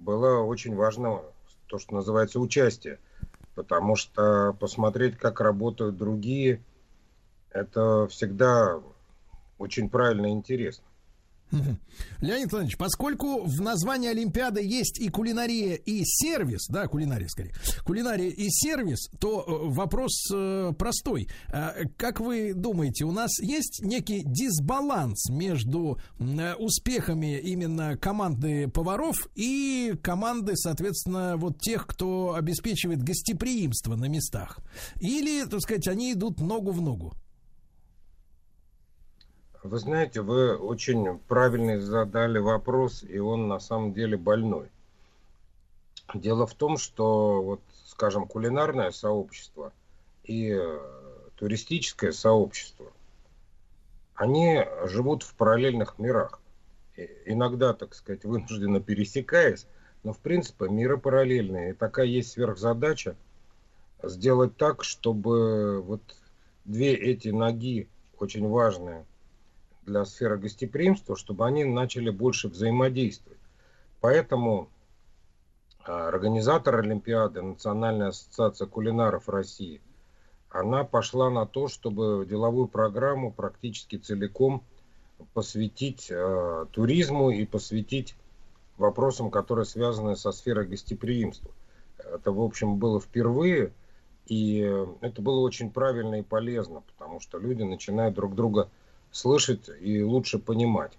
было очень важно то, что называется участие. Потому что посмотреть, как работают другие, это всегда очень правильно и интересно. Леонид Владимирович, поскольку в названии Олимпиады есть и кулинария, и сервис, да, кулинария скорее, кулинария и сервис, то э, вопрос э, простой. А, как вы думаете, у нас есть некий дисбаланс между э, успехами именно команды поваров и команды, соответственно, вот тех, кто обеспечивает гостеприимство на местах? Или, так сказать, они идут ногу в ногу? Вы знаете, вы очень правильно задали вопрос, и он на самом деле больной. Дело в том, что, вот, скажем, кулинарное сообщество и э, туристическое сообщество, они живут в параллельных мирах. Иногда, так сказать, вынужденно пересекаясь, но в принципе миры параллельные. И такая есть сверхзадача сделать так, чтобы вот две эти ноги очень важные – для сферы гостеприимства, чтобы они начали больше взаимодействовать. Поэтому а, организатор Олимпиады, Национальная ассоциация кулинаров России, она пошла на то, чтобы деловую программу практически целиком посвятить э, туризму и посвятить вопросам, которые связаны со сферой гостеприимства. Это, в общем, было впервые, и это было очень правильно и полезно, потому что люди начинают друг друга слышать и лучше понимать.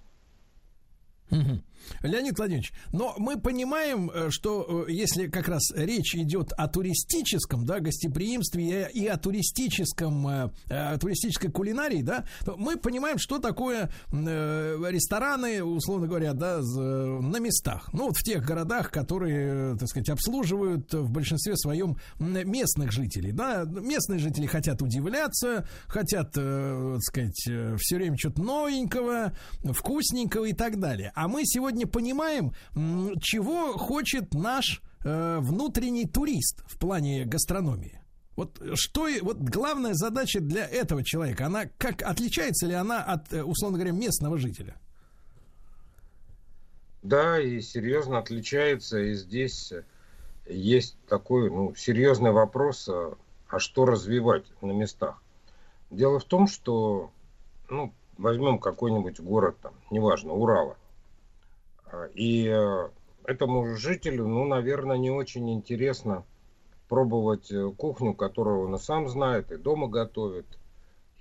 Леонид Владимирович, но мы понимаем, э, что э, если как раз речь идет о туристическом, да, гостеприимстве и о туристическом, э, о туристической кулинарии, да, то мы понимаем, что такое рестораны, условно говоря, да, на местах. Ну, вот в тех городах, которые, так сказать, обслуживают в большинстве своем местных жителей, да. Местные жители хотят удивляться, хотят, так сказать, все время что-то новенького, вкусненького и так далее. А мы сегодня сегодня понимаем, чего хочет наш э, внутренний турист в плане гастрономии. Вот что, вот главная задача для этого человека, она как отличается ли она от, э, условно говоря, местного жителя? Да, и серьезно отличается. И здесь есть такой ну, серьезный вопрос, а, а что развивать на местах. Дело в том, что, ну, возьмем какой-нибудь город, там, неважно, Урала. И э, этому жителю, ну, наверное, не очень интересно пробовать э, кухню, которую он и сам знает, и дома готовит,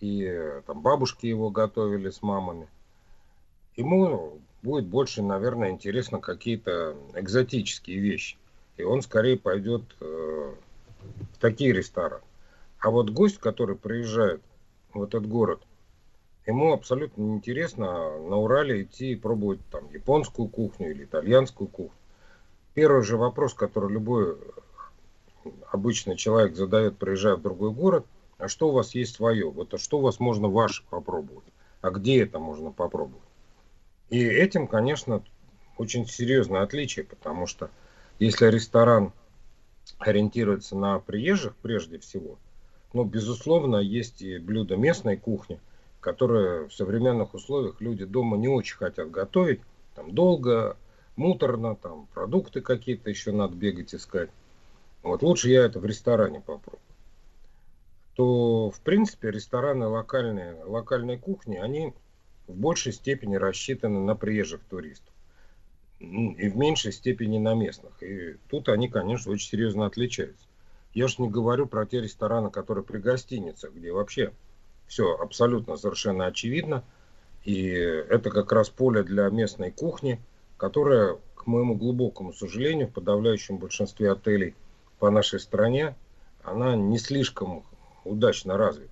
и э, там бабушки его готовили с мамами. Ему будет больше, наверное, интересно какие-то экзотические вещи. И он скорее пойдет э, в такие рестораны. А вот гость, который приезжает в этот город, ему абсолютно неинтересно на Урале идти и пробовать там японскую кухню или итальянскую кухню. Первый же вопрос, который любой обычный человек задает, приезжая в другой город, а что у вас есть свое? Вот а что у вас можно ваше попробовать? А где это можно попробовать? И этим, конечно, очень серьезное отличие, потому что если ресторан ориентируется на приезжих прежде всего, ну, безусловно, есть и блюда местной кухни, которые в современных условиях люди дома не очень хотят готовить. Там долго, муторно, там продукты какие-то еще надо бегать искать. Вот лучше я это в ресторане попробую. То, в принципе, рестораны локальные, локальной кухни, они в большей степени рассчитаны на приезжих туристов. И в меньшей степени на местных. И тут они, конечно, очень серьезно отличаются. Я же не говорю про те рестораны, которые при гостиницах, где вообще все абсолютно совершенно очевидно. И это как раз поле для местной кухни, которая, к моему глубокому сожалению, в подавляющем большинстве отелей по нашей стране, она не слишком удачно развита.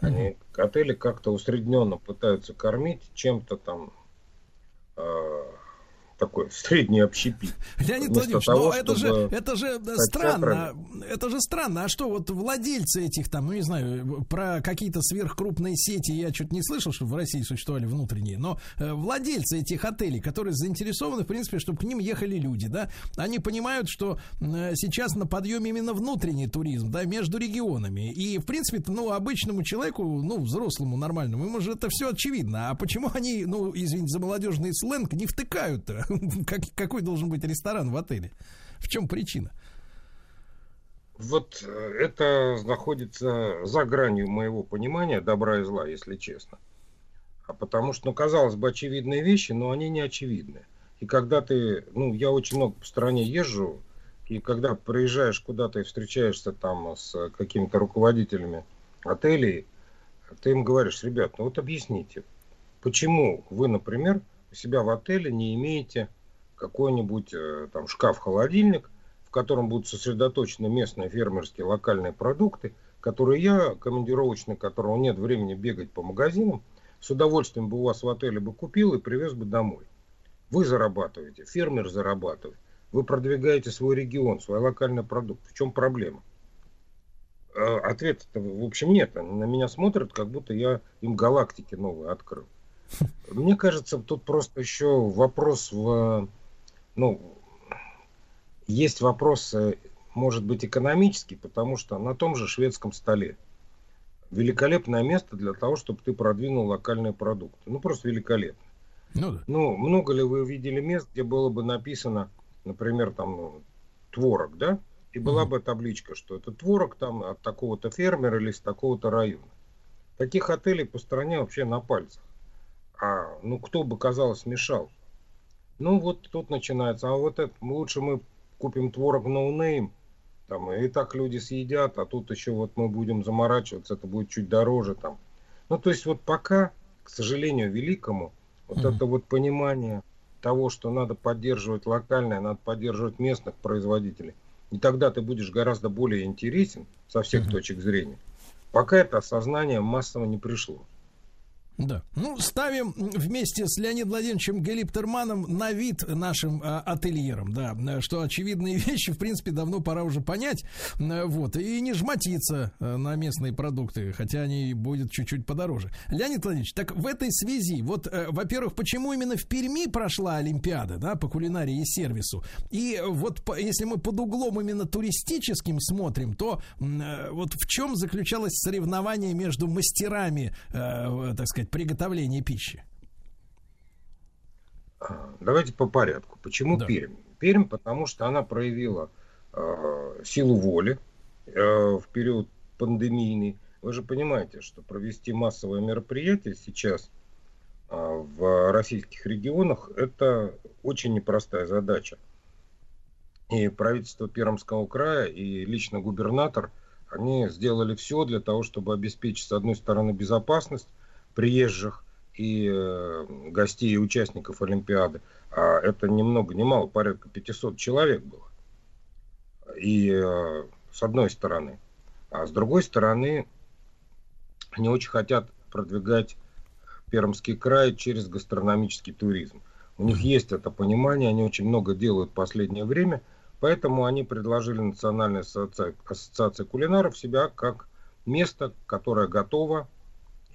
Они, отели как-то усредненно пытаются кормить чем-то там э, такой средний общепит. Леонид Владимирович, того, но это же, это же странно. Это же странно. А что, вот владельцы этих там, ну не знаю, про какие-то сверхкрупные сети я что-то не слышал, что в России существовали внутренние, но э, владельцы этих отелей, которые заинтересованы, в принципе, чтобы к ним ехали люди, да, они понимают, что э, сейчас на подъеме именно внутренний туризм, да, между регионами. И, в принципе, ну, обычному человеку, ну, взрослому, нормальному, ему же это все очевидно. А почему они, ну, извините за молодежный сленг, не втыкают-то? как, какой должен быть ресторан в отеле? В чем причина? Вот э, это находится за гранью моего понимания добра и зла, если честно. А потому что, ну, казалось бы, очевидные вещи, но они не очевидны. И когда ты, ну, я очень много по стране езжу, и когда приезжаешь куда-то и встречаешься там с какими-то руководителями отелей, ты им говоришь, ребят, ну вот объясните, почему вы, например, у себя в отеле не имеете какой-нибудь э, там шкаф-холодильник, в котором будут сосредоточены местные фермерские локальные продукты, которые я, командировочный, которого нет времени бегать по магазинам, с удовольствием бы у вас в отеле бы купил и привез бы домой. Вы зарабатываете, фермер зарабатывает, вы продвигаете свой регион, свой локальный продукт. В чем проблема? Э, ответ, в общем, нет. Они на меня смотрят, как будто я им галактики новые открыл. Мне кажется, тут просто еще вопрос в... Ну, есть вопрос, может быть, экономический, потому что на том же шведском столе великолепное место для того, чтобы ты продвинул локальные продукты. Ну, просто великолепно. Ну, да. ну, много ли вы видели мест, где было бы написано, например, там, ну, творог, да? И была mm бы табличка, что это творог там от такого-то фермера или с такого-то района. Таких отелей по стране вообще на пальцах. А ну кто бы, казалось, мешал? Ну вот тут начинается. А вот это лучше мы купим творог no name, там и так люди съедят, а тут еще вот мы будем заморачиваться, это будет чуть дороже там. Ну то есть вот пока, к сожалению великому, вот mm-hmm. это вот понимание того, что надо поддерживать локальное, надо поддерживать местных производителей. И тогда ты будешь гораздо более интересен со всех точек зрения. Пока это осознание массово не пришло. Да. Ну, ставим вместе с Леонидом Владимировичем Галиптерманом на вид нашим а, ательерам, да, что очевидные вещи, в принципе, давно пора уже понять, вот, и не жмотиться а, на местные продукты, хотя они будут чуть-чуть подороже. Леонид Владимирович, так в этой связи, вот, э, во-первых, почему именно в Перми прошла Олимпиада, да, по кулинарии и сервису, и вот если мы под углом именно туристическим смотрим, то э, вот в чем заключалось соревнование между мастерами, э, так сказать, сказать, приготовления пищи? Давайте по порядку. Почему да. Пермь? Пермь, потому что она проявила э, силу воли э, в период пандемийный. Вы же понимаете, что провести массовое мероприятие сейчас э, в российских регионах это очень непростая задача. И правительство Пермского края и лично губернатор, они сделали все для того, чтобы обеспечить, с одной стороны, безопасность, приезжих и э, гостей и участников Олимпиады. А это ни много ни мало, порядка 500 человек было. И э, с одной стороны. А с другой стороны, они очень хотят продвигать Пермский край через гастрономический туризм. У них есть это понимание, они очень много делают в последнее время, поэтому они предложили Национальной ассоциации, ассоциации кулинаров себя как место, которое готово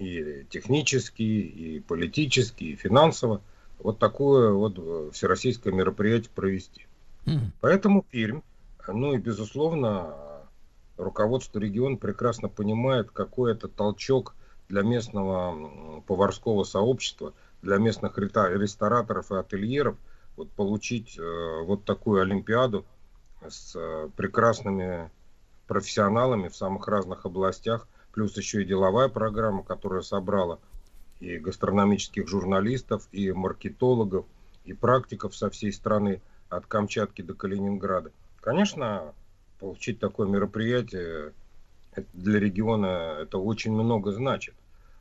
и технически, и политически, и финансово вот такое вот э, всероссийское мероприятие провести. Mm. Поэтому Пермь, ну и безусловно, руководство региона прекрасно понимает, какой это толчок для местного поварского сообщества, для местных рестораторов и ательеров, вот получить э, вот такую Олимпиаду с э, прекрасными профессионалами в самых разных областях – плюс еще и деловая программа, которая собрала и гастрономических журналистов, и маркетологов, и практиков со всей страны, от Камчатки до Калининграда. Конечно, получить такое мероприятие для региона это очень много значит.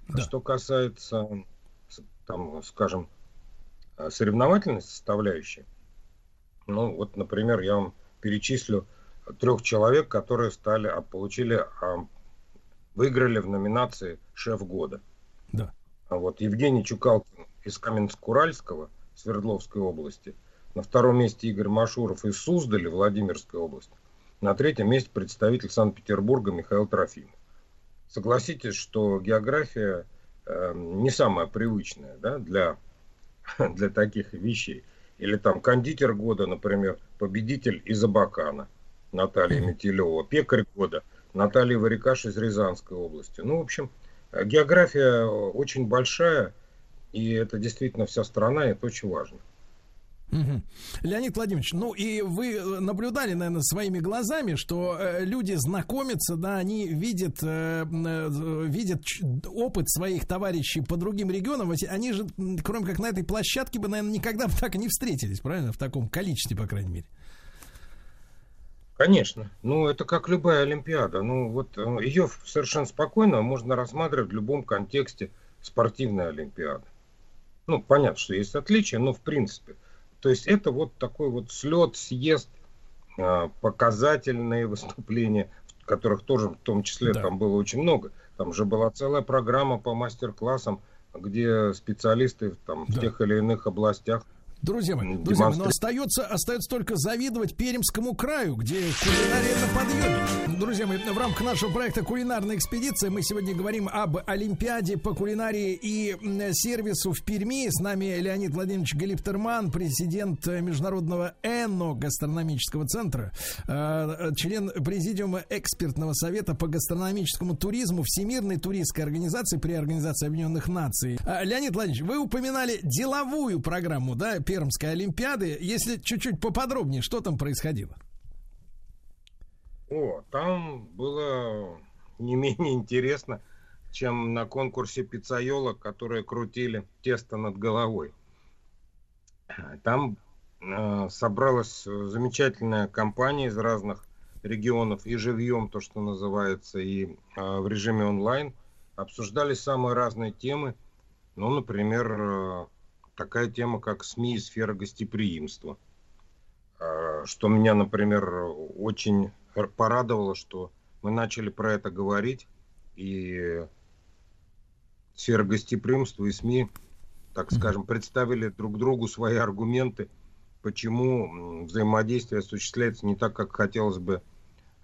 А да. Что касается, там, скажем, соревновательной составляющей, ну вот, например, я вам перечислю трех человек, которые стали, а, получили а, выиграли в номинации «Шеф года». Да. А вот Евгений Чукалкин из Каменск-Уральского, Свердловской области. На втором месте Игорь Машуров из Суздали, Владимирской области. На третьем месте представитель Санкт-Петербурга Михаил Трофимов. Согласитесь, что география э, не самая привычная да, для, для таких вещей. Или там кондитер года, например, победитель из Абакана Наталья Метелева, пекарь года – Наталья Варикаш из Рязанской области. Ну, в общем, география очень большая, и это действительно вся страна, и это очень важно. Угу. Леонид Владимирович, ну и вы наблюдали, наверное, своими глазами, что э, люди знакомятся, да, они видят, э, э, видят опыт своих товарищей по другим регионам. Они же, кроме как на этой площадке, бы, наверное, никогда бы так и не встретились, правильно? В таком количестве, по крайней мере. Конечно. Ну, это как любая Олимпиада. Ну, вот э, ее совершенно спокойно можно рассматривать в любом контексте спортивной Олимпиады. Ну, понятно, что есть отличия, но в принципе. То есть это вот такой вот слет, съезд, э, показательные выступления, которых тоже в том числе да. там было очень много. Там же была целая программа по мастер-классам, где специалисты там, да. в тех или иных областях Друзья мои, друзья мои, но остается, остается только завидовать Пермскому краю, где кулинария на подъеме. Друзья мои, в рамках нашего проекта «Кулинарная экспедиция» мы сегодня говорим об Олимпиаде по кулинарии и сервису в Перми. С нами Леонид Владимирович Галиптерман, президент Международного ЭНО гастрономического центра, э, член президиума экспертного совета по гастрономическому туризму Всемирной туристской организации при Организации Объединенных Наций. Э, Леонид Владимирович, вы упоминали деловую программу, да, Пермской Олимпиады. Если чуть-чуть поподробнее, что там происходило? О, там было не менее интересно, чем на конкурсе пиццайола, которые крутили тесто над головой. Там э, собралась замечательная компания из разных регионов и живьем, то, что называется, и э, в режиме онлайн. Обсуждали самые разные темы. Ну, например, э, такая тема, как СМИ и сфера гостеприимства. А, что меня, например, очень порадовало, что мы начали про это говорить, и сфера гостеприимства и СМИ, так скажем, представили друг другу свои аргументы, почему взаимодействие осуществляется не так, как хотелось бы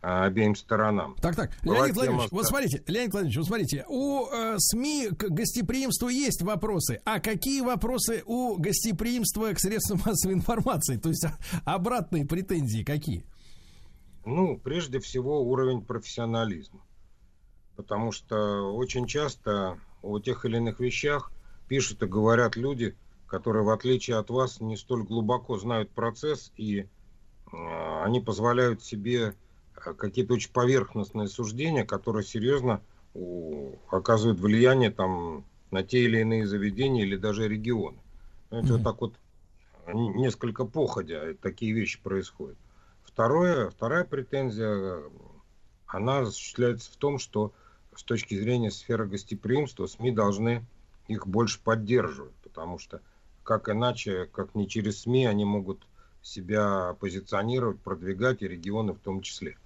обеим сторонам. Так, так, Была Леонид Владимирович, вот смотрите, Леонид Владимирович, вот смотрите, у э, СМИ к гостеприимству есть вопросы, а какие вопросы у гостеприимства к средствам массовой информации? То есть а, обратные претензии какие? Ну, прежде всего, уровень профессионализма. Потому что очень часто о тех или иных вещах пишут и говорят люди, которые, в отличие от вас, не столь глубоко знают процесс, и э, они позволяют себе какие-то очень поверхностные суждения, которые серьезно оказывают влияние там, на те или иные заведения или даже регионы. Знаете, mm-hmm. вот так вот несколько походя такие вещи происходят. Второе, вторая претензия, она осуществляется в том, что с точки зрения сферы гостеприимства СМИ должны их больше поддерживать, потому что как иначе, как не через СМИ, они могут себя позиционировать, продвигать, и регионы в том числе.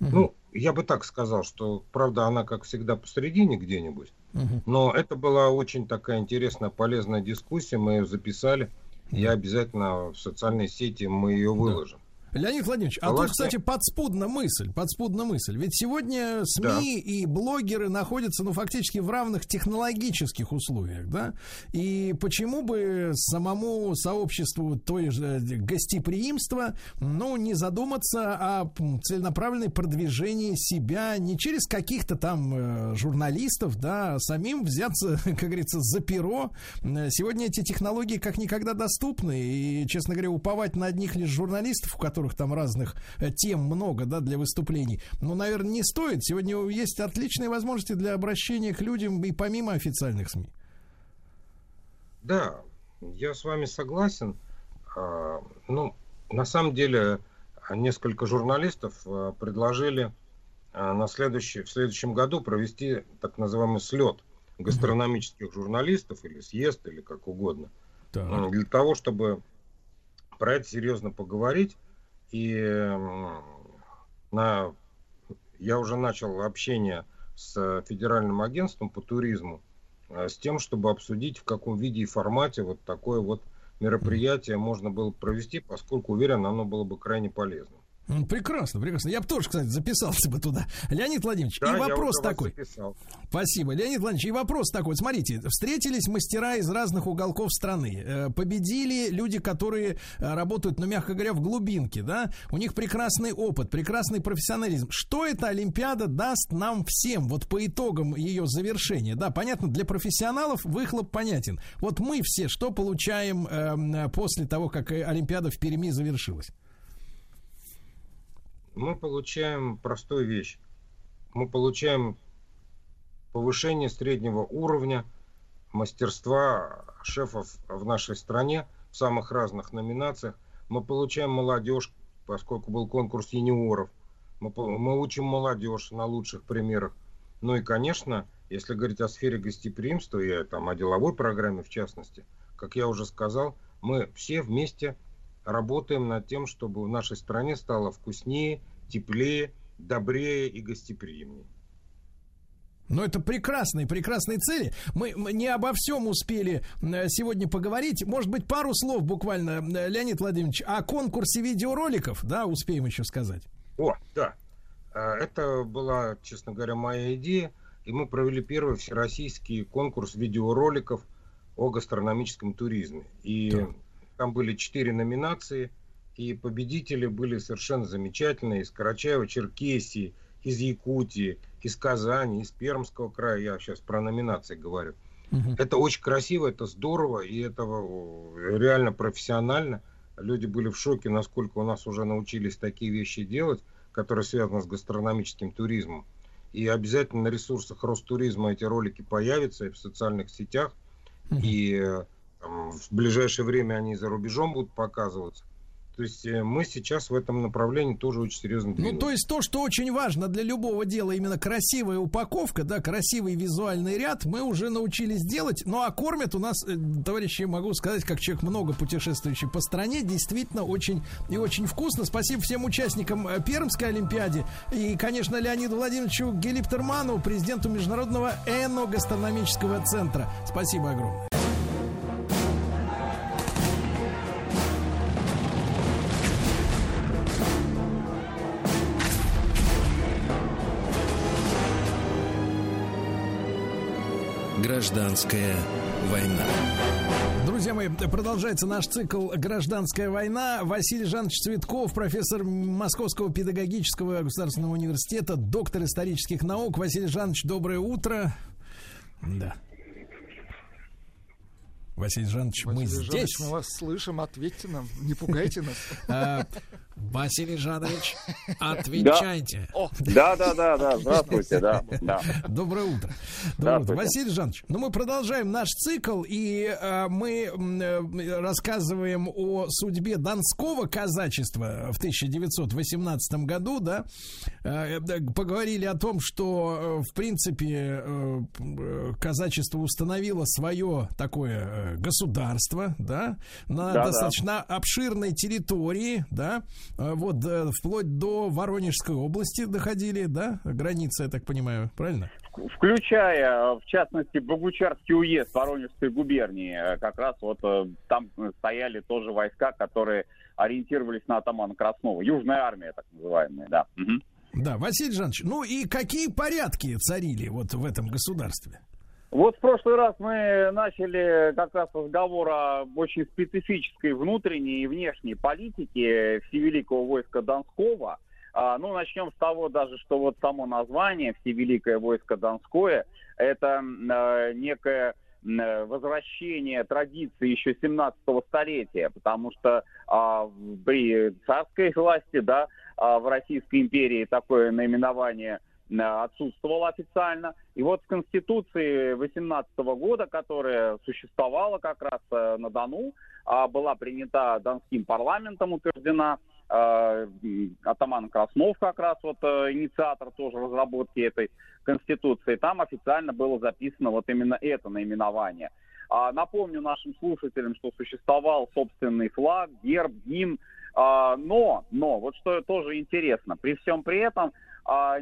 Угу. Ну, я бы так сказал, что, правда, она, как всегда, посередине где-нибудь, угу. но это была очень такая интересная, полезная дискуссия, мы ее записали, угу. я обязательно в социальной сети мы ее выложим. Да. Леонид Владимирович, а тут, кстати, подспудна мысль, подспудна мысль. Ведь сегодня СМИ да. и блогеры находятся, ну, фактически в равных технологических условиях, да? И почему бы самому сообществу той же гостеприимства, ну, не задуматься о целенаправленной продвижении себя не через каких-то там э, журналистов, да, а самим взяться, как говорится, за перо. Сегодня эти технологии как никогда доступны, и, честно говоря, уповать на одних лишь журналистов, у которых которых там разных э, тем много, да, для выступлений. Но, наверное, не стоит. Сегодня есть отличные возможности для обращения к людям и помимо официальных СМИ. Да, я с вами согласен. А, ну, на самом деле, несколько журналистов а, предложили а, на следующий, в следующем году провести так называемый слет гастрономических журналистов или съезд, или как угодно. Так. Для того, чтобы про это серьезно поговорить и на, я уже начал общение с федеральным агентством по туризму э, с тем, чтобы обсудить, в каком виде и формате вот такое вот мероприятие можно было провести, поскольку уверен, оно было бы крайне полезно. Прекрасно, прекрасно. Я бы тоже, кстати, записался бы туда. Леонид Владимирович, да, и вопрос такой. Спасибо. Леонид Владимирович, и вопрос такой. Смотрите, встретились мастера из разных уголков страны. Э, победили люди, которые э, работают, ну, мягко говоря, в глубинке, да? У них прекрасный опыт, прекрасный профессионализм. Что эта Олимпиада даст нам всем, вот по итогам ее завершения? Да, понятно, для профессионалов выхлоп понятен. Вот мы все что получаем э, после того, как Олимпиада в Перми завершилась? Мы получаем простую вещь. Мы получаем повышение среднего уровня мастерства шефов в нашей стране в самых разных номинациях. Мы получаем молодежь, поскольку был конкурс юниоров. Мы, мы учим молодежь на лучших примерах. Ну и, конечно, если говорить о сфере гостеприимства и там, о деловой программе в частности, как я уже сказал, мы все вместе работаем над тем, чтобы в нашей стране стало вкуснее, теплее, добрее и гостеприимнее. Ну, это прекрасные, прекрасные цели. Мы не обо всем успели э, сегодня поговорить. Может быть, пару слов буквально, э, Леонид Владимирович, о конкурсе видеороликов, да, успеем еще сказать. О, да. Э, это была, честно говоря, моя идея. И мы провели первый всероссийский конкурс видеороликов о гастрономическом туризме. И да. там были четыре номинации – и победители были совершенно замечательные из Карачаева, Черкесии, из Якутии, из Казани, из Пермского края. Я сейчас про номинации говорю. Угу. Это очень красиво, это здорово, и это реально профессионально. Люди были в шоке, насколько у нас уже научились такие вещи делать, которые связаны с гастрономическим туризмом. И обязательно на ресурсах Ростуризма эти ролики появятся и в социальных сетях. Угу. И там, в ближайшее время они за рубежом будут показываться. То есть э, мы сейчас в этом направлении тоже очень серьезно двигаемся. Ну, то есть то, что очень важно для любого дела, именно красивая упаковка, да, красивый визуальный ряд, мы уже научились делать. Ну, а кормят у нас, э, товарищи, могу сказать, как человек много путешествующий по стране, действительно очень и очень вкусно. Спасибо всем участникам э, Пермской Олимпиады и, конечно, Леониду Владимировичу Гелиптерману, президенту Международного эногастрономического центра. Спасибо огромное. Гражданская война. Друзья мои, продолжается наш цикл «Гражданская война». Василий Жанович Цветков, профессор Московского педагогического государственного университета, доктор исторических наук. Василий Жанович, доброе утро. Да. Василий Жанович, Василий мы Жанович, здесь. мы вас слышим, ответьте нам, не пугайте нас. Василий Жанович, отвечайте. Да, да, да, да, здравствуйте, да. да. Доброе утро. Доброе утро. Василий Жанович, ну мы продолжаем наш цикл, и э, мы э, рассказываем о судьбе Донского казачества в 1918 году, да. Э, поговорили о том, что, в принципе, казачество установило свое такое государство, да, на да, достаточно да. обширной территории, да, вот, вплоть до Воронежской области доходили, да, границы, я так понимаю, правильно? Включая, в частности, Богучарский уезд Воронежской губернии, э, как раз вот э, там стояли тоже войска, которые ориентировались на атамана Краснова. Южная армия, так называемая, да. Угу. Да, Василий Жанович, ну и какие порядки царили вот в этом государстве? Вот в прошлый раз мы начали как раз разговор о очень специфической внутренней и внешней политике Всевеликого войска Донского. А, ну, начнем с того даже, что вот само название Всевеликое войско Донское – это э, некое возвращение традиции еще 17 столетия, потому что а, при царской власти, да, а, в Российской империи такое наименование – отсутствовала официально. И вот в Конституции 18 года, которая существовала как раз э, на Дону, а, была принята Донским парламентом, утверждена э, атаман Краснов как раз вот э, инициатор тоже разработки этой Конституции. Там официально было записано вот именно это наименование. А, напомню нашим слушателям, что существовал собственный флаг, герб, гимн, а, но, но, вот что тоже интересно, при всем при этом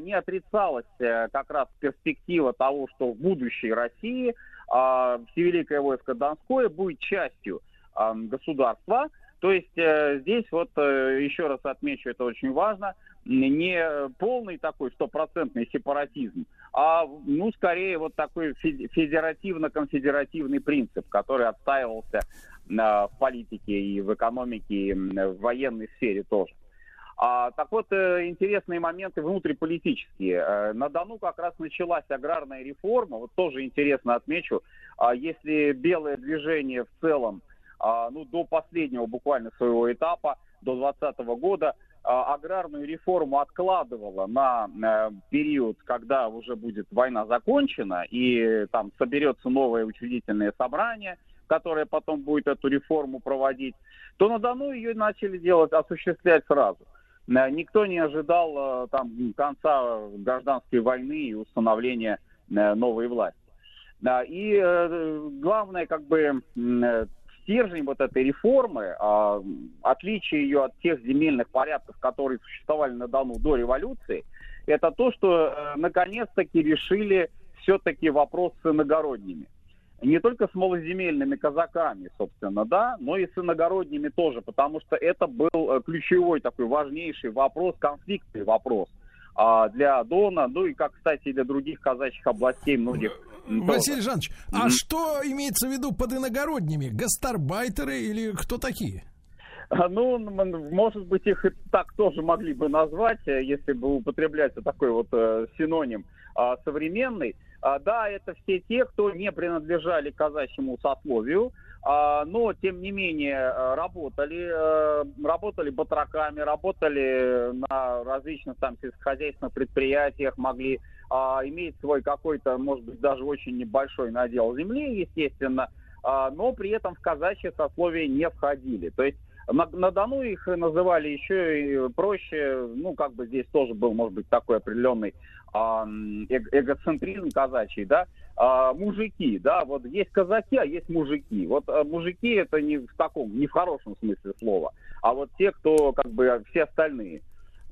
не отрицалась э, как раз перспектива того, что в будущей России а, Всевеликое войско Донское будет частью а, государства. То есть э, здесь вот э, еще раз отмечу, это очень важно, не полный такой стопроцентный сепаратизм, а ну скорее вот такой федеративно-конфедеративный принцип, который отстаивался в политике и в экономике, и в военной сфере тоже. А, так вот, э, интересные моменты внутриполитические. Э, на Дону как раз началась аграрная реформа. Вот тоже интересно отмечу. А, если белое движение в целом, а, ну, до последнего буквально своего этапа, до 2020 года, а, аграрную реформу откладывала на э, период, когда уже будет война закончена, и там соберется новое учредительное собрание, которое потом будет эту реформу проводить, то на Дону ее начали делать, осуществлять сразу – никто не ожидал э, там конца гражданской войны и установления э, новой власти. И главное, как бы, стержень вот этой реформы, а, отличие ее от тех земельных порядков, которые существовали на Дону до революции, это то, что наконец-таки решили все-таки вопрос с иногородними не только с малоземельными казаками, собственно, да, но и с иногородними тоже, потому что это был э, ключевой такой важнейший вопрос, конфликтный вопрос а, для Дона, ну и, как, кстати, для других казачьих областей многих. Василий Жанович, mm-hmm. а что имеется в виду под иногородними? Гастарбайтеры или кто такие? А, ну, может быть, их и так тоже могли бы назвать, э, если бы употреблять такой вот э, синоним э, современный. А, да, это все те, кто не принадлежали казачьему сословию, а, но, тем не менее, э, работали, э, работали батраками, работали на различных там сельскохозяйственных предприятиях, могли а, иметь свой какой-то, может быть, даже очень небольшой надел земли, естественно, но при этом в казачье сословие не входили. То есть На, на Дону их называли еще и проще, ну, как бы здесь тоже был, может быть, такой определенный а, эго- эгоцентризм казачий, да, а, мужики, да, вот есть казаки, а есть мужики. Вот а, мужики это не в таком, не в хорошем смысле слова, а вот те, кто, как бы, все остальные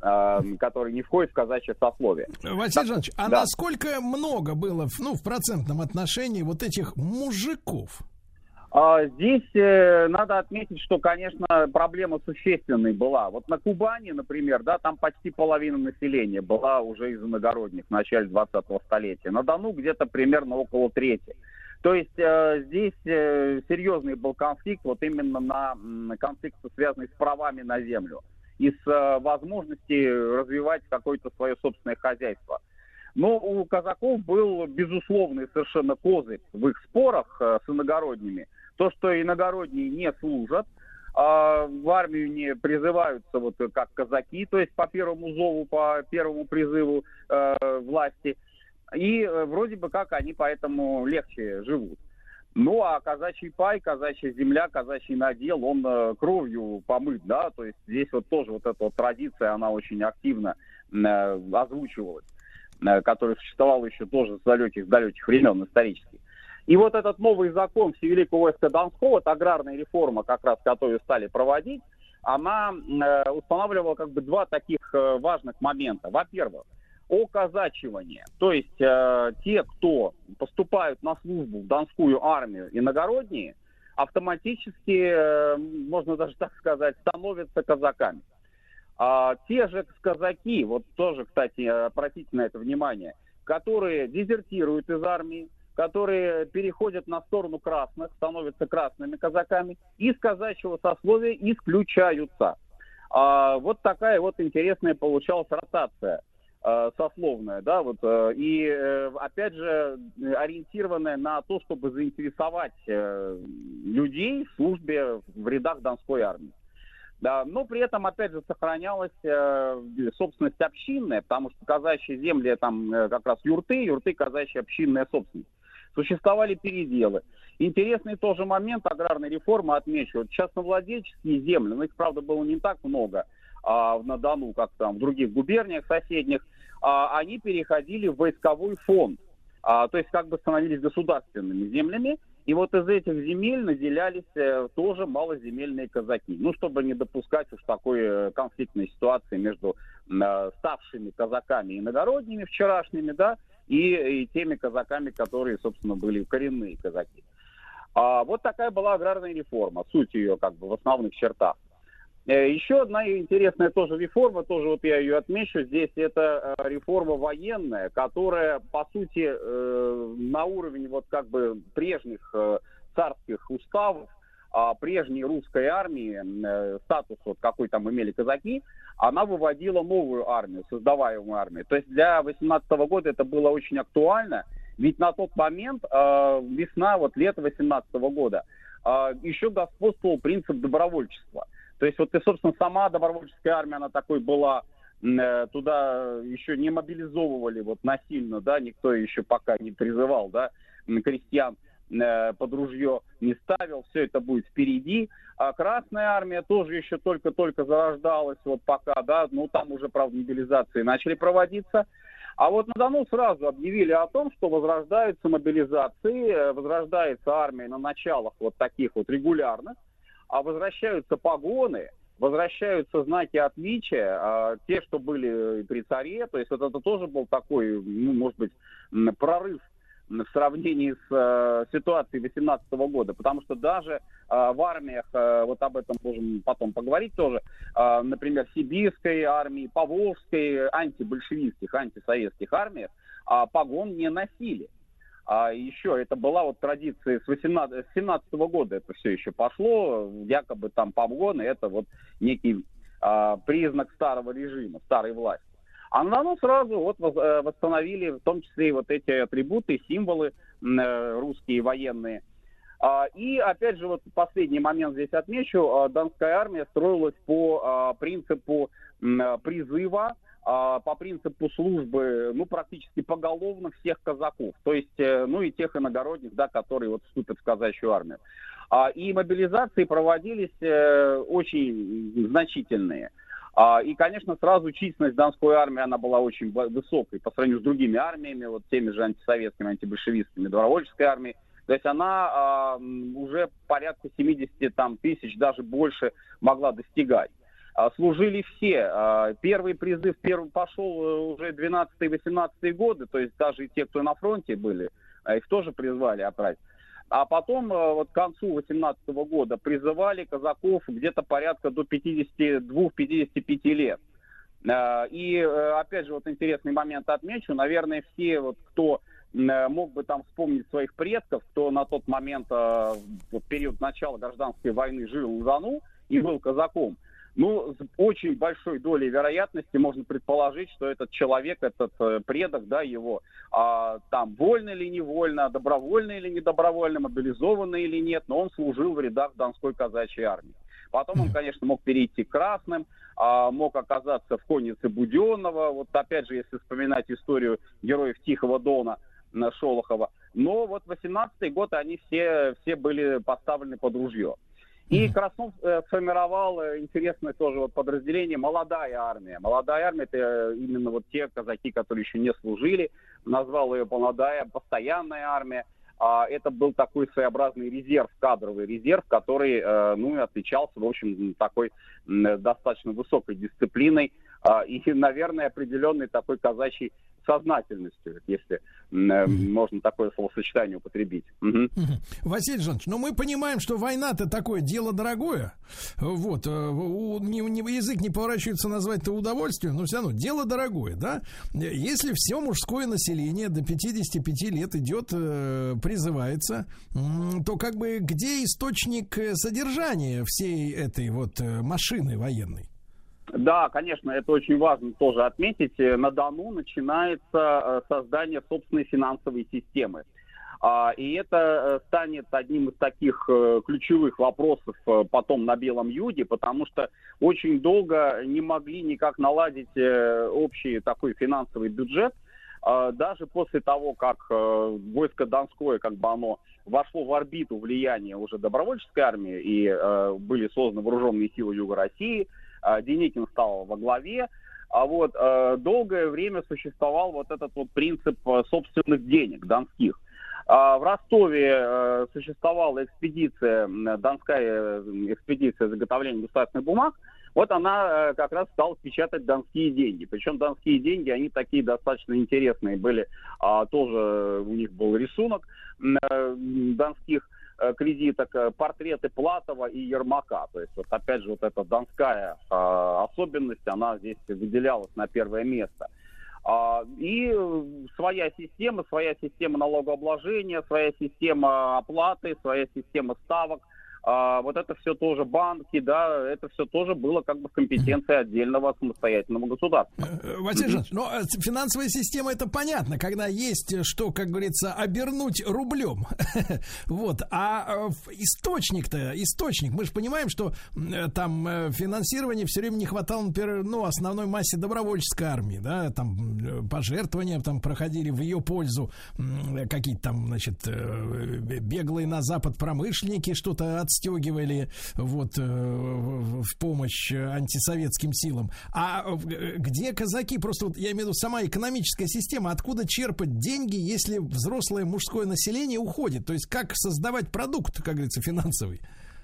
а, которые не входят в казачье сословие. Василий Жанович, а да. насколько много было, ну, в процентном отношении вот этих мужиков? А, Здесь э, надо отметить, что, конечно, проблема существенной была. Вот на Кубани, например, да, там почти половина населения была уже из иногородних в начале 20-го столетия. На Дону где-то примерно около трети. То есть э, здесь э, серьезный был конфликт, вот именно на м, конфликт, связанный с правами на землю и с возможностью развивать какое-то свое собственное хозяйство. Но у казаков был безусловный совершенно козырь в их спорах с иногородними. То, что иногородние не служат, а в армию не призываются вот э, как казаки, то есть по первому зову, по первому призыву э, власти. И э, вроде бы как они поэтому легче живут. Ну, а казачий пай, казачья земля, казачий надел, он э, кровью помыт, да, то есть здесь вот тоже вот эта вот традиция, она очень активно э, озвучивалась, э, которая существовала еще тоже с далеких, далеких времен исторических. И вот этот новый закон Всевеликого войска Донского, это аграрная реформа, как раз которую стали проводить, она э, устанавливала как бы два таких э, важных момента. Во-первых, оказачивание. То есть э, те, кто поступают на службу в Донскую армию иногородние, автоматически, э, можно даже так сказать, становятся казаками. А те же казаки, вот тоже, кстати, обратите на это внимание, которые дезертируют из армии, которые переходят на сторону красных, становятся красными казаками, из казачьего сословия исключаются. А, вот такая вот интересная получалась ротация э, сословная, да, вот, э, и э, опять же ориентированная на то, чтобы заинтересовать э, людей в службе в рядах Донской армии. Да, но при этом, опять же, сохранялась э, собственность общинная, потому что казачьи земли, там э, как раз юрты, юрты казачья общинная собственность. Существовали переделы. Интересный тоже момент аграрной реформы, отмечу, вот частновладельческие земли, ну их, правда, было не так много а, на Дону, как там в других губерниях соседних, а, они переходили в войсковой фонд. А, то есть как бы становились государственными землями, и вот из этих земель наделялись э, тоже малоземельные казаки. Ну, чтобы не допускать уж такой э, конфликтной ситуации между э, ставшими казаками иногородними вчерашними, да, и, и теми казаками, которые, собственно, были коренные казаки. А, вот такая была аграрная реформа, суть ее как бы в основных чертах. Э, Еще одна интересная тоже реформа, тоже вот я ее отмечу здесь, это э, реформа военная, которая, по сути, э, на уровне вот как бы прежних царских уставов, а, прежней русской армии, э, статус вот какой там имели казаки, она выводила новую армию, создаваемую армию. То есть для 18 года это было очень актуально, ведь на тот момент, э, весна, вот лето 18 года, э, еще господствовал принцип добровольчества. То есть вот и, собственно, сама добровольческая армия, она такой была, э, туда еще не мобилизовывали вот насильно, да, никто еще пока не призывал, да, крестьян э, под ружье не ставил, все это будет впереди. А Красная армия тоже еще только-только зарождалась, вот пока, да, ну там уже, правда, мобилизации начали проводиться. А вот на Дону сразу объявили о том, что возрождаются мобилизации, э, возрождается армия на началах вот таких вот регулярных, а возвращаются погоны, возвращаются знаки отличия, а, те, что были при царе, то есть вот это тоже был такой, ну, может быть, прорыв в сравнении с э, ситуацией 18 года, потому что даже э, в армиях, э, вот об этом можем потом поговорить тоже, э, например, сибирской армии, поволжской, антибольшевистских, антисоветских армиях, а погон не носили. А еще это была вот традиция с 18, с 17 года это все еще пошло, якобы там погоны, это вот некий а, признак старого режима, старой власти. А на Дону сразу вот э, восстановили в том числе и вот эти атрибуты, символы э, русские военные. А, И опять же, вот последний момент здесь отмечу, а, Донская армия строилась по а, принципу э, призыва, по принципу службы, ну, практически поголовно всех казаков, то есть, ну, и тех иногородних, да, которые вот вступят в казачью армию. И мобилизации проводились очень значительные. А, и, конечно, сразу численность Донской армии, она была очень высокой по сравнению с другими армиями, вот теми же антисоветскими, антибольшевистскими, добровольческой армией. То есть она а, уже порядка 70 там, тысяч, даже больше могла достигать. А, служили все. А, первый призыв первый пошел э, уже 12-18 годы, то есть даже те, кто на фронте были, а, их тоже призвали отправить. А потом, э, вот к концу 18 года, призывали казаков где-то порядка до 52-55 лет. Э, и, э, опять же, вот интересный момент отмечу. Наверное, все, вот, кто мог бы там вспомнить своих предков, кто на тот момент, в период начала гражданской войны жил в Дону и был казаком, ну, с очень большой долей вероятности можно предположить, что этот человек, этот э, предок, да, его, а, там, вольно или невольно, добровольно или недобровольно, мобилизованный или нет, но он служил в рядах Донской казачьей армии. Потом он, конечно, мог перейти к красным, а, мог оказаться в коннице Буденного, вот опять же, если вспоминать историю героев Тихого Дона, на Шолохова. Но вот 18-й год они все, все были поставлены под ружье. И Краснов э, сформировал э, интересное тоже вот подразделение «Молодая армия». «Молодая армия» — это э, именно вот те казаки, которые еще не служили. Назвал ее «Молодая», «Постоянная армия». А, это был такой своеобразный резерв, кадровый резерв, который, э, ну, и отличался, в общем, такой э, достаточно высокой дисциплиной а, и, наверное, определенной такой казачьей сознательностью, если э, можно такое словосочетание употребить. Угу. Василий Жанович, ну мы понимаем, что война-то такое дело дорогое. Вот, э, у, не, не, язык не поворачивается назвать это удовольствием, но все равно дело дорогое, да? Если все мужское население до 55 лет идет, э, призывается, то как бы где источник содержания всей этой вот машины военной? Да, конечно, это очень важно тоже отметить. Э, на Дону начинается э, создание собственной финансовой системы. А, и это э, станет одним из таких ключевых вопросов потом на Белом Юге, потому что очень долго не могли никак наладить общий такой финансовый бюджет, а, даже после того, как войско Донское, как бы оно вошло в орбиту влияния уже добровольческой армии и были созданы вооруженные силы Юга России – Деникин стал во главе, а вот э, долгое время существовал вот этот вот принцип э, собственных денег донских. А в Ростове э, существовала экспедиция, донская экспедиция заготовления государственных бумаг. Вот она как раз стала печатать донские деньги. Причем донские деньги, они такие достаточно интересные были. А, тоже у них был рисунок донских Э, кредиток э, портреты Платова и Ермака. То есть вот опять же вот эта донская э, особенность, она здесь выделялась на первое место. А, и своя система, своя система налогообложения, своя система оплаты, своя система ставок – а, вот это все тоже банки, да, это все тоже было как бы в компетенции отдельного самостоятельного государства. Э, э, Василий Жанович, но э, финансовая система это понятно, когда есть что, как говорится, обернуть рублем. вот, а источник-то, источник, мы же понимаем, что там финансирования все время не хватало, например, ну, основной массе добровольческой армии, да, там пожертвования там проходили в ее пользу, какие-то там, значит, беглые на запад промышленники что-то от отстегивали вот э, в помощь антисоветским силам. А э, где казаки? Просто вот я имею в виду сама экономическая система. Откуда черпать деньги, если взрослое мужское население уходит? То есть как создавать продукт, как говорится, финансовый?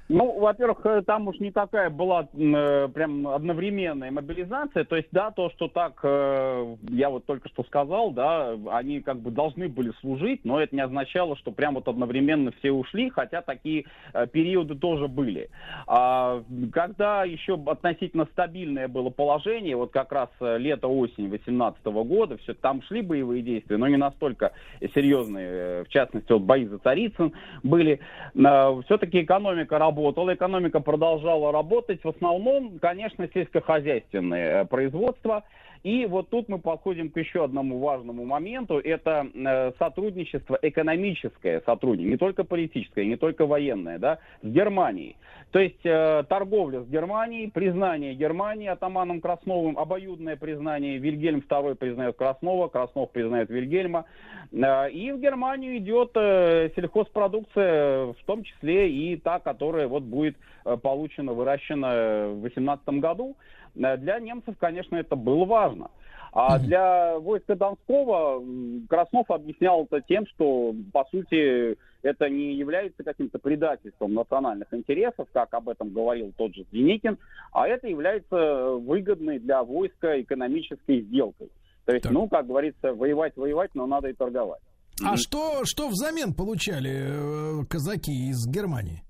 Ну, во-первых, э, там уж не такая была э, прям одновременная мобилизация. То есть, да, то, что так, э, я вот только что сказал, да, они как бы должны были служить, но это не означало, что прям вот одновременно все ушли, хотя такие э, периоды тоже были. А, когда еще относительно стабильное было положение, вот как раз э, лето-осень 18 года, все там шли боевые действия, но не настолько серьезные, э, в частности, вот бои за Царицын были. Э, все-таки экономика работала работала, экономика продолжала работать. В основном, конечно, сельскохозяйственное э, производство. И вот тут мы подходим к еще одному важному моменту. Это э, сотрудничество экономическое сотрудничество, не только политическое, не только военное, да, с Германией. То есть э, торговля с Германией, признание Германии атаманом Красновым, обоюдное признание. Вильгельм II признает Краснова, Краснов признает Вильгельма. Э, и в Германию идет сельхозпродукция, в том числе и та, которая вот будет э, получена, выращена в 2018 году. Э, для немцев, конечно, это было важно. А для войска Донского Краснов объяснял это тем, что, по сути, это не является каким-то предательством национальных интересов, как об этом говорил тот же Деникин, а это является выгодной для войска экономической сделкой. То есть, ну, как говорится, воевать, воевать, но надо и торговать. А что, что взамен получали э, казаки из Германии?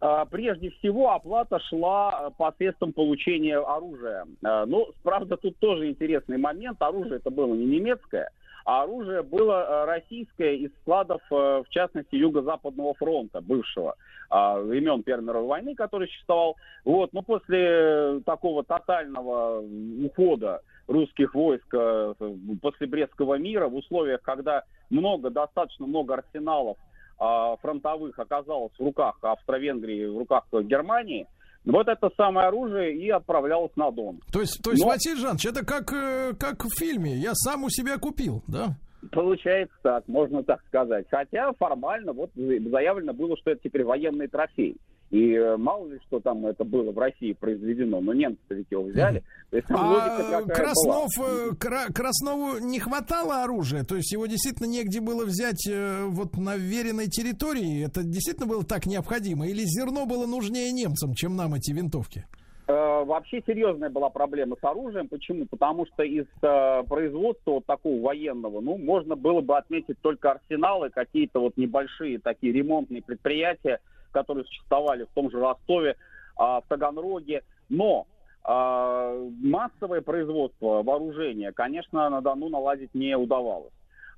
А, Прежде всего, оплата шла э, посредством получения оружия. А, Ну, правда, тут тоже интересный момент. Оружие это было не немецкое, а оружие было э, российское из складов, э, в частности, Юго-Западного фронта, бывшего, времен Первой мировой войны, который существовал. Вот, но после такого тотального ухода русских войск э, после Брестского мира в условиях, когда много, достаточно много арсеналов фронтовых оказалось в руках Австро-Венгрии, в руках Германии, вот это самое оружие и отправлялось на Дон. То есть, то есть Но- Василий Жанович, это как, э, как в фильме. Я сам у себя купил, да? Получается так, можно так сказать. Хотя формально вот заявлено было, что это теперь военный трофей. И э, мало ли, что там это было в России произведено, но немцы ведь его взяли. То есть А Краснов, э, Кра- Краснову не хватало оружия? То есть его действительно негде было взять э, вот на веренной территории? Это действительно было так необходимо? Или зерно было нужнее немцам, чем нам эти винтовки? Вообще серьезная была проблема с оружием. Почему? Потому что из э, производства вот такого военного, ну, можно было бы отметить только арсеналы, какие-то вот небольшие такие ремонтные предприятия, которые существовали в том же Ростове, а, в Таганроге. Но а, массовое производство вооружения, конечно, на Дону наладить не удавалось.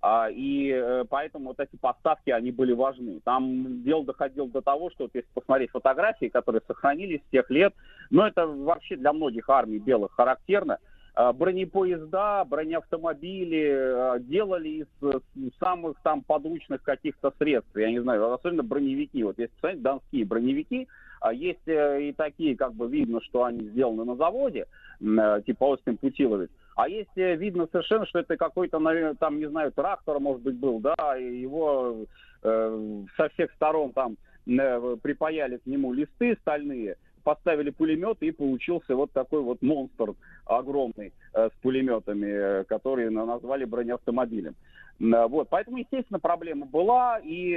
А, И э, поэтому вот эти поставки, они были важны. Там дело доходило до того, что вот если посмотреть фотографии, которые сохранились с тех лет, ну это вообще для многих армий белых характерно, бронепоезда, бронеавтомобили э, делали из э, самых там подручных каких-то средств, я не знаю, особенно броневики. Вот если посмотреть, донские броневики, а есть э, и такие, как бы видно, что они сделаны на заводе, э, типа Остин Путиловец, а есть видно совершенно, что это какой-то, наверное, там, не знаю, трактор, может быть, был, да, и его э, со всех сторон там припаяли к нему листы стальные, поставили пулемет, и получился вот такой вот монстр огромный э, с пулеметами, э, который на- назвали бронеавтомобилем. Э, Вот, поэтому, естественно, проблема была, и,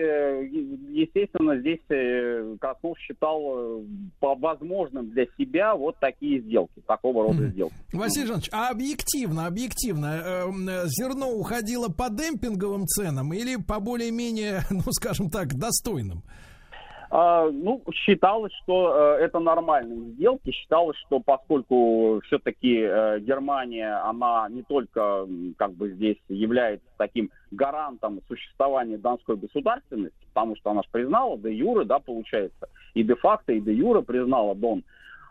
естественно, здесь Краснов считал по возможным для себя вот такие сделки, такого рода сделки. Василий Жанович, а объективно, объективно, зерно уходило по демпинговым ценам или по более-менее, ну, скажем так, достойным? А, ну, считалось, что э, это нормальные сделки. Считалось, что поскольку все-таки Германия, она не только как бы здесь является таким гарантом существования донской государственности, потому что она же признала де юре, да, получается, и де-факто, и де юре признала Дон,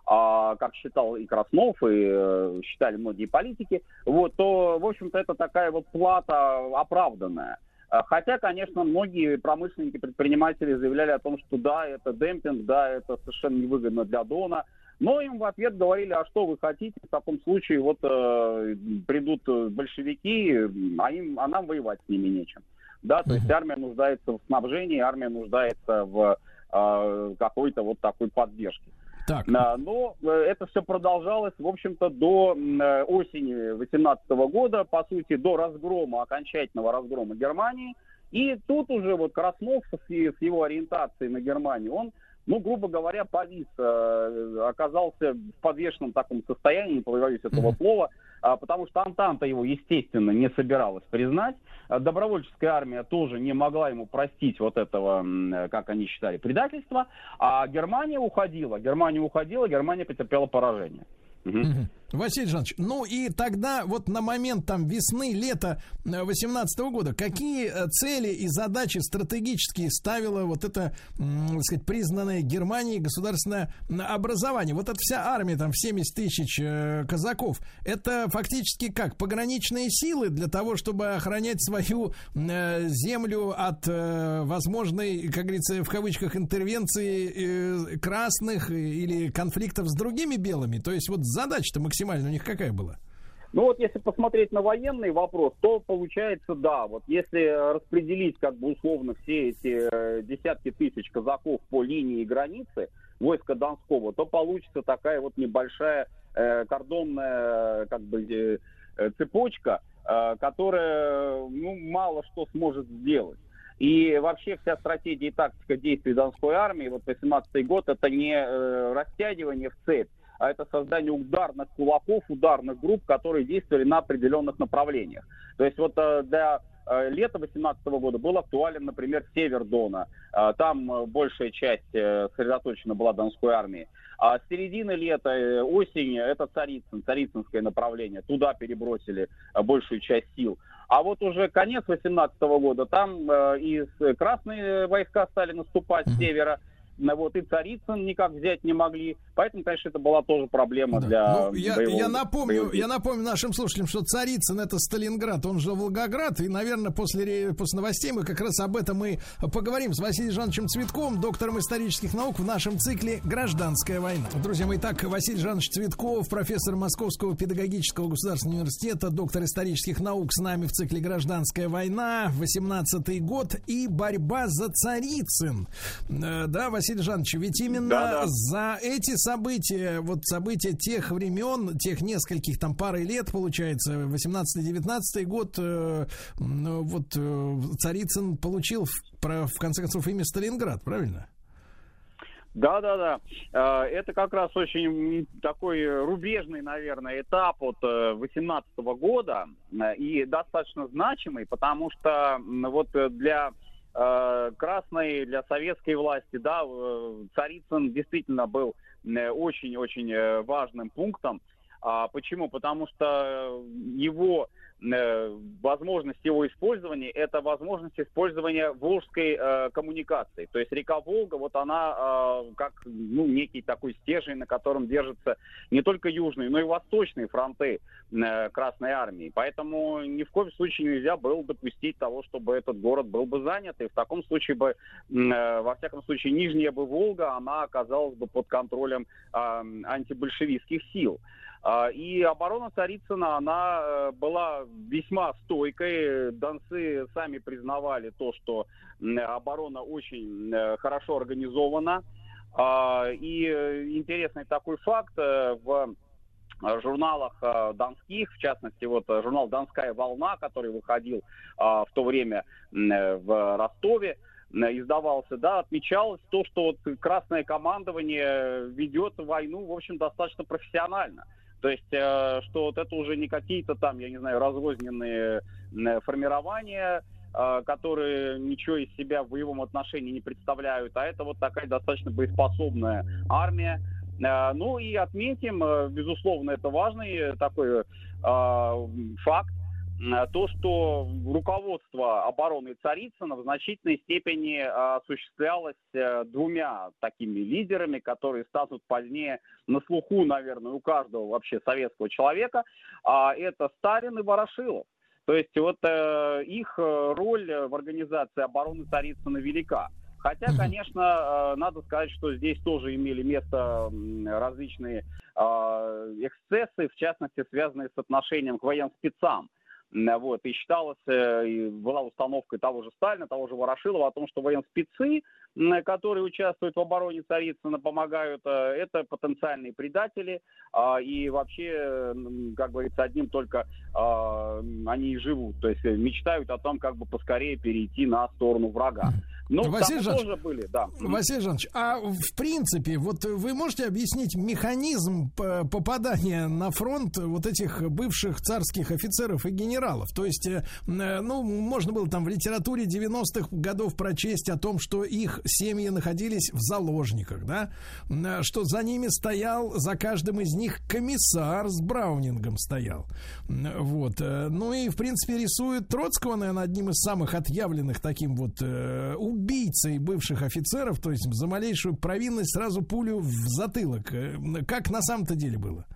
а, как считал и Краснов, и э, считали многие политики, вот, то, в общем-то, это такая вот плата оправданная. А, Хотя, конечно, многие промышленники, предприниматели заявляли о том, что да, это демпинг, да, это совершенно невыгодно для Дона. Но им в ответ говорили, а что вы хотите, в таком случае вот э, придут э, большевики, а, им, а нам воевать с ними нечем. Да, то есть армия нуждается в снабжении, армия нуждается в э, какой-то вот такой поддержке. Так. Да, но э, это все продолжалось, в общем-то, до э, осени 2018 года, по сути, до разгрома, окончательного разгрома Германии. И тут уже вот Краснов с, его ориентацией на Германию, он, ну, грубо говоря, повис, э, оказался в подвешенном таком состоянии, не побоюсь этого слова, а, потому что Антанта его, естественно, не собиралась признать. А Добровольческая армия тоже не могла ему простить вот этого, э, как они считали, предательства. А Германия уходила, Германия уходила, Германия потерпела поражение. Мгм. Василий Жанович, ну и тогда вот на момент там весны, лета 18 года, какие э, цели и задачи стратегические ставила вот это, так сказать, признанное Германией государственное образование? Вот эта вся армия, там, в 70 тысяч э, казаков, это фактически как, пограничные силы для того, чтобы охранять свою э, землю от э, возможной, как говорится, в кавычках, интервенции э, красных или конфликтов с другими белыми? То есть вот задача-то максимально у них какая была? Ну вот если посмотреть на военный вопрос, то получается да. Вот если распределить как бы условно все эти э, десятки тысяч казаков по линии границы войска Донского, то получится такая вот небольшая э, кордонная как бы э, э цепочка, э, которая ну, мало что сможет сделать. И вообще вся стратегия и тактика действий Донской армии, вот 18 год, это не э, растягивание в цепь, а это создание ударных кулаков, ударных групп, которые действовали на определенных направлениях. То есть вот э, для э, лета 2018 года был актуален, например, север Дона. Э, там большая часть сосредоточена была Донской армии. А с середины лета, осени, это Царицын, Царицынское направление. Туда перебросили большую часть сил. А вот уже конец 2018 года, там и красные войска стали наступать с севера, вот, и Царицын никак взять не могли. Поэтому, конечно, это была тоже проблема да. для ну, я, боевого, я, напомню, боевого. я напомню нашим слушателям, что Царицын это Сталинград, он же Волгоград. И, наверное, после, после новостей мы как раз об этом и поговорим с Василием Жановичем Цветковым, доктором исторических наук в нашем цикле «Гражданская война». Друзья мои, так, Василий Жанович Цветков, профессор Московского педагогического государственного университета, доктор исторических наук с нами в цикле «Гражданская война», 18-й год и борьба за Царицын. Э, да, Василий Василий Жанович, ведь именно да, да. за эти события, вот события тех времен, тех нескольких там пары лет, получается, 18-19 год, э, вот э, Царицын получил, в, про, в конце концов, имя Сталинград, правильно? Да, да, да. Это как раз очень такой рубежный, наверное, этап от 18 э, года э, и достаточно значимый, потому что вот для Э, красной для советской власти, да, э, Царицын действительно был э, очень-очень важным пунктом. А почему? Потому что его Э, возможность его использования – это возможность использования волжской э, коммуникации. То есть река Волга, вот она э, как ну, некий такой стержень, на котором держатся не только южные, но и восточные фронты э, Красной Армии. Поэтому ни в коем случае нельзя было допустить того, чтобы этот город был бы занят. И в таком случае бы, э, во всяком случае, Нижняя бы Волга, она оказалась бы под контролем э, антибольшевистских сил. И оборона Царицына, она э, была весьма стойкой. Донцы сами признавали то, что оборона очень э, хорошо организована. А, и интересный такой факт э, в журналах донских, в частности, вот журнал «Донская волна», который выходил в то время в Ростове, издавался, да, отмечалось то, что вот красное командование ведет войну, в общем, достаточно профессионально. То есть, э, что вот это уже не какие-то там, я не знаю, разрозненные формирования, э, которые ничего из себя в боевом отношении не представляют, а это вот такая достаточно боеспособная армия. Э, ну и отметим, безусловно, это важный такой факт, Э, то, что руководство обороны Царицына в значительной степени э, осуществлялось э, двумя такими лидерами, которые станут позднее на слуху, наверное, у каждого вообще советского человека. А это Сталин и Ворошилов. То есть вот их роль в организации обороны Царицына велика. Хотя, конечно, надо сказать, что здесь тоже имели место различные эксцессы, в частности, связанные с отношением к военным спецам. Вот, и считалось, э, и была установкой того же Сталина, того же Ворошилова о том, что военспецы, которые участвуют в обороне Царицына, помогают, э, это потенциальные предатели, а, и вообще, как говорится, одним только а, они и живут, то есть мечтают о том, как бы поскорее перейти на сторону врага. Но Василий там Жанович, тоже были, да. Василий Жанович, а в принципе, вот вы можете объяснить механизм попадания на фронт вот этих бывших царских офицеров и генералов? То есть, э, э, ну, можно было там в литературе 90-х годов прочесть о том, что их семьи находились в заложниках, да, Э, что за ними стоял, за каждым из них комиссар с Браунингом стоял. Вот. Ну и, в принципе, рисует Троцкого, наверное, одним из самых отъявленных таким вот убийцей бывших офицеров, то есть за малейшую провинность сразу пулю в затылок. Э, Как на самом-то деле было?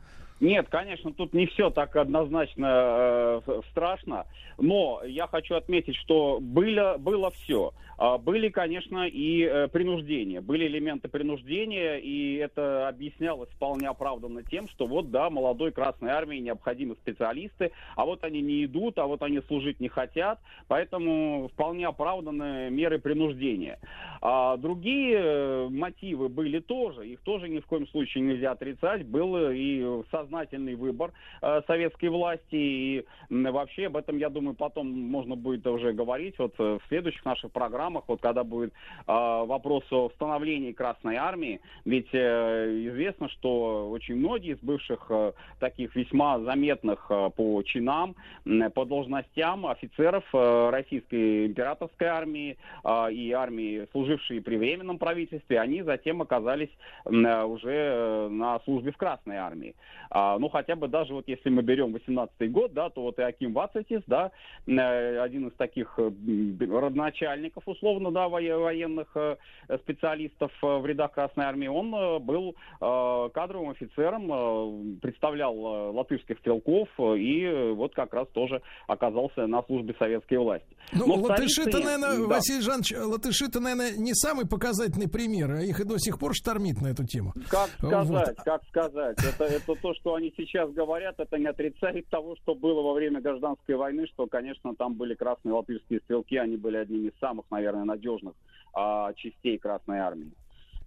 Нет, конечно, тут не все так однозначно э, страшно, но я хочу отметить, что было, было все. А, Были, конечно, и э, принуждения, были элементы принуждения, и это объяснялось вполне оправданно тем, что вот, да, молодой Красной Армии необходимы специалисты, а вот они не идут, а вот они служить не хотят, поэтому вполне оправданы меры принуждения. А другие э, мотивы были тоже, их тоже ни в коем случае нельзя отрицать, был и сознательный выбор э, советской власти, и вообще об этом, я думаю, потом можно будет уже говорить вот э, в следующих наших программах, вот когда будет э, вопрос о становлении Красной Армии, ведь э, известно, что очень многие из бывших э, таких весьма заметных э, по чинам, м, по должностям офицеров э, Российской императорской армии э, и армии, служившие при Временном правительстве, они затем оказались э, уже э, на службе в Красной армии. А, ну, хотя бы даже вот если мы берем 18 год, да, то вот и Аким Вацетис, да, э, один из таких э, родоначальников, условно, да, вое- военных э, специалистов в рядах Красной армии, он был кадровым офицером, представлял латышских стрелков и вот как раз тоже оказался на службе советской власти. Ну, Но латыши-то, наверное, да. Василий Жанович, латыши-то, наверное, не самый показательный пример, а их и до сих пор штормит на эту тему. Как Вот. сказать, как сказать? Это, это то, что они сейчас говорят, это не отрицает того, что было во время гражданской войны, что, конечно, там были красные латышские стрелки, они были одними из самых, наверное, надежных а, частей Красной Армии.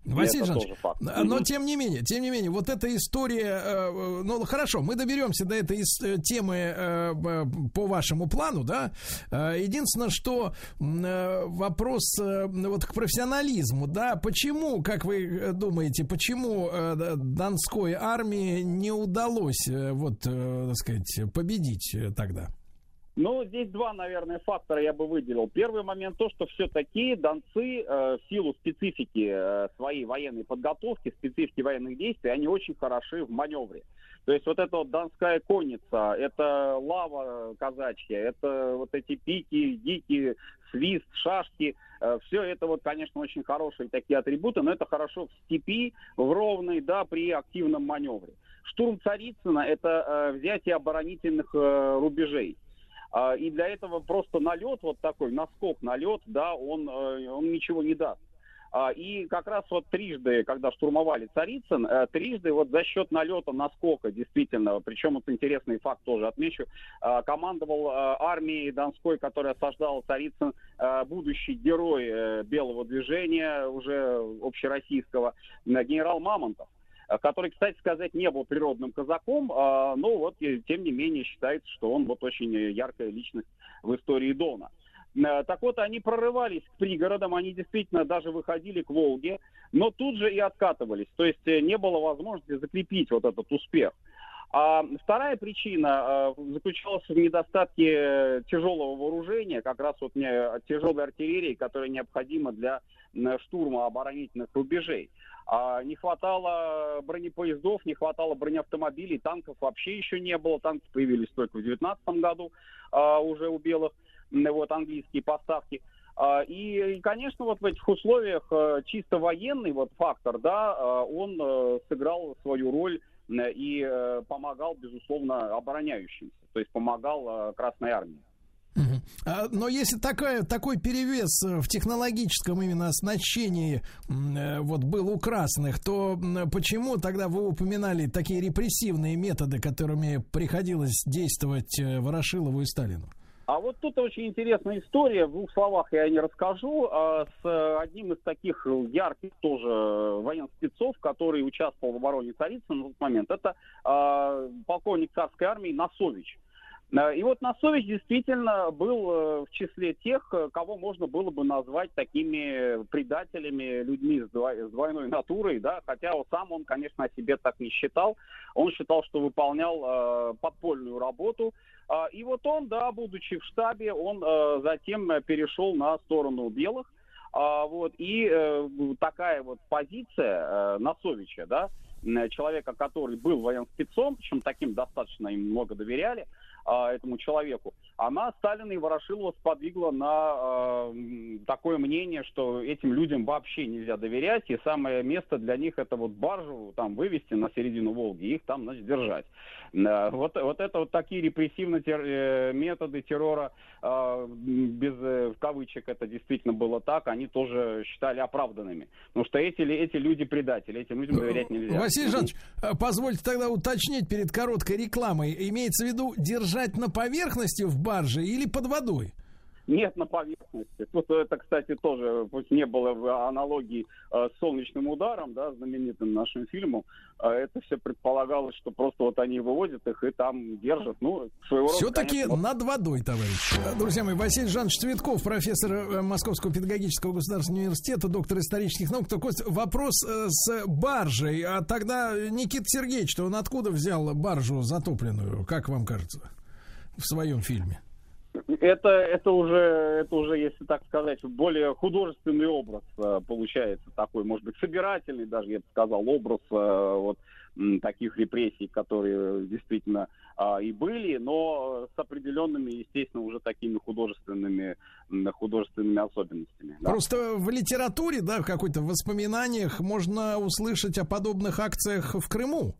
Василий это Жанович, но тем не менее, тем не менее, вот эта история, э, ну хорошо, мы доберемся до этой э, темы э, по вашему плану, да. Единственное, что вопрос вот к профессионализму, да, почему, как вы думаете, почему Донской армии не удалось, вот, так сказать, победить тогда? Ну, здесь два, наверное, фактора я бы выделил. Первый момент то, что все-таки донцы э, в силу специфики э, своей военной подготовки, специфики военных действий, они очень хороши в маневре. То есть вот эта вот донская конница, это лава казачья, это вот эти пики, дикие, свист, шашки, все это вот, конечно, очень хорошие такие атрибуты, но это хорошо в степи, в ровной, да, при активном маневре. Штурм Царицына – это э, взятие оборонительных э, рубежей. А, И для этого просто налет, вот такой наскок, налет, да, он, э, он ничего не даст. А, И как раз вот трижды, когда штурмовали Царицын, э, трижды вот за счет налета наскока, действительно, причем вот интересный факт тоже отмечу, э, командовал э, армией Донской, которая осаждала Царицын, будущий герой белого движения, уже общероссийского, генерал Мамонтов который, кстати сказать, не был природным казаком, а, но вот, тем не менее, считается, что он вот очень яркая личность в истории Дона. Э, Так вот, они прорывались к пригородам, они действительно даже выходили к Волге, но тут же и откатывались. То есть э, не было возможности закрепить вот этот успех. А вторая причина э, заключалась в недостатке э, тяжелого вооружения, как раз вот тяжелой артиллерии, которая необходима для штурма оборонительных рубежей. А, не хватало бронепоездов, не хватало бронеавтомобилей, танков вообще еще не было. Танки появились только в 2019 году а, уже у белых, вот английские поставки. А, И, конечно, вот в этих условиях э, чисто военный вот фактор, да, он э, сыграл свою роль э, и помогал, безусловно, обороняющимся, то есть помогал Красной Армии. А, Но если такая, такой перевес э, в технологическом именно оснащении э, вот был у красных, то почему тогда вы упоминали такие репрессивные методы, которыми приходилось действовать э, Ворошилову и Сталину? А вот тут очень интересная история, в двух словах я не расскажу, а с одним из таких ярких тоже военспецов, который участвовал в обороне Царицына на тот момент, это э, полковник царской армии Носович. Э, И вот Носович действительно был э, в числе тех, э, кого можно было бы назвать такими предателями, людьми с двой- с двойной натурой, да, хотя он сам он, конечно, о себе так не считал. Он считал, что выполнял э, подпольную работу. И вот он, да, будучи в штабе, он э, затем э, перешел на сторону белых. А, вот, и э, такая вот позиция э, Носовича, да, человека, который был военспецом, причем таким достаточно им много доверяли, а, этому человеку, она Сталина и Ворошилова сподвигла на а, такое мнение, что этим людям вообще нельзя доверять, и самое место для них это вот баржу там вывести на середину Волги и их там, значит, держать. Вот, вот это вот такие репрессивные тер- э, методы террора, а, без э, в кавычек это действительно было так, они тоже считали оправданными. Потому что эти, эти люди предатели, этим людям доверять нельзя. Василий Жанович, э, позвольте тогда уточнить перед короткой рекламой. Имеется в виду держать на поверхности в барже или под водой? Нет на поверхности. Тут это, кстати, тоже, пусть не было в аналогии э, с солнечным ударом, да, знаменитым нашим фильмом, э, это все предполагалось, что просто вот они вывозят их и там держат. Ну, своего Все-таки конечно, над водой, товарищ. Э, Друзья мои, Василий Жанович Цветков, профессор э, Московского педагогического государственного университета, доктор исторических наук. Так вот, вопрос э, с баржей. А тогда Никита Сергеевич, он откуда взял баржу затопленную, как вам кажется, в своем фильме? Это, это уже, это уже, если так сказать, более художественный образ э, получается такой, может быть, собирательный даже, я бы сказал, образ э, вот таких репрессий, которые действительно а, и были, но с определенными, естественно, уже такими художественными, художественными особенностями. да. Просто в литературе, да, в какой-то воспоминаниях можно услышать о подобных акциях в Крыму.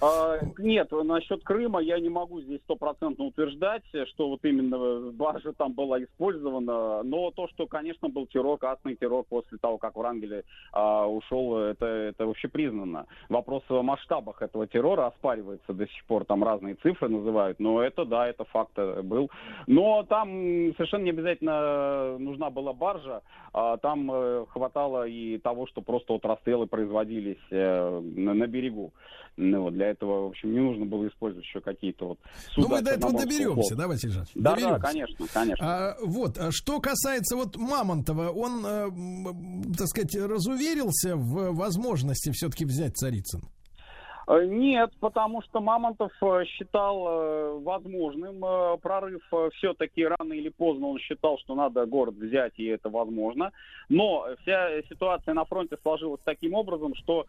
А, Нет, насчет Крыма я не могу здесь стопроцентно утверждать, что вот именно баржа там была использована, но то, что, конечно, был террор, красный террор после того, как Врангель а, ушел, это, это вообще признано. Вопрос о масштабах этого террора оспаривается до сих пор, там разные цифры называют, но это, да, это факт э, был. Но там совершенно не обязательно нужна была баржа, а там э, хватало и того, что просто вот расстрелы производились э, на, на берегу. Ну, вот, для этого, в общем, не нужно было использовать еще какие-то вот Ну, суда мы до этого доберемся, да, Василий Жанович? Да, да, Доберемся. конечно, конечно. А, вот, а что касается вот Мамонтова, он, э, так сказать, разуверился в возможности все-таки взять Царицын? Э, Нет, потому что Мамонтов э, считал э, возможным прорыв. Все-таки рано или поздно он считал, что надо город взять, и это возможно. Но вся ситуация на фронте сложилась таким образом, что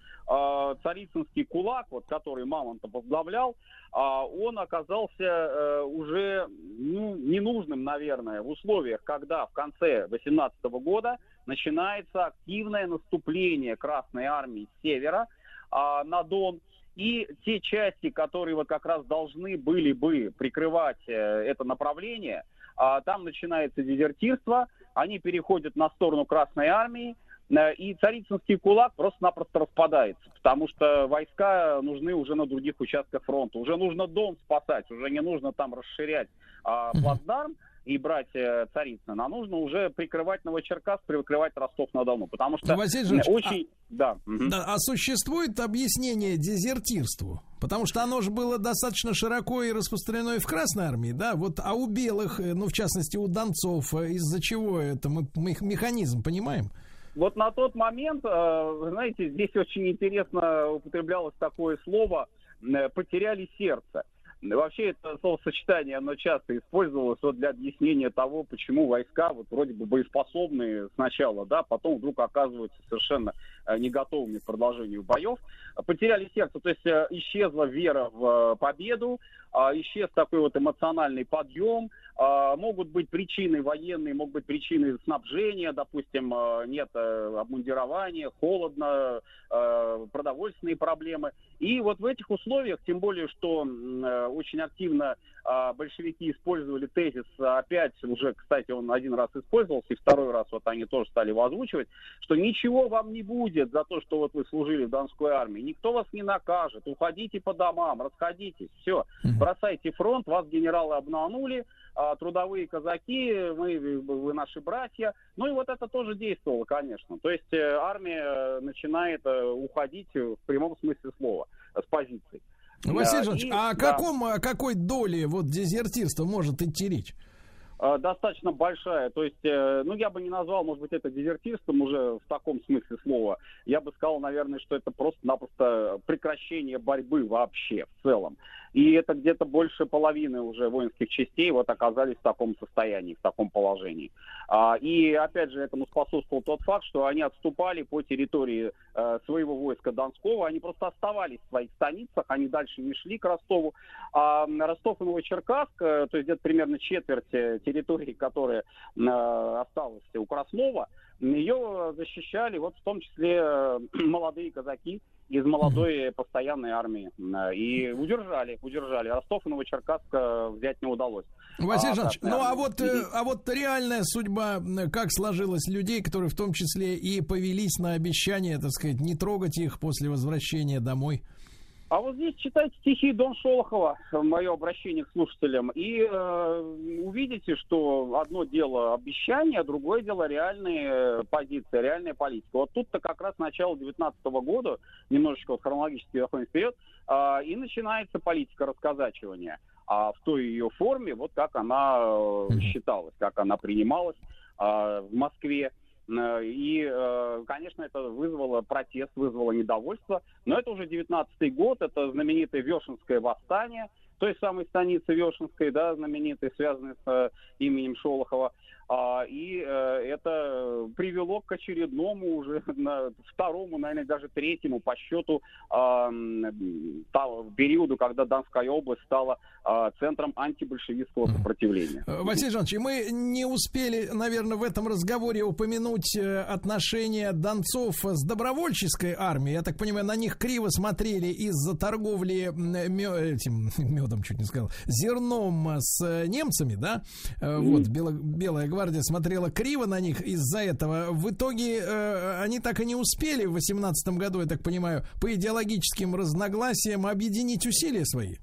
царицынский кулак, вот, который Мамонтов возглавлял, он оказался уже ну, ненужным, наверное, в условиях, когда в конце 18 года начинается активное наступление Красной Армии с севера на Дон. И те части, которые вот как раз должны были бы прикрывать э, это направление, а, там начинается дезертирство, они переходят на сторону Красной Армии, э, и Царицынский кулак просто-напросто распадается, потому что войска нужны уже на других участках фронта. Уже нужно Дон спасать, уже не нужно там расширять а, плацдарм и брать э, Царицын, а нужно уже прикрывать Новочеркасск, прикрывать Ростов-на-Дону, потому что Василий Жанович, очень... Да. мгм. Да, а существует объяснение дезертирству? Потому что оно же было достаточно широко и распространено и в Красной Армии, да? Вот, а у белых, э, ну, в частности, у донцов, э, из-за чего это? Мы, мы их механизм понимаем? Вот на тот момент, знаете, здесь очень интересно употреблялось такое слово «потеряли сердце». Вообще это словосочетание, оно часто использовалось вот для объяснения того, почему войска вот вроде бы боеспособные сначала, да, потом вдруг оказываются совершенно э, не готовыми к продолжению боев. Потеряли сердце, то есть э, исчезла вера в э, победу, а, исчез такой вот эмоциональный подъем, а, могут быть причины военные, могут быть причины снабжения, допустим, нет э, обмундирования, холодно, э, продовольственные проблемы. И вот в этих условиях, тем более, что э, очень активно а, большевики использовали тезис, а, опять уже, кстати, он один раз использовался, и второй раз вот они тоже стали его озвучивать, что ничего вам не будет за то, что вот вы служили в Донской армии, никто вас не накажет, уходите по домам, расходитесь, все, бросайте фронт, вас генералы обманули, трудовые казаки, мы, вы наши братья. Ну и вот это тоже действовало, конечно. То есть э, армия э, начинает э, уходить в прямом смысле слова э, с позиций. Василий Э, Жанович, и- а о да. каком, о какой доле вот дезертирства может идти речь? Э, достаточно большая. То есть, э, ну, я бы не назвал, может быть, это дезертирством уже в таком смысле слова. Я бы сказал, наверное, что это просто-напросто прекращение борьбы вообще в целом. И это где-то больше половины уже воинских частей вот оказались в таком состоянии, в таком положении. А, И, опять же, этому способствовал тот факт, что они отступали по территории э, своего войска Донского. Они просто оставались в своих станицах, они дальше не шли к Ростову. А Ростов и Новочеркасск, э, то есть где-то примерно четверть э, территории, которая э, осталась у Краснова, ее защищали вот в том числе э, молодые казаки из молодой постоянной армии. Э, И удержали, удержали. Ростов и Новочеркасск э, взять не удалось. Василий А Жанович, Красная ну а вот, э, а вот реальная судьба, м, как сложилась людей, которые в том числе и повелись на обещание, так сказать, не трогать их после возвращения домой? А вот здесь читайте стихи Дон Шолохова, мое обращение к слушателям, и э, увидите, что одно дело обещания, а другое дело реальные э, позиции, реальная политика. Вот тут-то как раз начало 2019 года, немножечко вот хронологически заходим вперед, а, и начинается политика расказачивания. А в той ее форме, вот как она э, считалась, как она принималась а, в Москве. Э, И, э, конечно, это вызвало протест, вызвало недовольство. Но это уже 19 год, это знаменитое Вешенское восстание, той самой станицы Вешенской, да, знаменитой, связанной с э, именем Шолохова. А, И э, это привело к очередному уже, на второму, наверное, даже третьему по счету а, периоду, когда Донская область стала а, центром антибольшевистского сопротивления. Э, Василий Жанович, мы не успели, наверное, в этом разговоре упомянуть э, отношения донцов с добровольческой армией. Я так понимаю, на них криво смотрели из-за торговли м, мё- этим медом, чуть не сказал, зерном с немцами, да? Э, Вот, Белая гвардия смотрела криво на них из-за этого. В итоге э, они так и не успели в 18 году, я так понимаю, по идеологическим разногласиям объединить усилия свои.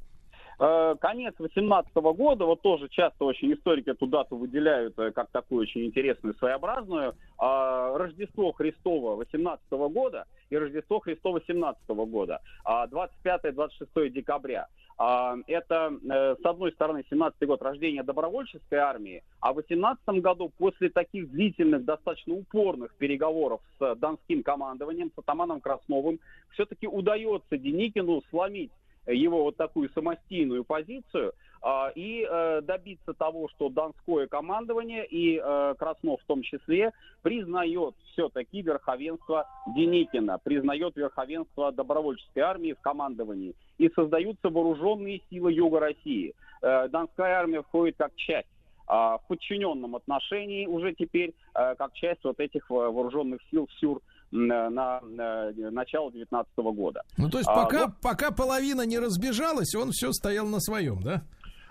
Э, Конец 18 года, вот тоже часто очень историки эту дату выделяют э, как такую очень интересную, своеобразную. А, Рождество Христово 18 года и Рождество Христово 17 года, а 25-26 декабря. А, Это, э, с одной стороны, 17 год рождения добровольческой армии, а в 18 году, после таких длительных, достаточно упорных переговоров с донским командованием, с атаманом Красновым, все-таки удается Деникину сломить его вот такую самостийную позицию а, и э, добиться того, что донское командование и э, Краснов в том числе признает все-таки верховенство Деникина, признает верховенство добровольческой армии в командовании и создаются вооруженные силы Юга России. Э, Донская армия входит как часть а, в подчиненном отношении уже теперь как часть вот этих вооруженных сил СЮР м, э, на э, начало 19 года. Ну, то есть А, пока, вот пока половина не разбежалась, он все стоял на своем, да?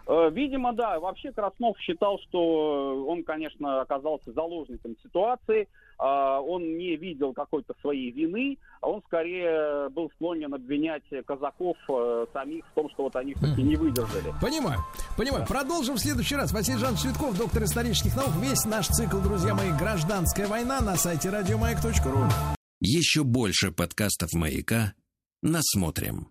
Э, Видимо, да. Вообще Краснов считал, что он, конечно, оказался заложником ситуации. А, Он не видел какой-то своей вины, а он скорее был склонен обвинять казаков э, самих в том, что вот они все-таки не выдержали. Понимаю, понимаю. Продолжим в следующий раз. Василий Жанович Цветков, доктор исторических наук. Весь наш цикл, друзья мои, «Гражданская война» на сайте радиомаяк.ру. Еще больше подкастов «Маяка» насмотрим.